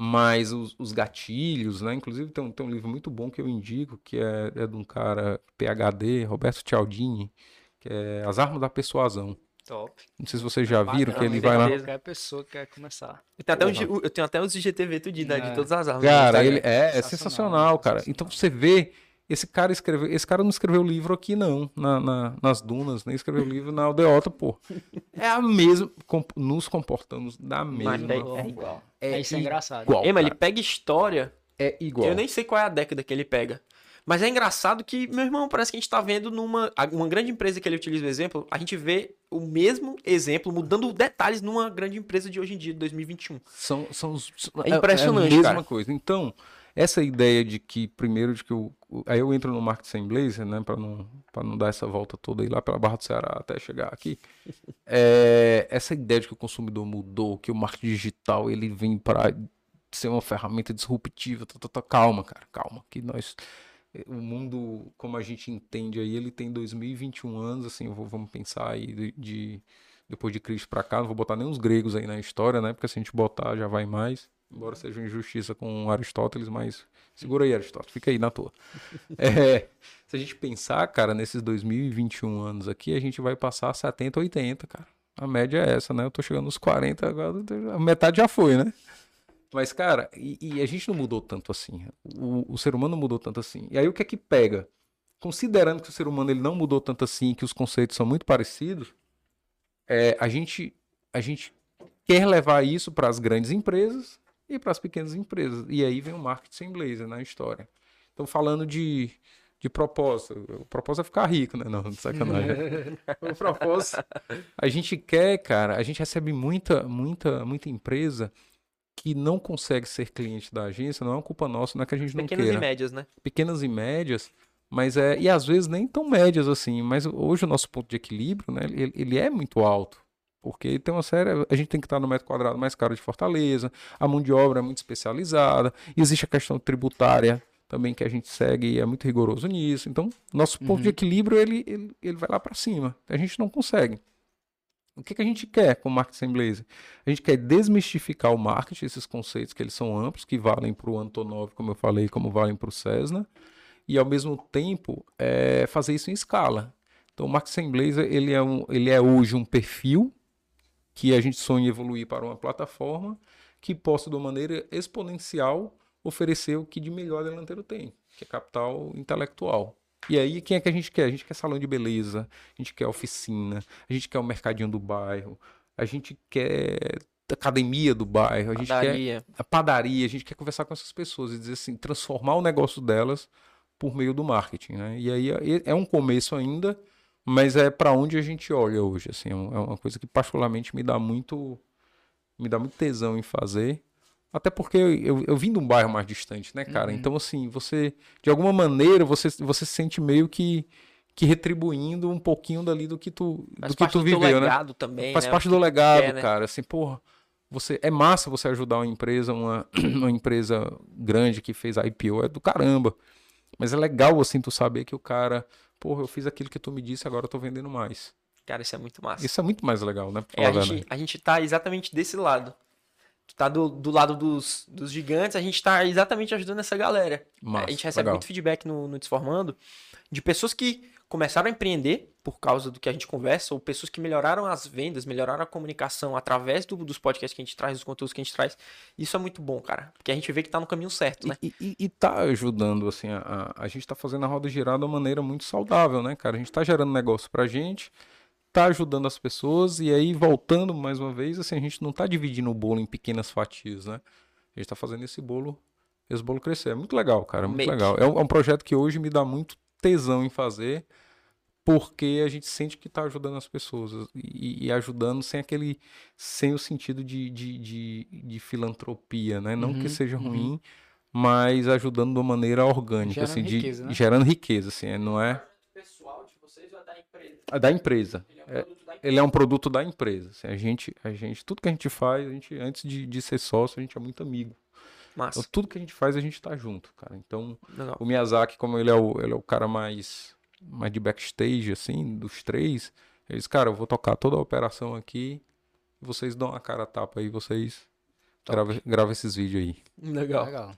Mas os, os, gatilhos, né? Inclusive tem um, tem um, livro muito bom que eu indico, que é, é de um cara PhD, Roberto Cialdini, que é As Armas da Persuasão. Top. Não sei se vocês já viram que ele vai lá. Qualquer pessoa que quer começar. Eu tenho até, um, eu tenho até os IGTV tudo é. de todas as armas. Cara, ele é, é sensacional, cara. Então você vê esse cara escreveu. Esse cara não escreveu livro aqui, não, na, na, nas dunas, nem escreveu livro na aldeota, pô. É a mesma. nos comportamos da mesma. Mas é, é igual. É, isso é engraçado. Igual, Ei, mas ele pega história. É igual. Eu nem sei qual é a década que ele pega. Mas é engraçado que, meu irmão, parece que a gente tá vendo numa. Uma grande empresa que ele utiliza o exemplo, a gente vê o mesmo exemplo, mudando detalhes numa grande empresa de hoje em dia, de 2021. São, são os. É impressionante. É a mesma cara. coisa. Então, essa ideia de que, primeiro, de que o- aí eu entro no marketing sem blazer, né, para não, pra não dar essa volta toda aí lá pela Barra do Ceará até chegar aqui. É, essa ideia de que o consumidor mudou, que o marketing digital ele vem para ser uma ferramenta disruptiva, tá, tá, tá, calma, cara, calma, que nós o mundo como a gente entende aí, ele tem 2021 anos, assim, vou- vamos pensar aí de, de- depois de Cristo para cá, não vou botar nem os gregos aí na história, né? Porque se a gente botar já vai mais, embora seja uma injustiça com Aristóteles, mas segura aí Aristóteles, fica aí na toa. É, se a gente pensar, cara, nesses 2021 anos aqui, a gente vai passar 70, 80, cara. A média é essa, né? Eu tô chegando nos 40, agora a metade já foi, né? Mas, cara, e, e a gente não mudou tanto assim. O, o ser humano não mudou tanto assim. E aí o que é que pega? Considerando que o ser humano ele não mudou tanto assim, que os conceitos são muito parecidos, é, a, gente, a gente quer levar isso para as grandes empresas e para as pequenas empresas. E aí vem o marketing sem blazer na história. Então, falando de, de propósito, o propósito é ficar rico, né? Não, de sacanagem. o propósito. A gente quer, cara, a gente recebe muita, muita, muita empresa que não consegue ser cliente da agência, não é uma culpa nossa, não é que a gente não Pequenas queira e médias, né? pequenas e médias, mas é e às vezes nem tão médias assim, mas hoje o nosso ponto de equilíbrio, né, ele, ele é muito alto. Porque tem uma série, a gente tem que estar no metro quadrado mais caro de Fortaleza, a mão de obra é muito especializada, existe a questão tributária também que a gente segue e é muito rigoroso nisso. Então, nosso ponto de Uhum. equilíbrio ele, ele, ele vai lá para cima. A gente não consegue. O que, que a gente quer com o marketing blazer? A gente quer desmistificar o marketing, esses conceitos que eles são amplos, que valem para o Antonov, como eu falei, como valem para o Cessna, e ao mesmo tempo é, fazer isso em escala. Então, o marketing blazer ele é, um, ele é hoje um perfil que a gente sonha em evoluir para uma plataforma que possa, de uma maneira exponencial, oferecer o que de melhor a Delanteiro tem, que é capital intelectual. E aí, quem é que a gente quer? A gente quer salão de beleza, a gente quer oficina, a gente quer o mercadinho do bairro, a gente quer academia do bairro, a gente quer Padaria. a padaria, a gente quer conversar com essas pessoas e dizer assim, transformar o negócio delas por meio do marketing, né? E aí é- é um começo ainda, mas é para onde a gente olha hoje, assim, é é uma coisa que particularmente me dá muito me dá muito tesão em fazer. Até porque eu, eu, eu vim de um bairro mais distante, né, cara? Uhum. Então, assim, você, de alguma maneira, você, você se sente meio que, que retribuindo um pouquinho dali do que tu, Faz do que parte tu do viveu, né? legado também, Faz né? parte do legado, quer, né? cara. Assim, porra, você, é massa você ajudar uma empresa, uma, uma empresa grande que fez a IPO, é do caramba. Mas é legal, assim, tu saber que o cara, porra, eu fiz aquilo que tu me disse, agora eu tô vendendo mais. Cara, isso é muito massa. Isso é muito mais legal, né? É, a, gente, a gente tá exatamente desse lado. Tu tá do, do lado dos, dos gigantes, a gente tá exatamente ajudando essa galera. Massa, a gente recebe legal. muito feedback no, no Desformando de pessoas que começaram a empreender por causa do que a gente conversa, ou pessoas que melhoraram as vendas, melhoraram a comunicação através do- dos podcasts que a gente traz, dos conteúdos que a gente traz. Isso é muito bom, cara. Porque a gente vê que tá no caminho certo, né? E, e, e tá ajudando, assim, a, a, gente tá fazendo a roda girar de uma maneira muito saudável, né, cara? A gente tá gerando negócio pra gente, tá ajudando as pessoas, e aí, voltando mais uma vez, assim, a gente não tá dividindo o bolo em pequenas fatias, né? A gente tá fazendo esse bolo, esse bolo crescer. É muito legal, cara, é muito Make. legal. É um, é um projeto que hoje me dá muito tesão em fazer, porque a gente sente que tá ajudando as pessoas e, e ajudando sem aquele, sem o sentido de, de, de, de filantropia, né? Não que Uhum, seja uhum. ruim, mas ajudando de uma maneira orgânica, Gerando assim, de, riqueza, né? gerando riqueza, assim, é, não é pessoal de vocês ou da empresa? é da empresa. É, produto da ele é um produto da empresa. assim, a gente, a gente, tudo que a gente faz, a gente, antes de, de ser sócio, a gente é muito amigo. Massa. Então, tudo que a gente faz, a gente tá junto, cara. Então, Legal. o Miyazaki, como ele é o, ele é o cara mais, mais de backstage, assim, dos três, ele disse, cara, eu vou tocar toda a operação aqui, vocês dão a cara a tapa aí, vocês gravam grava esses vídeos aí. Legal. Legal.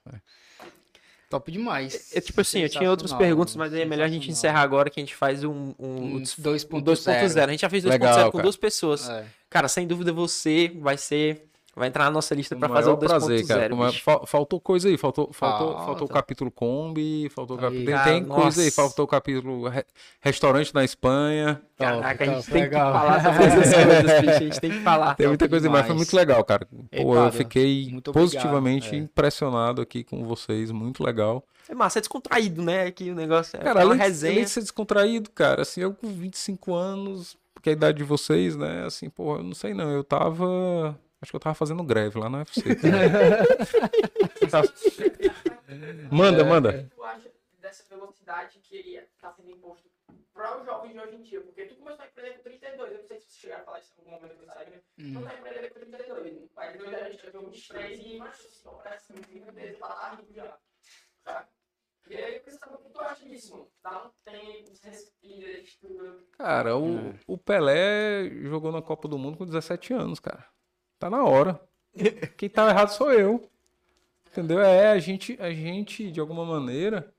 Top demais. É, tipo assim, eu tinha outras perguntas, mas é melhor a gente encerrar agora que a gente faz um, um, Um o 2.0. 2.0. A gente já fez 2.0 Legal, com duas pessoas. É. Cara, sem dúvida você vai ser. Vai entrar na nossa lista o fazer o maior prazer, cara. 2.0. Com uma- bicho. fal- faltou coisa aí, faltou, faltou, Falta. faltou o capítulo Kombi, faltou o Aí. capítulo. Cara, tem coisa aí, nossa. faltou o capítulo re- restaurante na Espanha. Caraca, a gente Top, tem legal. que falar sobre essas coisas, bicho. A gente tem que falar. Tem muita coisa aí, mas foi demais. muito legal, cara. Ei, Pô, eu Padre, fiquei obrigado, positivamente é. impressionado aqui com vocês, muito legal. É massa, é descontraído, né? Que o negócio é Cara, uma além de, resenha. além de ser descontraído, cara, assim, eu com 25 anos, porque a idade de vocês, né, assim, pô, eu não sei não, eu tava. Acho que eu tava fazendo greve lá no UFC. manda, manda. Tu acha dessa velocidade que está sendo imposto para os jovens de hoje em dia. Porque tu começou a empreender com 32, eu não sei se você chegaram a falar isso em algum momento do Instagram. Hum. Tu tá empreendendo com 32. Aí depois a gente já viu um estresse e, mas assim, parece muito, muito vezes, tá lá rico já. E aí eu queria saber o que tu acha disso, mano. Tá? Tem respira, estuda. Cara, o, é. o Pelé jogou na Copa do Mundo com 17 anos, cara. Tá na hora. Quem tá errado sou eu. Entendeu? É, a gente, a gente de alguma maneira,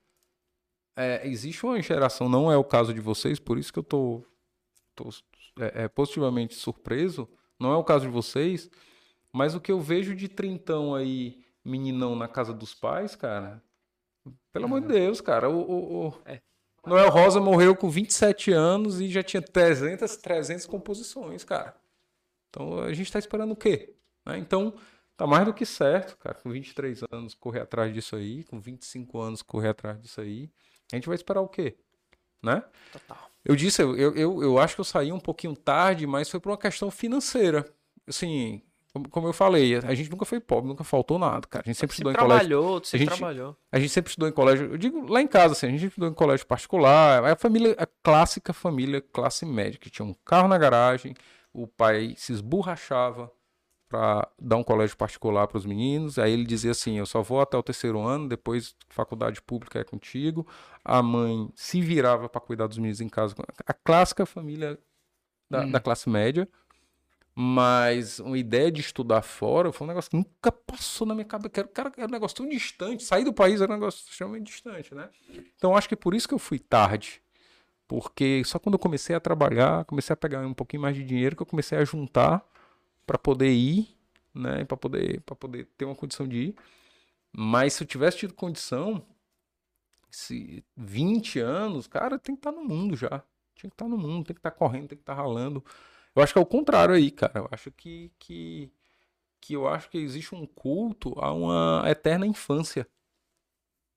é, existe uma geração, não é o caso de vocês, por isso que eu tô, tô é, é, positivamente surpreso, não é o caso de vocês, mas o que eu vejo de trintão aí, meninão na casa dos pais, cara, pelo amor de uhum. Deus, cara, o, o, o... É. Noel Rosa morreu com 27 anos e já tinha 300, 300 composições, cara. Então a gente tá esperando o quê? Né? Então, Tá mais do que certo, cara. Com 23 anos correr atrás disso aí, com 25 anos correr atrás disso aí. A gente vai esperar o quê? Né? Total. Eu disse, eu, eu, eu acho que eu saí um pouquinho tarde, mas foi por uma questão financeira. Assim, como eu falei, a gente nunca foi pobre, nunca faltou nada, cara. A gente sempre você estudou em colégio. Você a gente, trabalhou. A gente sempre estudou em colégio. Eu digo lá em casa, assim, a gente estudou em colégio particular. A família, a clássica família classe média, que tinha um carro na garagem, o pai se esborrachava para dar um colégio particular para os meninos. Aí ele dizia assim: eu só vou até o terceiro ano, depois faculdade pública é contigo. A mãe se virava para cuidar dos meninos em casa. A clássica família da, hum. da, classe média. Mas uma ideia de estudar fora foi um negócio que nunca passou na minha cabeça. Cara, era um negócio tão distante. Sair do país era um negócio extremamente distante, né? Então acho que por isso que eu fui tarde. Porque só quando eu comecei a trabalhar, comecei a pegar um pouquinho mais de dinheiro, que eu comecei a juntar para poder ir, né? Para poder, para poder ter uma condição de ir. Mas se eu tivesse tido condição, se 20 anos, cara, tem que estar tá no mundo já. Tinha que estar tá no mundo, tem que estar tá correndo, tem que estar ralando. Eu acho que é o contrário aí, cara. Eu acho que, que, que eu acho que existe um culto a uma eterna infância.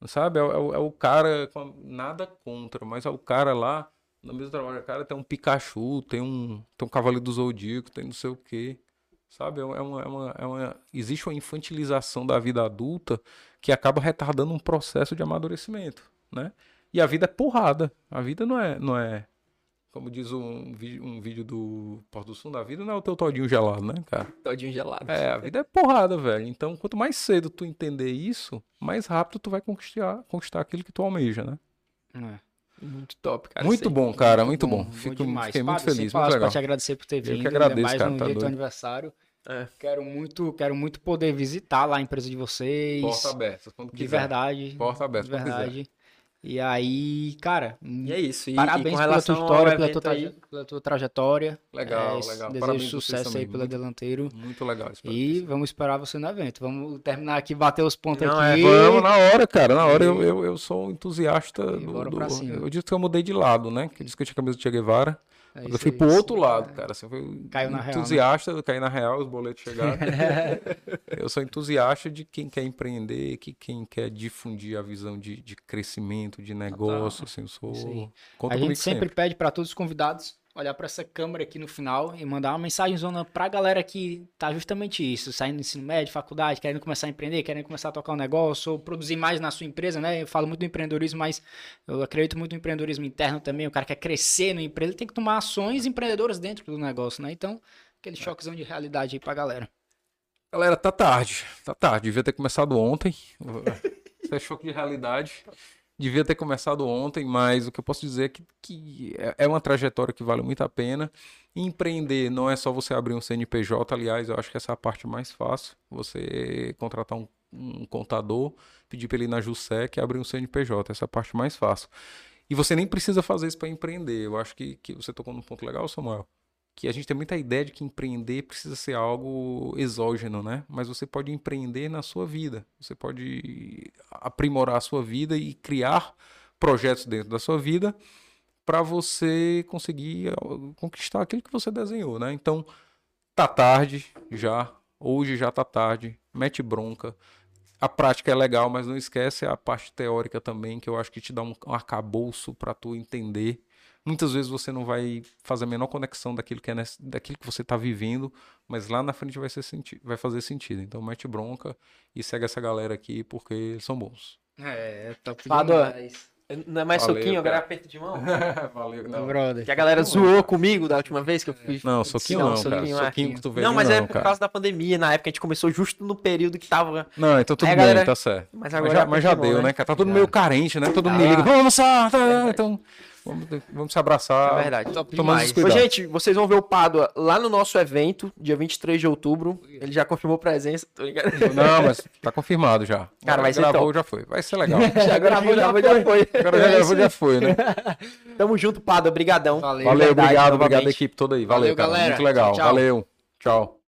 Sabe? É, é, é o cara, nada contra, mas é o cara lá, no mesmo trabalho, cara tem um Pikachu, tem um, tem um Cavaleiro do Zodíaco, tem não sei o quê. Sabe? É uma, é uma, é uma, existe uma infantilização da vida adulta que acaba retardando um processo de amadurecimento, né? E a vida é porrada. A vida não é, não é como diz um, um vídeo do Porto do Sul da vida, não é o teu todinho gelado, né, cara? Todinho gelado. É, a vida é porrada, velho. Então, quanto mais cedo tu entender isso, mais rápido tu vai conquistar, conquistar aquilo que tu almeja, né? É. Muito top, cara. Muito bom, cara, muito, muito bom. bom. Fico, fiquei muito feliz, muito legal. te agradecer por ter vindo. Eu que agradeço, mais cara, um tá dia do aniversário. É. Quero muito, quero muito poder visitar lá a empresa de vocês. Porta aberta, quando quiser. De verdade. Porta aberta, de verdade. E aí, cara, e é isso. E, parabéns e pela tua história, pela tua, traje... pela tua, trajetória. Legal, é, legal. Desejo parabéns sucesso aí pela Delanteiro. Muito legal. E vamos esperar você no evento. Vamos terminar aqui, bater os pontos Não, aqui. É, vamos na hora, cara. Na hora eu, eu, eu sou entusiasta do, do... Eu disse que eu mudei de lado, né? Que eu disse que eu tinha camisa do Che Guevara. É eu fui pro outro lado, cara. Assim, eu Caiu na entusiasta, real, né? caí na real, os boletos chegaram. eu sou entusiasta de quem quer empreender, que quem quer difundir a visão de, de crescimento, de negócio. Ah, tá. assim, eu sou. A gente sempre, sempre. pede para todos os convidados olhar para essa câmera aqui no final e mandar uma mensagem zona pra galera que tá justamente isso, saindo do ensino médio, faculdade, querendo começar a empreender, querendo começar a tocar um negócio, ou produzir mais na sua empresa, né? Eu falo muito do empreendedorismo, mas eu acredito muito no empreendedorismo interno também. O cara quer crescer na empresa, ele tem que tomar ações empreendedoras dentro do negócio, né? Então, aquele é. choquezão de realidade aí pra galera. Galera, tá tarde. Tá tarde. Devia ter começado ontem. Isso é choque de realidade. Devia ter começado ontem, mas o que eu posso dizer é que, que é, é uma trajetória que vale muito a pena. Empreender não é só você abrir um CNPJ, aliás, eu acho que essa é a parte mais fácil. Você contratar um, um contador, pedir para ele ir na JUSEC e abrir um CNPJ, essa é a parte mais fácil. E você nem precisa fazer isso para empreender. Eu acho que, que você tocou num ponto legal, Samuel que a gente tem muita ideia de que empreender precisa ser algo exógeno, né? Mas você pode empreender na sua vida. Você pode aprimorar a sua vida e criar projetos dentro da sua vida para você conseguir conquistar aquilo que você desenhou, né? Então, tá tarde já, hoje já tá tarde, mete bronca. A prática é legal, mas não esquece a parte teórica também, que eu acho que te dá um, um arcabouço para tu entender Muitas vezes você não vai fazer a menor conexão daquilo que, é nesse, daquilo que você está vivendo, mas lá na frente vai, ser senti vai fazer sentido. Então mete bronca e segue essa galera aqui porque eles são bons. É, top Padua, Não é mais Valeu, soquinho, agora é cara. aperto de mão? Valeu, não. brother. Que a galera zoou comigo da última vez que eu fui. Não, soquinho Não, não, soquinho, cara. é. Soquinho que tu veio Não, mas não, é por cara. causa da pandemia. Na época a gente começou justo no período que tava. Não, então tudo Aí a bem, galera- tá certo. Mas Mas agora já, é mas já aperto de mão, deu, né, cara? Tá todo meio carente, né? Todo mundo me Ah. liga, vamos almoçar, tá? Então, vamos, vamos se abraçar. É verdade. Top Tomando demais. Ô, gente, vocês vão ver o Pádua lá no nosso evento, dia 23 de outubro. Ele já confirmou presença, tô ligado? Não, mas tá confirmado já. Cara, vai ser gravou, top. já foi. Vai ser legal. Já gravou, já foi, já foi. Agora já gravou, já foi, né? Tamo junto, Pádua. Brigadão. Valeu. Valeu, verdade, obrigado, obrigado a equipe toda aí. Valeu, Valeu, cara. galera. Muito legal. Tchau. Valeu. Tchau.